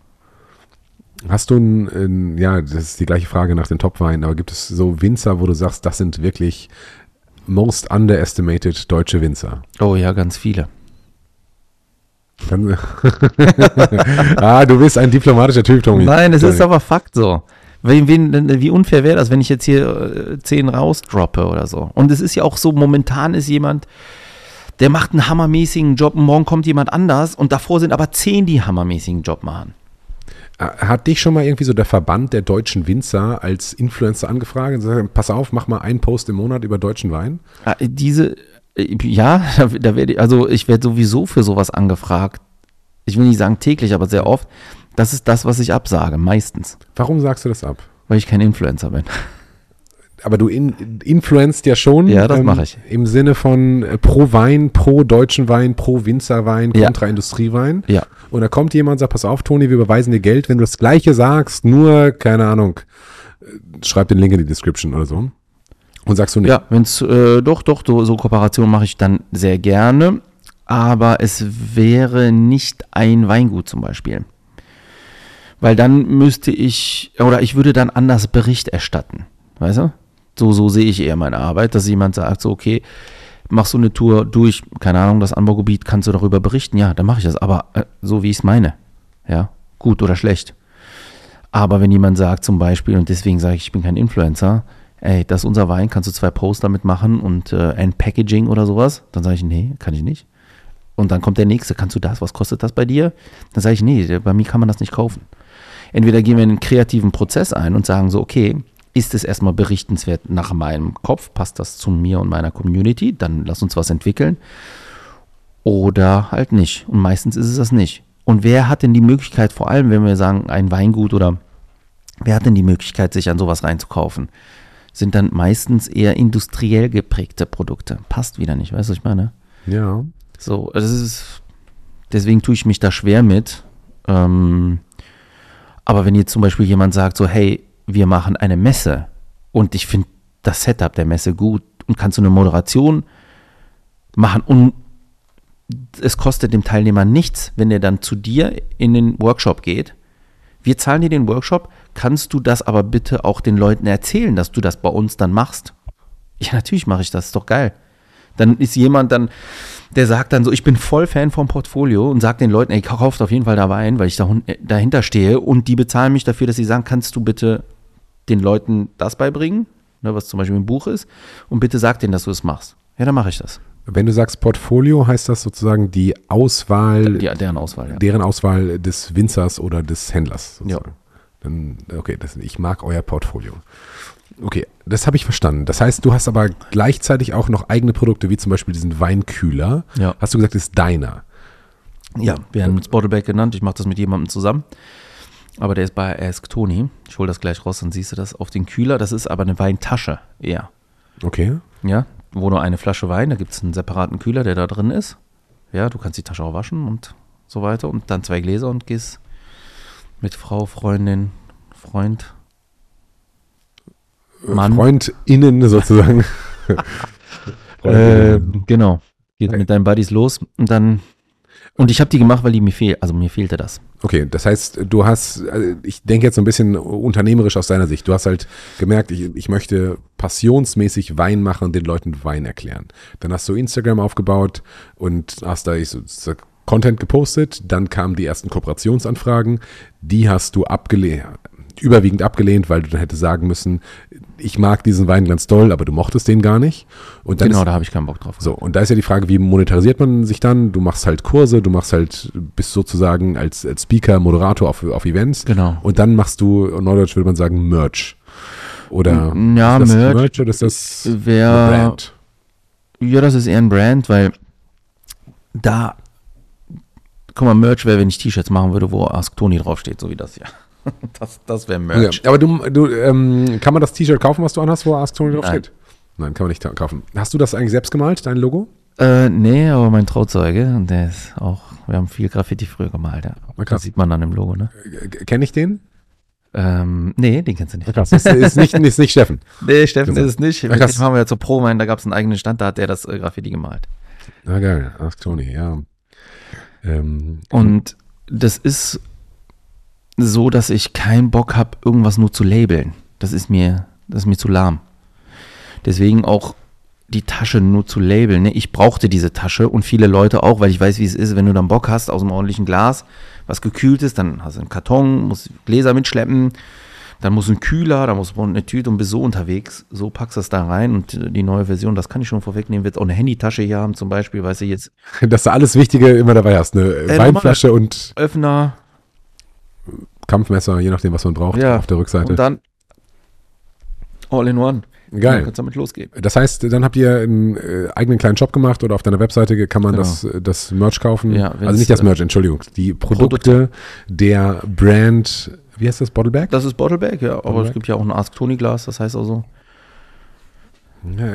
Hast du ein, ein, ja, das ist die gleiche Frage nach den Top-Weinen, aber gibt es so Winzer, wo du sagst, das sind wirklich most underestimated deutsche Winzer? Oh ja, ganz viele. Ah, du bist ein diplomatischer Typ, Tommy. Nein, es ist aber Fakt so. Wen, wen, wie unfair wäre das, wenn ich jetzt hier äh, zehn rausdroppe oder so? Und es ist ja auch so, momentan ist jemand, der macht einen hammermäßigen Job morgen kommt jemand anders und davor sind aber zehn, die einen hammermäßigen Job machen. Äh, Hat dich schon mal irgendwie so der Verband der deutschen Winzer als Influencer angefragt und gesagt, pass auf, mach mal einen Post im Monat über deutschen Wein? Ah, Diese, äh, ja, da, da werde ich, also ich werde sowieso für sowas angefragt. Ich will nicht sagen täglich, aber sehr oft. Das ist das, was ich absage, meistens. Warum sagst du das ab? Weil ich kein Influencer bin. Aber du in, influenzt ja schon. Ja, das mache ich. Im Sinne von äh, pro Wein, pro deutschen Wein, pro Winzerwein, Ja. kontra Industriewein. Ja. Und da kommt jemand und sagt, pass auf, Toni, wir überweisen dir Geld, wenn du das Gleiche sagst, nur, keine Ahnung, äh, schreib den Link in die Description oder so. Und sagst du nicht. Ja, wenn es, äh, doch, doch, so, so Kooperationen mache ich dann sehr gerne. Aber es wäre nicht ein Weingut zum Beispiel. Weil dann müsste ich, oder ich würde dann anders Bericht erstatten. Weißt du? So, so sehe ich eher meine Arbeit, dass jemand sagt, so, okay, mach so eine Tour durch, keine Ahnung, das Anbaugebiet, kannst du darüber berichten? Ja, dann mache ich das. Aber äh, so wie ich es meine. Ja, gut oder schlecht. Aber wenn jemand sagt zum Beispiel, und deswegen sage ich, ich bin kein Influencer, ey, das ist unser Wein, kannst du zwei Posts damit machen und äh, ein Packaging oder sowas, dann sage ich, nee, kann ich nicht. Und dann kommt der nächste, kannst du das, was kostet das bei dir? Dann sage ich, nee, bei mir kann man das nicht kaufen. Entweder gehen wir in einen kreativen Prozess ein und sagen so, okay, ist es erstmal berichtenswert nach meinem Kopf, passt das zu mir und meiner Community, dann lass uns was entwickeln. Oder halt nicht. Und meistens ist es das nicht. Und wer hat denn die Möglichkeit, vor allem wenn wir sagen, ein Weingut oder wer hat denn die Möglichkeit, sich an sowas reinzukaufen? Sind dann meistens eher industriell geprägte Produkte. Passt wieder nicht, weißt du, was ich meine? Ja. So, das ist, deswegen tue ich mich da schwer mit. Ähm, aber wenn jetzt zum Beispiel jemand sagt, so, hey, wir machen eine Messe und ich finde das Setup der Messe gut und kannst du eine Moderation machen und es kostet dem Teilnehmer nichts, wenn er dann zu dir in den Workshop geht. Wir zahlen dir den Workshop, kannst du das aber bitte auch den Leuten erzählen, dass du das bei uns dann machst? Ja, natürlich mache ich das, ist doch geil. Dann ist jemand dann, der sagt dann so, ich bin voll Fan vom Portfolio und sagt den Leuten, ey, kauft auf jeden Fall da Wein, weil ich äh, dahinter stehe und die bezahlen mich dafür, dass sie sagen, kannst du bitte den Leuten das beibringen, ne, was zum Beispiel im Buch ist, und bitte sag denen, dass du es machst. Ja, dann mache ich das. Wenn du sagst Portfolio, heißt das sozusagen die Auswahl, Die, deren Auswahl, ja. deren Auswahl des Winzers oder des Händlers. Sozusagen. Dann, okay, das, ich mag euer Portfolio. Okay, das habe ich verstanden. Das heißt, du hast aber gleichzeitig auch noch eigene Produkte, wie zum Beispiel diesen Weinkühler. Ja. Hast du gesagt, ist deiner. Ja, wir haben es Bottleback genannt. Ich mache das mit jemandem zusammen. Aber der ist bei Ask Tony. Ich hole das gleich raus, dann siehst du das auf den Kühler. Das ist aber eine Weintasche eher. Okay. Ja, wo nur eine Flasche Wein, da gibt es einen separaten Kühler, der da drin ist. Ja, du kannst die Tasche auch waschen und so weiter. Und dann zwei Gläser und gehst mit Frau, Freundin, Freund. Mann. FreundInnen sozusagen. Äh, genau. Geht mit deinen Buddies los und dann. Und ich habe die gemacht, weil die mir fehlt. Also mir fehlte das. Okay, das heißt, du hast, also ich denke jetzt so ein bisschen unternehmerisch aus deiner Sicht. Du hast halt gemerkt, ich, ich möchte passionsmäßig Wein machen und den Leuten Wein erklären. Dann hast du Instagram aufgebaut und hast da so, so Content gepostet. Dann kamen die ersten Kooperationsanfragen. Die hast du abgelehnt, überwiegend abgelehnt, weil du dann hättest sagen müssen, ich mag diesen Wein ganz doll, aber du mochtest den gar nicht. Und dann genau, ist, da habe ich keinen Bock drauf. so, und da ist ja die Frage, wie monetarisiert man sich dann? Du machst halt Kurse, du machst halt, bist sozusagen als, als Speaker, Moderator auf, auf Events. Genau. Und dann machst du, in Neudeutsch würde man sagen, Merch. Oder Ja, ist das Merch Merch oder ist das wär- Brand? Ja, das ist eher ein Brand, weil da, guck mal, Merch wäre, wenn ich T-Shirts machen würde, wo Ask Tony draufsteht, so wie das hier. Das, das wäre Merch. Ja, aber du, du ähm, kann man das T-Shirt kaufen, was du anhast, wo Ask Tony drauf Nein. steht? Nein, kann man nicht kaufen. Hast du das eigentlich selbst gemalt, dein Logo? Äh, nee, aber mein Trauzeuge, und der ist auch, wir haben viel Graffiti früher gemalt, ja. Na. Das sieht man dann im Logo, ne? Kenne ich den? Ähm, nee, den kennst du nicht. Krass. Ist, ist, nicht, ist nicht Steffen. Nee, Steffen Das- ist es nicht. Mit krass. dem haben wir ja zur Prowein, da gab es einen eigenen Stand, da hat der das äh, Graffiti gemalt. Na geil, Ask Tony, ja. Ähm, Und das ist so, dass ich keinen Bock habe, irgendwas nur zu labeln. Das ist mir, das ist mir zu lahm. Deswegen auch die Tasche nur zu labeln. Ne? Ich brauchte diese Tasche und viele Leute auch, weil ich weiß, wie es ist, wenn du dann Bock hast aus einem ordentlichen Glas, was gekühlt ist, dann hast du einen Karton, musst Gläser mitschleppen, dann muss ein Kühler, dann muss eine Tüte und bist so unterwegs. So packst du das da rein und die neue Version, das kann ich schon vorwegnehmen, wird auch eine Handytasche hier haben zum Beispiel, weißt du, jetzt dass du alles Wichtige immer dabei hast. Eine Äh, Weinflasche und Öffner, Kampfmesser, je nachdem, was man braucht, Ja. auf der Rückseite. Und dann all in one. Dann Geil. kannst damit losgehen. Das heißt, dann habt ihr einen äh, eigenen kleinen Shop gemacht oder auf deiner Webseite kann man Genau. das, das Merch kaufen. Ja, also nicht das äh, Merch, Entschuldigung. Die Produkte der Brand, wie heißt das, Bottleback? Das ist Bottleback, ja. Aber Bottleback. es gibt ja auch ein Ask Tony Glas, das heißt also. Ja,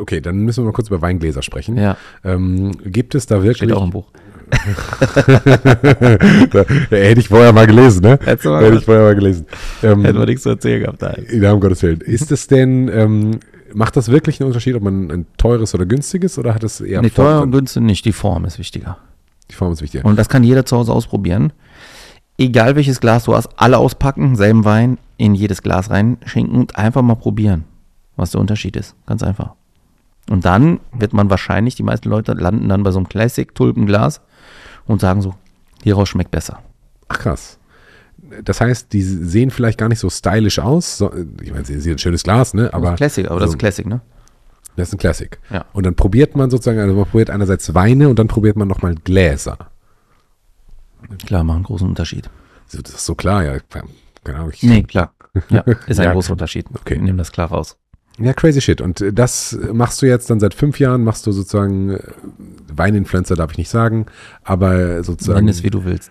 okay, dann müssen wir mal kurz über Weingläser sprechen. Ja, Ähm, gibt es da wirklich. steht auch im Buch. da, hätte ich vorher mal gelesen, ne? Hättest du mal Hätte ich vorher mal gelesen. Ähm, Hätten wir nichts zu erzählen gehabt. Nein. Ja, um Gottes Willen. Ist es denn, ähm, macht das wirklich einen Unterschied, ob man ein teures oder günstiges oder hat es eher Nee, teuer und günstig nicht, die Form ist wichtiger. Die Form ist wichtig. Und das kann jeder zu Hause ausprobieren. Egal welches Glas du hast, alle auspacken, selben Wein in jedes Glas reinschenken und einfach mal probieren, was der Unterschied ist. Ganz einfach. Und dann wird man wahrscheinlich, die meisten Leute landen dann bei so einem Classic-Tulpenglas und sagen so, hieraus schmeckt besser. Ach krass. Das heißt, die sehen vielleicht gar nicht so stylisch aus. So, ich meine, sie sind ein schönes Glas, ne? das Aber ist Classic, aber das so- ist Classic, ne? das ist ein Classic. Ja. Und dann probiert man sozusagen, also man probiert einerseits Weine und dann probiert man nochmal Gläser. Klar, macht einen großen Unterschied. So, Das ist so klar, ja. Keine Ahnung. Ich, Nee, klar. Ja, ist ein Ja. großer Unterschied. Okay. Ich nehme das klar raus. Ja, crazy shit. Und äh, das machst du jetzt dann seit fünf Jahren, machst du sozusagen äh, Weininfluencer, darf ich nicht sagen, aber sozusagen Nenn es, wie du willst.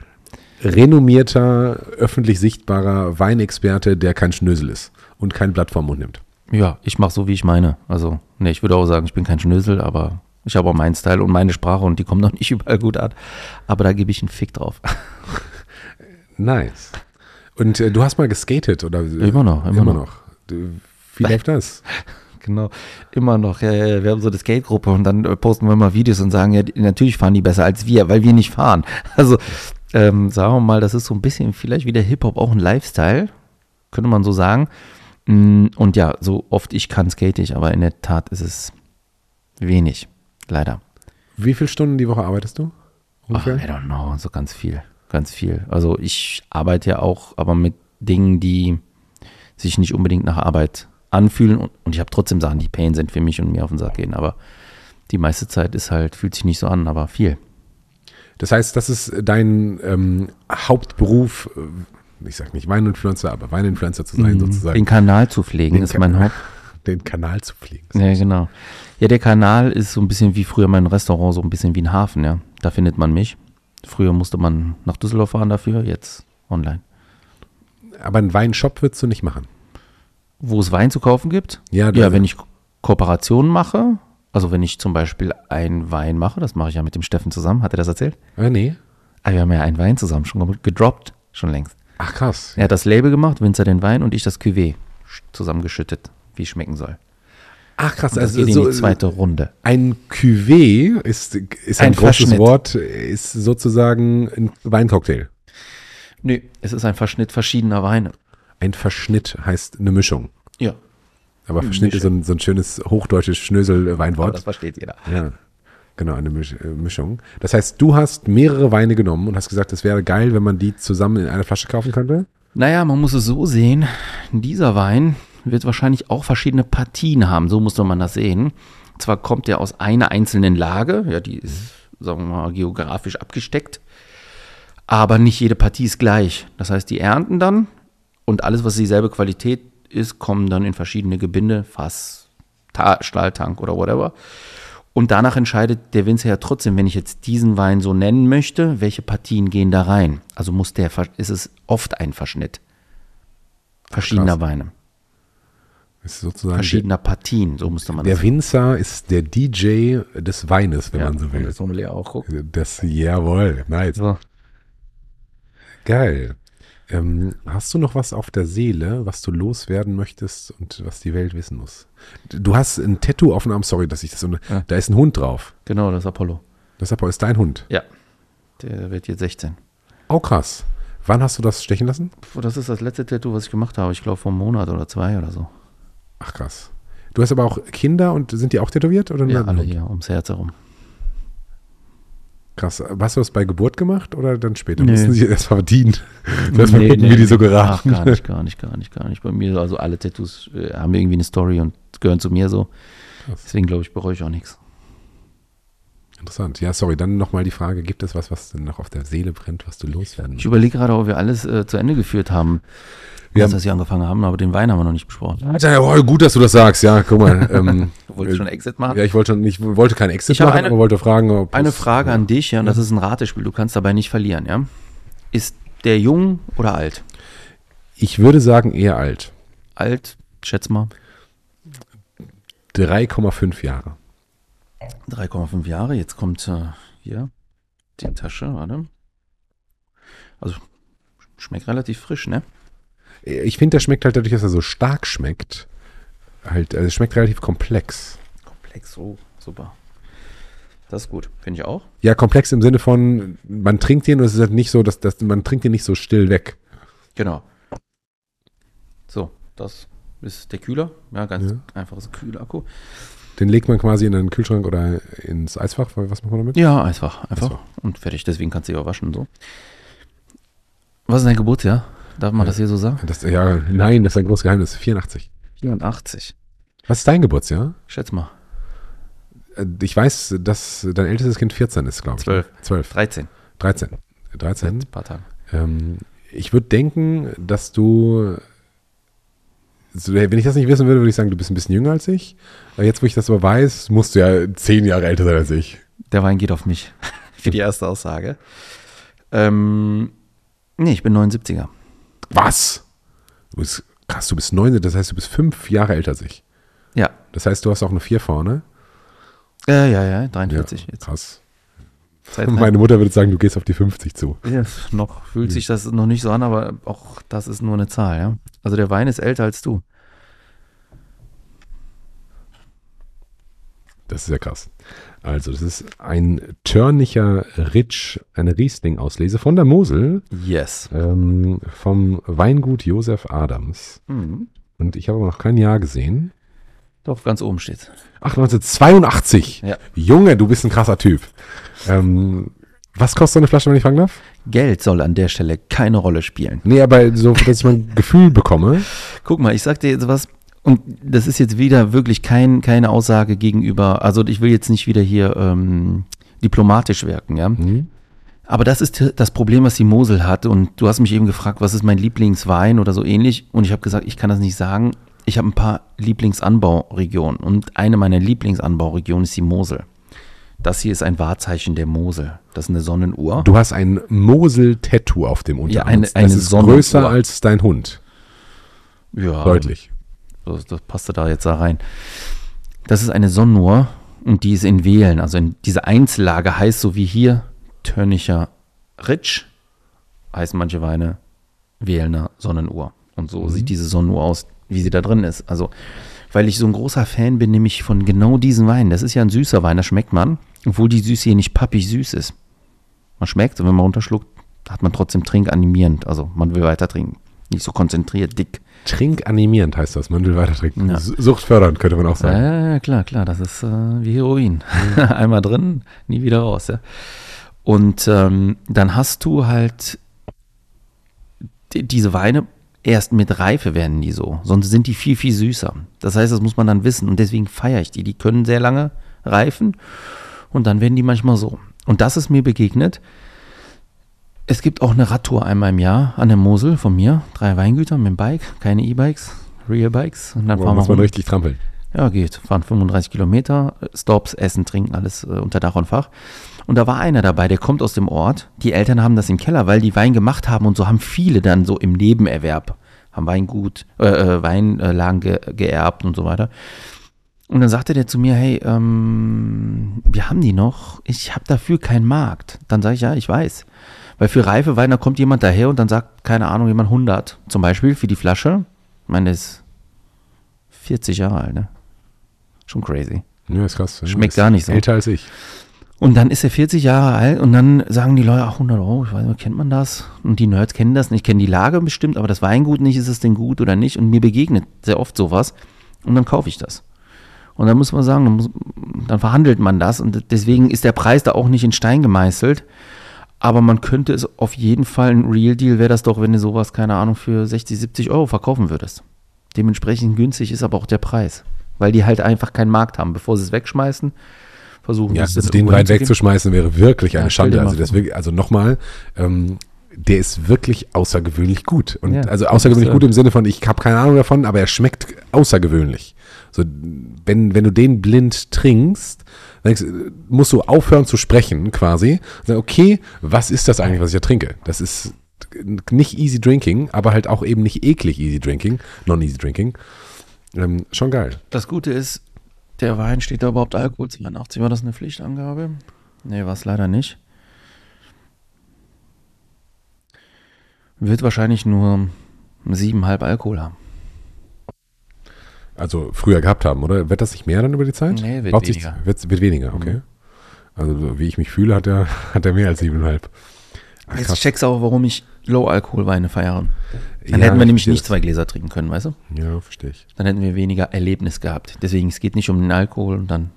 renommierter, öffentlich sichtbarer Weinexperte, der kein Schnösel ist und kein Blatt vom Mund nimmt. Ja, ich mache so, wie ich meine. Also, nee, ich würde auch sagen, ich bin kein Schnösel, aber ich habe auch meinen Style und meine Sprache und die kommen noch nicht überall gut an. Aber da gebe ich einen Fick drauf. Nice. Und äh, du hast mal geskatet, oder? Immer noch, immer immer noch. noch. Du, Wie läuft das? Genau, immer noch. Ja, wir haben so eine Skate-Gruppe und dann äh, posten wir mal Videos und sagen, ja, natürlich fahren die besser als wir, weil wir nicht fahren. Also, ähm, sagen wir mal, das ist so ein bisschen vielleicht wie der Hip-Hop auch ein Lifestyle, könnte man so sagen. Mm, Und ja, so oft ich kann, skate ich, aber in der Tat ist es wenig, leider. Wie viele Stunden die Woche arbeitest du? Ach, Ungefähr? I don't know, so ganz viel, ganz viel. Also ich arbeite ja auch, aber mit Dingen, die sich nicht unbedingt nach Arbeit anfühlen und, und ich habe trotzdem Sachen, die Pain sind für mich und mir auf den Sack gehen, aber die meiste Zeit ist halt, fühlt sich nicht so an, aber viel. Das heißt, das ist dein ähm, Hauptberuf, äh, ich sag nicht Weininfluencer, aber Weininfluencer zu sein, sozusagen. Den Kanal zu pflegen Den ist mein Haupt. Den Kanal zu fliegen. Ja, genau. Ja, der Kanal ist so ein bisschen wie früher mein Restaurant, so ein bisschen wie ein Hafen, ja. Da findet man mich. Früher musste man nach Düsseldorf fahren dafür, jetzt online. Aber einen Weinshop würdest du nicht machen. Wo es Wein zu kaufen gibt? Ja, Ja, wenn ich Kooperationen mache, also wenn ich zum Beispiel einen Wein mache, das mache ich ja mit dem Steffen zusammen, hat er das erzählt? Ah, nee. Ah, wir haben ja einen Wein zusammen schon gedroppt, schon längst. Ach krass. Er hat das Label gemacht, Winzer den Wein und ich das Cuvée sch- zusammengeschüttet, wie es schmecken soll. Ach krass. Also so, in die zweite Runde. ein Cuvée ist, ist ein, Ein großes. Wort, ist sozusagen ein Weincocktail. Nö, es ist ein Verschnitt verschiedener Weine. Ein Verschnitt heißt eine Mischung. Ja, Aber Verschnitt ist so ein, so ein schönes hochdeutsches Schnösel-Weinwort. das versteht jeder. Ja, genau, eine äh, Mischung. Das heißt, du hast mehrere Weine genommen und hast gesagt, es wäre geil, wenn man die zusammen in einer Flasche kaufen könnte. Naja, man muss es so sehen, dieser Wein wird wahrscheinlich auch verschiedene Partien haben, so musste man das sehen. Zwar kommt er aus einer einzelnen Lage, ja, die ist, sagen wir mal, geografisch abgesteckt, aber nicht jede Partie ist gleich. Das heißt, die ernten dann und alles, was dieselbe Qualität ist, kommen dann in verschiedene Gebinde, Fass, Ta Stahltank oder whatever. Und danach entscheidet der Winzer ja trotzdem, wenn ich jetzt diesen Wein so nennen möchte, welche Partien gehen da rein. Also muss der, ist es oft ein Verschnitt verschiedener Krass. Weine, ist sozusagen verschiedener Partien, so musste man der, das der Winzer ist der DJ des Weines, wenn ja, man so will. Das auch guckt. Das, jawohl, nice. So. Geil. Ähm, hast du noch was auf der Seele, was du loswerden möchtest und was die Welt wissen muss? Du hast ein Tattoo auf dem Arm, sorry, dass ich das so. Ja. Da ist ein Hund drauf. Genau, das Apollo. Das ist dein Hund. Ja. Der wird jetzt 16. Oh, krass. Wann hast du das stechen lassen? Das ist das letzte Tattoo, was ich gemacht habe. Ich glaube, vor einem Monat oder zwei oder so. Ach, krass. Du hast aber auch Kinder und sind die auch tätowiert? Oder Ja, alle hier ums Herz herum. Krass. Hast du das bei Geburt gemacht oder dann später? Nee. Mussten sie erst mal verdienen. Lass mal Nee, gucken, nee, wie die so geraten. Ach, gar nicht, gar nicht, gar nicht, gar nicht. Bei mir, also alle Tattoos äh, haben irgendwie eine Story und gehören zu mir so. Krass. Deswegen glaube ich, bereue ich auch nichts. Interessant. Ja, sorry, dann nochmal die Frage, gibt es was, was denn noch auf der Seele brennt, was du loswerden Ich überlege gerade, ob wir alles äh, zu Ende geführt haben, Wir haben- wir hier angefangen haben, aber den Wein haben wir noch nicht besprochen. Alter, oh, gut, dass du das sagst. Ja, guck mal. Ähm, Wolltest du schon Exit machen? ja, ich wollte schon, ich wollte kein Exit machen, eine- aber wollte fragen, ob Eine es- Frage an dich, ja, und das ist ein Ratespiel, du kannst dabei nicht verlieren, ja? Ist der jung oder alt? Ich würde sagen eher alt. Alt, schätz mal, 3,5 Jahre. 3,5 Jahre. Jetzt kommt äh, hier die Tasche, warte. Also schmeckt relativ frisch, ne? Ich finde, der schmeckt halt dadurch, dass er so stark schmeckt. Halt, also es schmeckt relativ komplex. Komplex, oh, super. Das ist gut, finde ich auch. Ja, komplex im Sinne von, man trinkt den und es ist halt nicht so, dass, dass man trinkt den nicht so still weg. Genau. So, das ist der Kühler. Ja, ganz Ja. einfaches Kühlakku. Den legt man quasi in den Kühlschrank oder ins Eisfach. Was macht man damit? Ja, einfach, einfach. Ach Und fertig. Deswegen kannst du ja auch waschen und so. Was ist dein Geburtsjahr? Darf man Ja. das hier so sagen? Das, ja, nein, das ist ein großes Geheimnis. 84. 84. Was ist dein Geburtsjahr? Schätz mal. Äh, Ich weiß, dass dein ältestes Kind 14 ist, glaube ich. Zwölf. 12. 13. 13. 13. Seit ein paar Tagen. Ähm, ich würde denken, dass du, wenn ich das nicht wissen würde, würde ich sagen, du bist ein bisschen jünger als ich. Aber jetzt, wo ich das aber weiß, musst du ja zehn Jahre älter sein als ich. Der Wein geht auf mich. Für die erste Aussage. Ähm, nee, ich bin 79er. Was? Du bist, krass, du bist neun, das heißt, du bist fünf Jahre älter als ich. Ja. Das heißt, du hast auch eine vier vorne. Äh, ja, ja, 43 jetzt. krass. Seit Meine Mutter würde sagen, du gehst auf die 50 zu. ja, noch fühlt sich das noch nicht so an, aber auch das ist nur eine Zahl, ja. Also der Wein ist älter als du. Das ist ja krass. Also, das ist ein Törnicher Ritsch, eine Riesling-Auslese von der Mosel, Yes. ähm, vom Weingut Josef Adams. Mhm. Und ich habe aber noch kein Jahr gesehen. Doch, ganz oben steht. Ach, 1982. Ja. Junge, du bist ein krasser Typ. Ähm, was kostet so eine Flasche, wenn ich fragen darf? Geld soll an der Stelle keine Rolle spielen. Nee, aber so, dass ich mal ein Gefühl bekomme. Guck mal, ich sag dir jetzt was, und das ist jetzt wieder wirklich kein, keine Aussage gegenüber, also ich will jetzt nicht wieder hier ähm, diplomatisch wirken, ja. Hm? Aber das ist das Problem, was die Mosel hat. Und du hast mich eben gefragt, was ist mein Lieblingswein oder so ähnlich. Und ich habe gesagt, ich kann das nicht sagen. Ich habe ein paar Lieblingsanbauregionen. Und eine meiner Lieblingsanbauregionen ist die Mosel. Das hier ist ein Wahrzeichen der Mosel. Das ist eine Sonnenuhr. Du hast ein Mosel-Tattoo auf dem Unterarm. eine- eine das ist Sonnenuhr. größer als dein Hund. ja, Deutlich. Das, das passte da jetzt da rein. Das ist eine Sonnenuhr und die ist in Wählen. Also in diese Einzellage heißt so wie hier Törnicher Ritsch, heißen manche Weine Wählner Sonnenuhr. Und so sieht diese Sonnenuhr aus, wie sie da drin ist. Also, weil ich so ein großer Fan bin, nämlich von genau diesen Weinen. Das ist ja ein süßer Wein, das schmeckt man, obwohl die Süße hier nicht pappig süß ist. Man schmeckt und wenn man runterschluckt, hat man trotzdem trinkanimierend. Also man will weiter trinken. Nicht so konzentriert, dick. Trinkanimierend heißt das. Man will weiter trinken. Ja. Suchtfördernd könnte man auch sagen. Ja, ja, klar, klar, das ist äh, wie Heroin. Einmal drin, nie wieder raus. Ja. Und ähm, dann hast du halt die, diese Weine, erst mit Reife werden die so, sonst sind die viel, viel süßer. Das heißt, das muss man dann wissen und deswegen feiere ich die. Die können sehr lange reifen und dann werden die manchmal so. Und das ist mir begegnet. Es gibt auch eine Radtour einmal im Jahr an der Mosel von mir. Drei Weingüter mit dem Bike, keine E-Bikes, Real Bikes. Und dann Boah, fahren wir muss man rum. richtig trampeln. Ja, geht. Fahren 35 Kilometer, Stops, Essen, Trinken, alles äh, unter Dach und Fach. Und da war einer dabei, der kommt aus dem Ort. Die Eltern haben das im Keller, weil die Wein gemacht haben und so haben viele dann so im Nebenerwerb, haben Weingut, äh, äh, Weinlagen ge geerbt und so weiter. Und dann sagte der zu mir, hey, ähm, wir haben die noch, ich habe dafür keinen Markt. Dann sage ich, ja, ich weiß. Weil für reife Weine, da kommt jemand daher und dann sagt, keine Ahnung, jemand 100 zum Beispiel für die Flasche. Ich meine, der ist 40 Jahre alt, ne? Schon crazy. Ja, ist krass. Schmeckt Ist gar nicht so. Älter als ich. Und dann ist er 40 Jahre alt und dann sagen die Leute, ach, 100 Euro, ich weiß nicht, kennt man das? Und die Nerds kennen das nicht, ich kenne die Lage bestimmt, aber das Weingut nicht, ist es denn gut oder nicht? Und mir begegnet sehr oft sowas und dann kaufe ich das. Und dann muss man sagen, dann, muss, dann verhandelt man das und deswegen ist der Preis da auch nicht in Stein gemeißelt. Aber man könnte es auf jeden Fall, ein Real Deal wäre das doch, wenn du sowas, keine Ahnung, für 60, 70 Euro verkaufen würdest. Dementsprechend günstig ist aber auch der Preis, weil die halt einfach keinen Markt haben. Bevor sie es wegschmeißen, versuchen. Ja, das also den Wein wegzuschmeißen wäre wirklich eine Ja, dir Schande. Also, das vor. wirklich, also nochmal, ähm, der ist wirklich außergewöhnlich gut. Und Ja, also außergewöhnlich das, gut im Sinne von, ich habe keine Ahnung davon, aber er schmeckt außergewöhnlich. So, wenn, wenn du den blind trinkst, denkst, musst du aufhören zu sprechen quasi. Sagen, okay, was ist das eigentlich, was ich da trinke? Das ist nicht easy drinking, aber halt auch eben nicht eklig easy drinking, non-easy drinking. Ähm, schon geil. Das Gute ist, der Wein steht da überhaupt Alkohol 82. War das eine Pflichtangabe? Nee, war es leider nicht. Wird wahrscheinlich nur 7,5 Alkohol haben. Also früher gehabt haben, oder? Wird das nicht mehr dann über die Zeit? Nee, wird sich- weniger. Mhm. Wird, wird weniger, okay. Also so wie ich mich fühle, hat er, hat er mehr als siebeneinhalb. Ah, Jetzt krass. checkst du auch, warum ich Low-Alkohol-Weine feiere. Dann Ja, hätten wir ich nämlich nicht das. zwei Gläser trinken können, weißt du? Ja, verstehe ich. Dann hätten wir weniger Erlebnis gehabt. Deswegen, es geht nicht um den Alkohol und dann.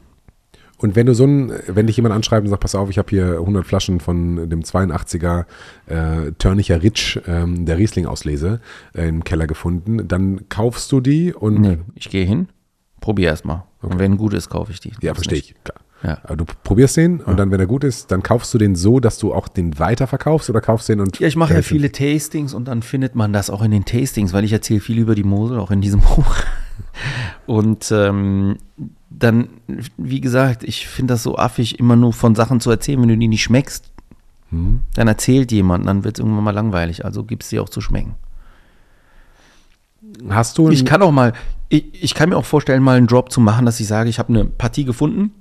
Und wenn du so ein, wenn dich jemand anschreibt und sagt, pass auf, ich habe hier 100 Flaschen von dem 82er äh, Törnicher Ritsch, ähm, der Riesling-Auslese, äh, im Keller gefunden, dann kaufst du die und Nee, ich gehe hin, probiere erstmal. Und wenn gut ist, kaufe ich die. ja, verstehe ich. Klar. Ja. Aber du probierst den und dann, wenn er gut ist, dann kaufst du den so, dass du auch den weiterverkaufst oder kaufst den und Ja, ich mache ja viele Tastings und dann findet man das auch in den Tastings, weil ich erzähle viel über die Mosel, auch in diesem Buch. Und ähm, dann, wie gesagt, ich finde das so affig, immer nur von Sachen zu erzählen, wenn du die nicht schmeckst. Hm. Dann erzählt jemand, dann wird es irgendwann mal langweilig. Also gibst sie auch zu schmecken. Hast du Ich kann auch mal, ich, ich kann mir auch vorstellen, mal einen Drop zu machen, dass ich sage, ich habe eine Partie gefunden,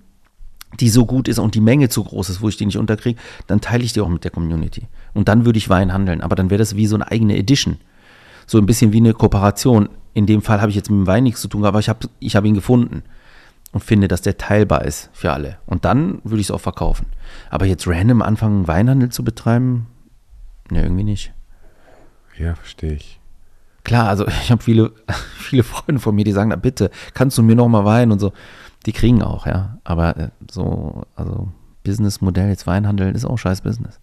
die so gut ist und die Menge zu groß ist, wo ich die nicht unterkriege, dann teile ich die auch mit der Community. Und dann würde ich Wein handeln. Aber dann wäre das wie so eine eigene Edition. So ein bisschen wie eine Kooperation. In dem Fall habe ich jetzt mit dem Wein nichts zu tun, aber ich habe ich hab ihn gefunden und finde, dass der teilbar ist für alle. Und dann würde ich es auch verkaufen. Aber jetzt random anfangen, Weinhandel zu betreiben, ne, irgendwie nicht. ja, verstehe ich. Klar, also ich habe viele, viele Freunde von mir, die sagen, na bitte, kannst du mir noch mal Wein und so. Die kriegen auch, ja. Aber äh, so, also Businessmodell, jetzt Weinhandeln, ist auch scheiß Business.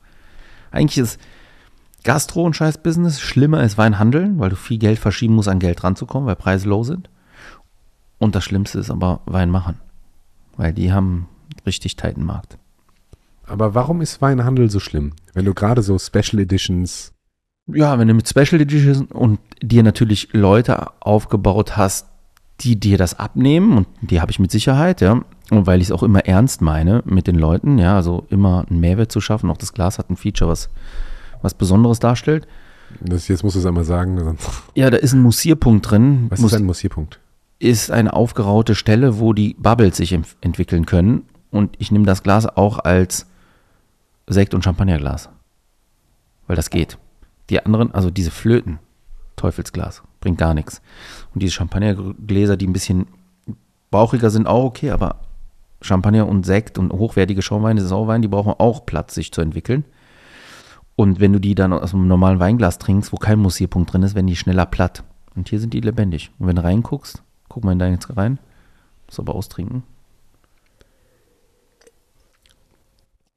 Eigentlich ist Gastro ein scheiß Business. Schlimmer ist Weinhandeln, weil du viel Geld verschieben musst, an Geld ranzukommen, weil Preise low sind. Und das Schlimmste ist aber Wein machen. Weil die haben richtig tighten Markt. Aber warum ist Weinhandel so schlimm? Wenn du gerade so Special Editions Ja, wenn du mit Special Edition und dir natürlich Leute aufgebaut hast, die dir das abnehmen, und die habe ich mit Sicherheit, ja, und weil ich es auch immer ernst meine mit den Leuten, ja, also immer einen Mehrwert zu schaffen, auch das Glas hat ein Feature, was, was Besonderes darstellt. Das, jetzt musst du es einmal sagen. Sonst, Ja, da ist ein Mussierpunkt drin. was Muss- ist ein Mussierpunkt? Ist eine aufgeraute Stelle, wo die Bubbles sich entwickeln können. Und ich nehme das Glas auch als Sekt- und Champagnerglas. Weil das geht. Die anderen, also diese Flöten, Teufelsglas, bringt gar nichts. Und diese Champagnergläser, die ein bisschen bauchiger sind, auch okay, aber Champagner und Sekt und hochwertige Schaumweine, Sauwein, die brauchen auch Platz, sich zu entwickeln. Und wenn du die dann aus einem normalen Weinglas trinkst, wo kein Mussierpunkt drin ist, werden die schneller platt. Und hier sind die lebendig. Und wenn du reinguckst, guck mal in deinen jetzt rein, musst aber austrinken.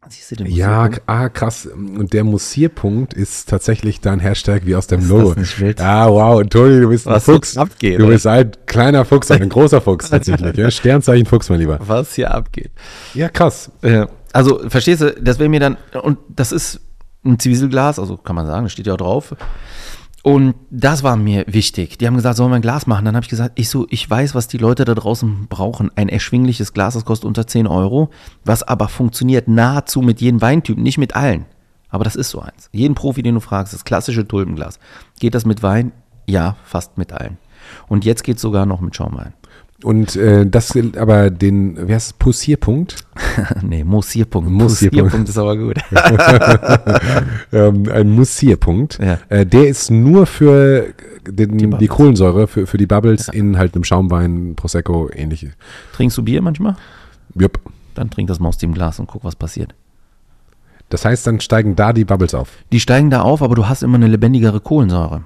Siehst du den Ja, ah, krass. Und der Mussierpunkt ist tatsächlich dein Hashtag wie aus dem Ist Logo. das nicht wild? Ah, wow. Und Toni, du bist ein Was Fuchs. hier abgeht, du bist ein kleiner Fuchs, ein großer Fuchs tatsächlich. Ja? Sternzeichen Fuchs, mein Lieber. was hier abgeht. Ja, krass. Äh, also, verstehst du, das wäre mir dann, und das ist ein Zwieselglas, also kann man sagen, das steht ja auch drauf. Und das war mir wichtig. Die haben gesagt, sollen wir ein Glas machen? Dann habe ich gesagt, ich so, ich weiß, was die Leute da draußen brauchen. Ein erschwingliches Glas, das kostet unter 10 Euro, was aber funktioniert nahezu mit jedem Weintyp, nicht mit allen. Aber das ist so eins. Jeden Profi, den du fragst, das klassische Tulpenglas. Geht das mit Wein? Ja, fast mit allen. Und jetzt geht es sogar noch mit Schaumwein. Und äh, das aber den, wie heißt es, Pussierpunkt? nee, Mussierpunkt. Mussierpunkt. Ist aber gut. ähm, ein Mussierpunkt. Ja. Äh, der ist nur für den, die, Bubbles. Kohlensäure, für, für die Bubbles in halt einem Schaumwein, Prosecco, ähnliche. Trinkst du Bier manchmal? Jupp. Dann trink das mal aus dem Glas und guck, was passiert. Das heißt, dann steigen da die Bubbles auf. Die steigen da auf, aber du hast immer eine lebendigere Kohlensäure.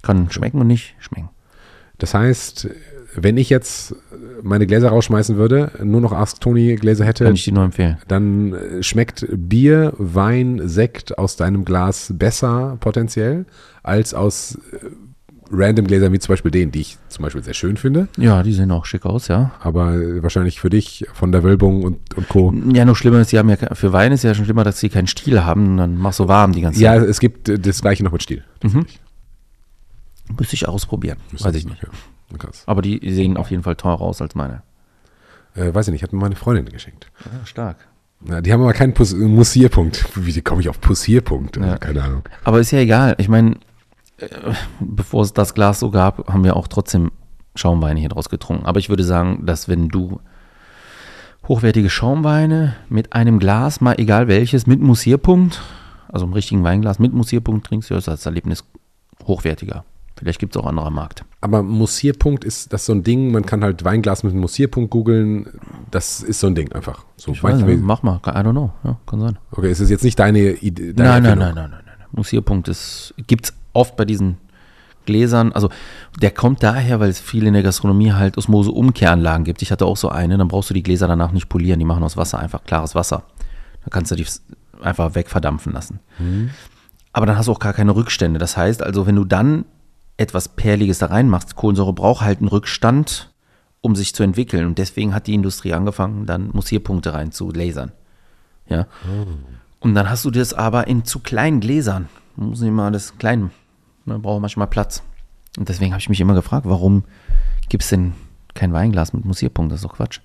Kann schmecken und nicht schmecken. Das heißt, wenn ich jetzt meine Gläser rausschmeißen würde, nur noch Ask Tony Gläser hätte, Kann ich dir nur empfehlen. dann äh, schmeckt Bier, Wein, Sekt aus deinem Glas besser potenziell als aus äh, random Gläsern wie zum Beispiel den, die ich zum Beispiel sehr schön finde, Ja, die sehen auch schick aus, ja. aber wahrscheinlich für dich von der Wölbung und, und Co. Ja, noch schlimmer ist, die haben ja, für Wein ist ja schon schlimmer, dass sie keinen Stiel haben, dann machst du warm die ganze Ja, Zeit. es gibt äh, das gleiche noch mit Stiel. Mhm. Müsste ich ausprobieren, weiß ich nicht. Ja, krass. Aber die sehen auf jeden Fall teurer aus als meine. Äh, weiß ich nicht, hat mir meine Freundin geschenkt. Ja, stark. Na, die haben aber keinen Pus Mussierpunkt. Wie komme ich auf Pussierpunkt? Ja. Keine Ahnung. Aber ist ja egal. Ich meine, äh, bevor es das Glas so gab, haben wir auch trotzdem Schaumweine hier draus getrunken. Aber ich würde sagen, dass wenn du hochwertige Schaumweine mit einem Glas, mal egal welches, mit Mussierpunkt, also einem richtigen Weinglas mit Mussierpunkt trinkst, ist das Erlebnis hochwertiger. Vielleicht gibt es auch andere am Markt. Aber Mussierpunkt ist das so ein Ding, man kann halt Weinglas mit einem Mussierpunkt googeln. Das ist so ein Ding einfach. So, Ich weiß nicht, mach mal, I don't know. Ja, kann sein. okay, ist es jetzt nicht deine Idee? Deine Nein, nein, nein, nein, nein, nein. Mussierpunkt gibt es oft bei diesen Gläsern. Also der kommt daher, weil es viel in der Gastronomie halt Osmose-Umkehranlagen gibt. Ich hatte auch so eine, dann brauchst du die Gläser danach nicht polieren. Die machen aus Wasser einfach klares Wasser. Dann kannst du die einfach wegverdampfen lassen. Aber dann hast du auch gar keine Rückstände. Das heißt also, wenn du dann etwas Perliges da reinmachst, Kohlensäure braucht halt einen Rückstand, um sich zu entwickeln. Und deswegen hat die Industrie angefangen, dann Mussierpunkte rein zu lasern. Ja. Und dann hast du das aber in zu kleinen Gläsern. Man muss nicht mal das klein, man braucht manchmal Platz. Und deswegen habe ich mich immer gefragt, warum gibt es denn kein Weinglas mit Mussierpunkt? Das ist doch Quatsch.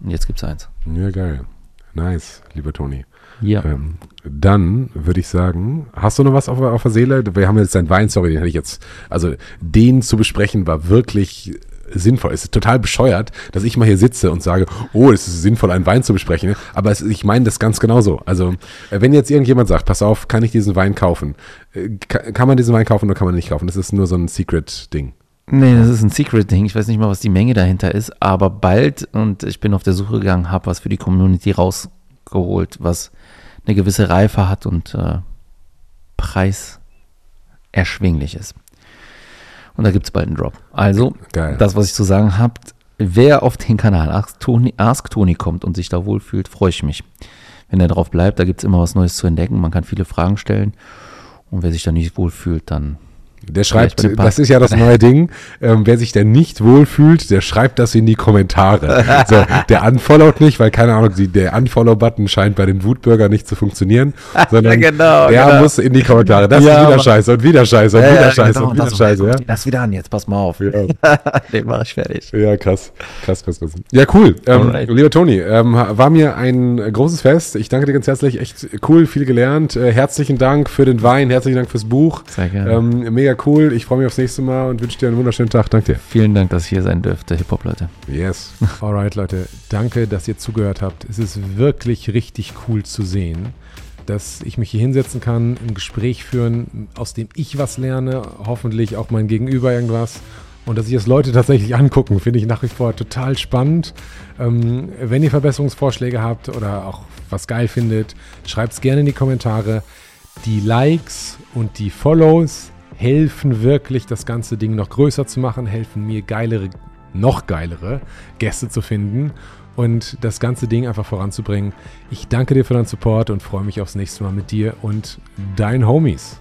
Und jetzt gibt es eins. Ja, geil. Nice, lieber Toni. Hier. Ähm, dann würde ich sagen, hast du noch was auf, auf der Seele? Wir haben jetzt deinen Wein, sorry, den hatte ich jetzt, also den zu besprechen war wirklich sinnvoll. Es ist total bescheuert, dass ich mal hier sitze und sage, oh, es ist sinnvoll, einen Wein zu besprechen. Aber es, ich meine das ganz genauso. Also, äh, wenn jetzt irgendjemand sagt, pass auf, kann ich diesen Wein kaufen? Äh, ka- Kann man diesen Wein kaufen oder kann man nicht kaufen? Das ist nur so ein Secret-Ding. Nee, das ist ein Secret-Ding. Ich weiß nicht mal, was die Menge dahinter ist, aber bald, und ich bin auf der Suche gegangen, habe was für die Community rausgeholt, was eine gewisse Reife hat und äh, Preis erschwinglich ist. Und da gibt es bald einen Drop. Also, Geil. das, was ich zu sagen habe, wer auf den Kanal Ask Tony, Ask Tony kommt und sich da wohlfühlt, freue ich mich. Wenn er drauf bleibt, da gibt es immer was Neues zu entdecken. Man kann viele Fragen stellen. Und wer sich da nicht wohlfühlt, dann Der schreibt, das ist ja das neue Ding, ähm, wer sich denn nicht wohlfühlt, der schreibt das in die Kommentare. So, der unfollowt nicht, weil keine Ahnung, der Unfollow-Button scheint bei den Wutbürger nicht zu funktionieren, sondern genau, der genau. muss in die Kommentare. Das Ja, ist wieder Scheiße und wieder Scheiße und Ja, wieder ja, Scheiße genau, und wieder das- Scheiße. Ja? Das wieder an jetzt, pass mal auf. Den mache ich fertig. Ja, krass. Krass, krass, krass. Ja, cool. Ähm, lieber Toni, ähm, war mir ein großes Fest. Ich danke dir ganz herzlich. Echt cool, viel gelernt. Äh, herzlichen Dank für den Wein, herzlichen Dank fürs Buch. Sehr gerne. Ähm, mega cool. Ich freue mich aufs nächste Mal und wünsche dir einen wunderschönen Tag. Danke dir. Vielen Dank, dass ich hier sein dürfte, Hip-Hop-Leute. Yes. Alright, Leute, danke, dass ihr zugehört habt. Es ist wirklich richtig cool zu sehen, dass ich mich hier hinsetzen kann, ein Gespräch führen, aus dem ich was lerne, hoffentlich auch mein Gegenüber irgendwas. Und dass sich das Leute tatsächlich angucken, finde ich nach wie vor total spannend. Ähm, wenn ihr Verbesserungsvorschläge habt oder auch was geil findet, schreibt es gerne in die Kommentare. Die Likes und die Follows helfen wirklich, das ganze Ding noch größer zu machen, helfen mir geilere, noch geilere Gäste zu finden und das ganze Ding einfach voranzubringen. Ich danke dir für deinen Support und freue mich aufs nächste Mal mit dir und deinen Homies.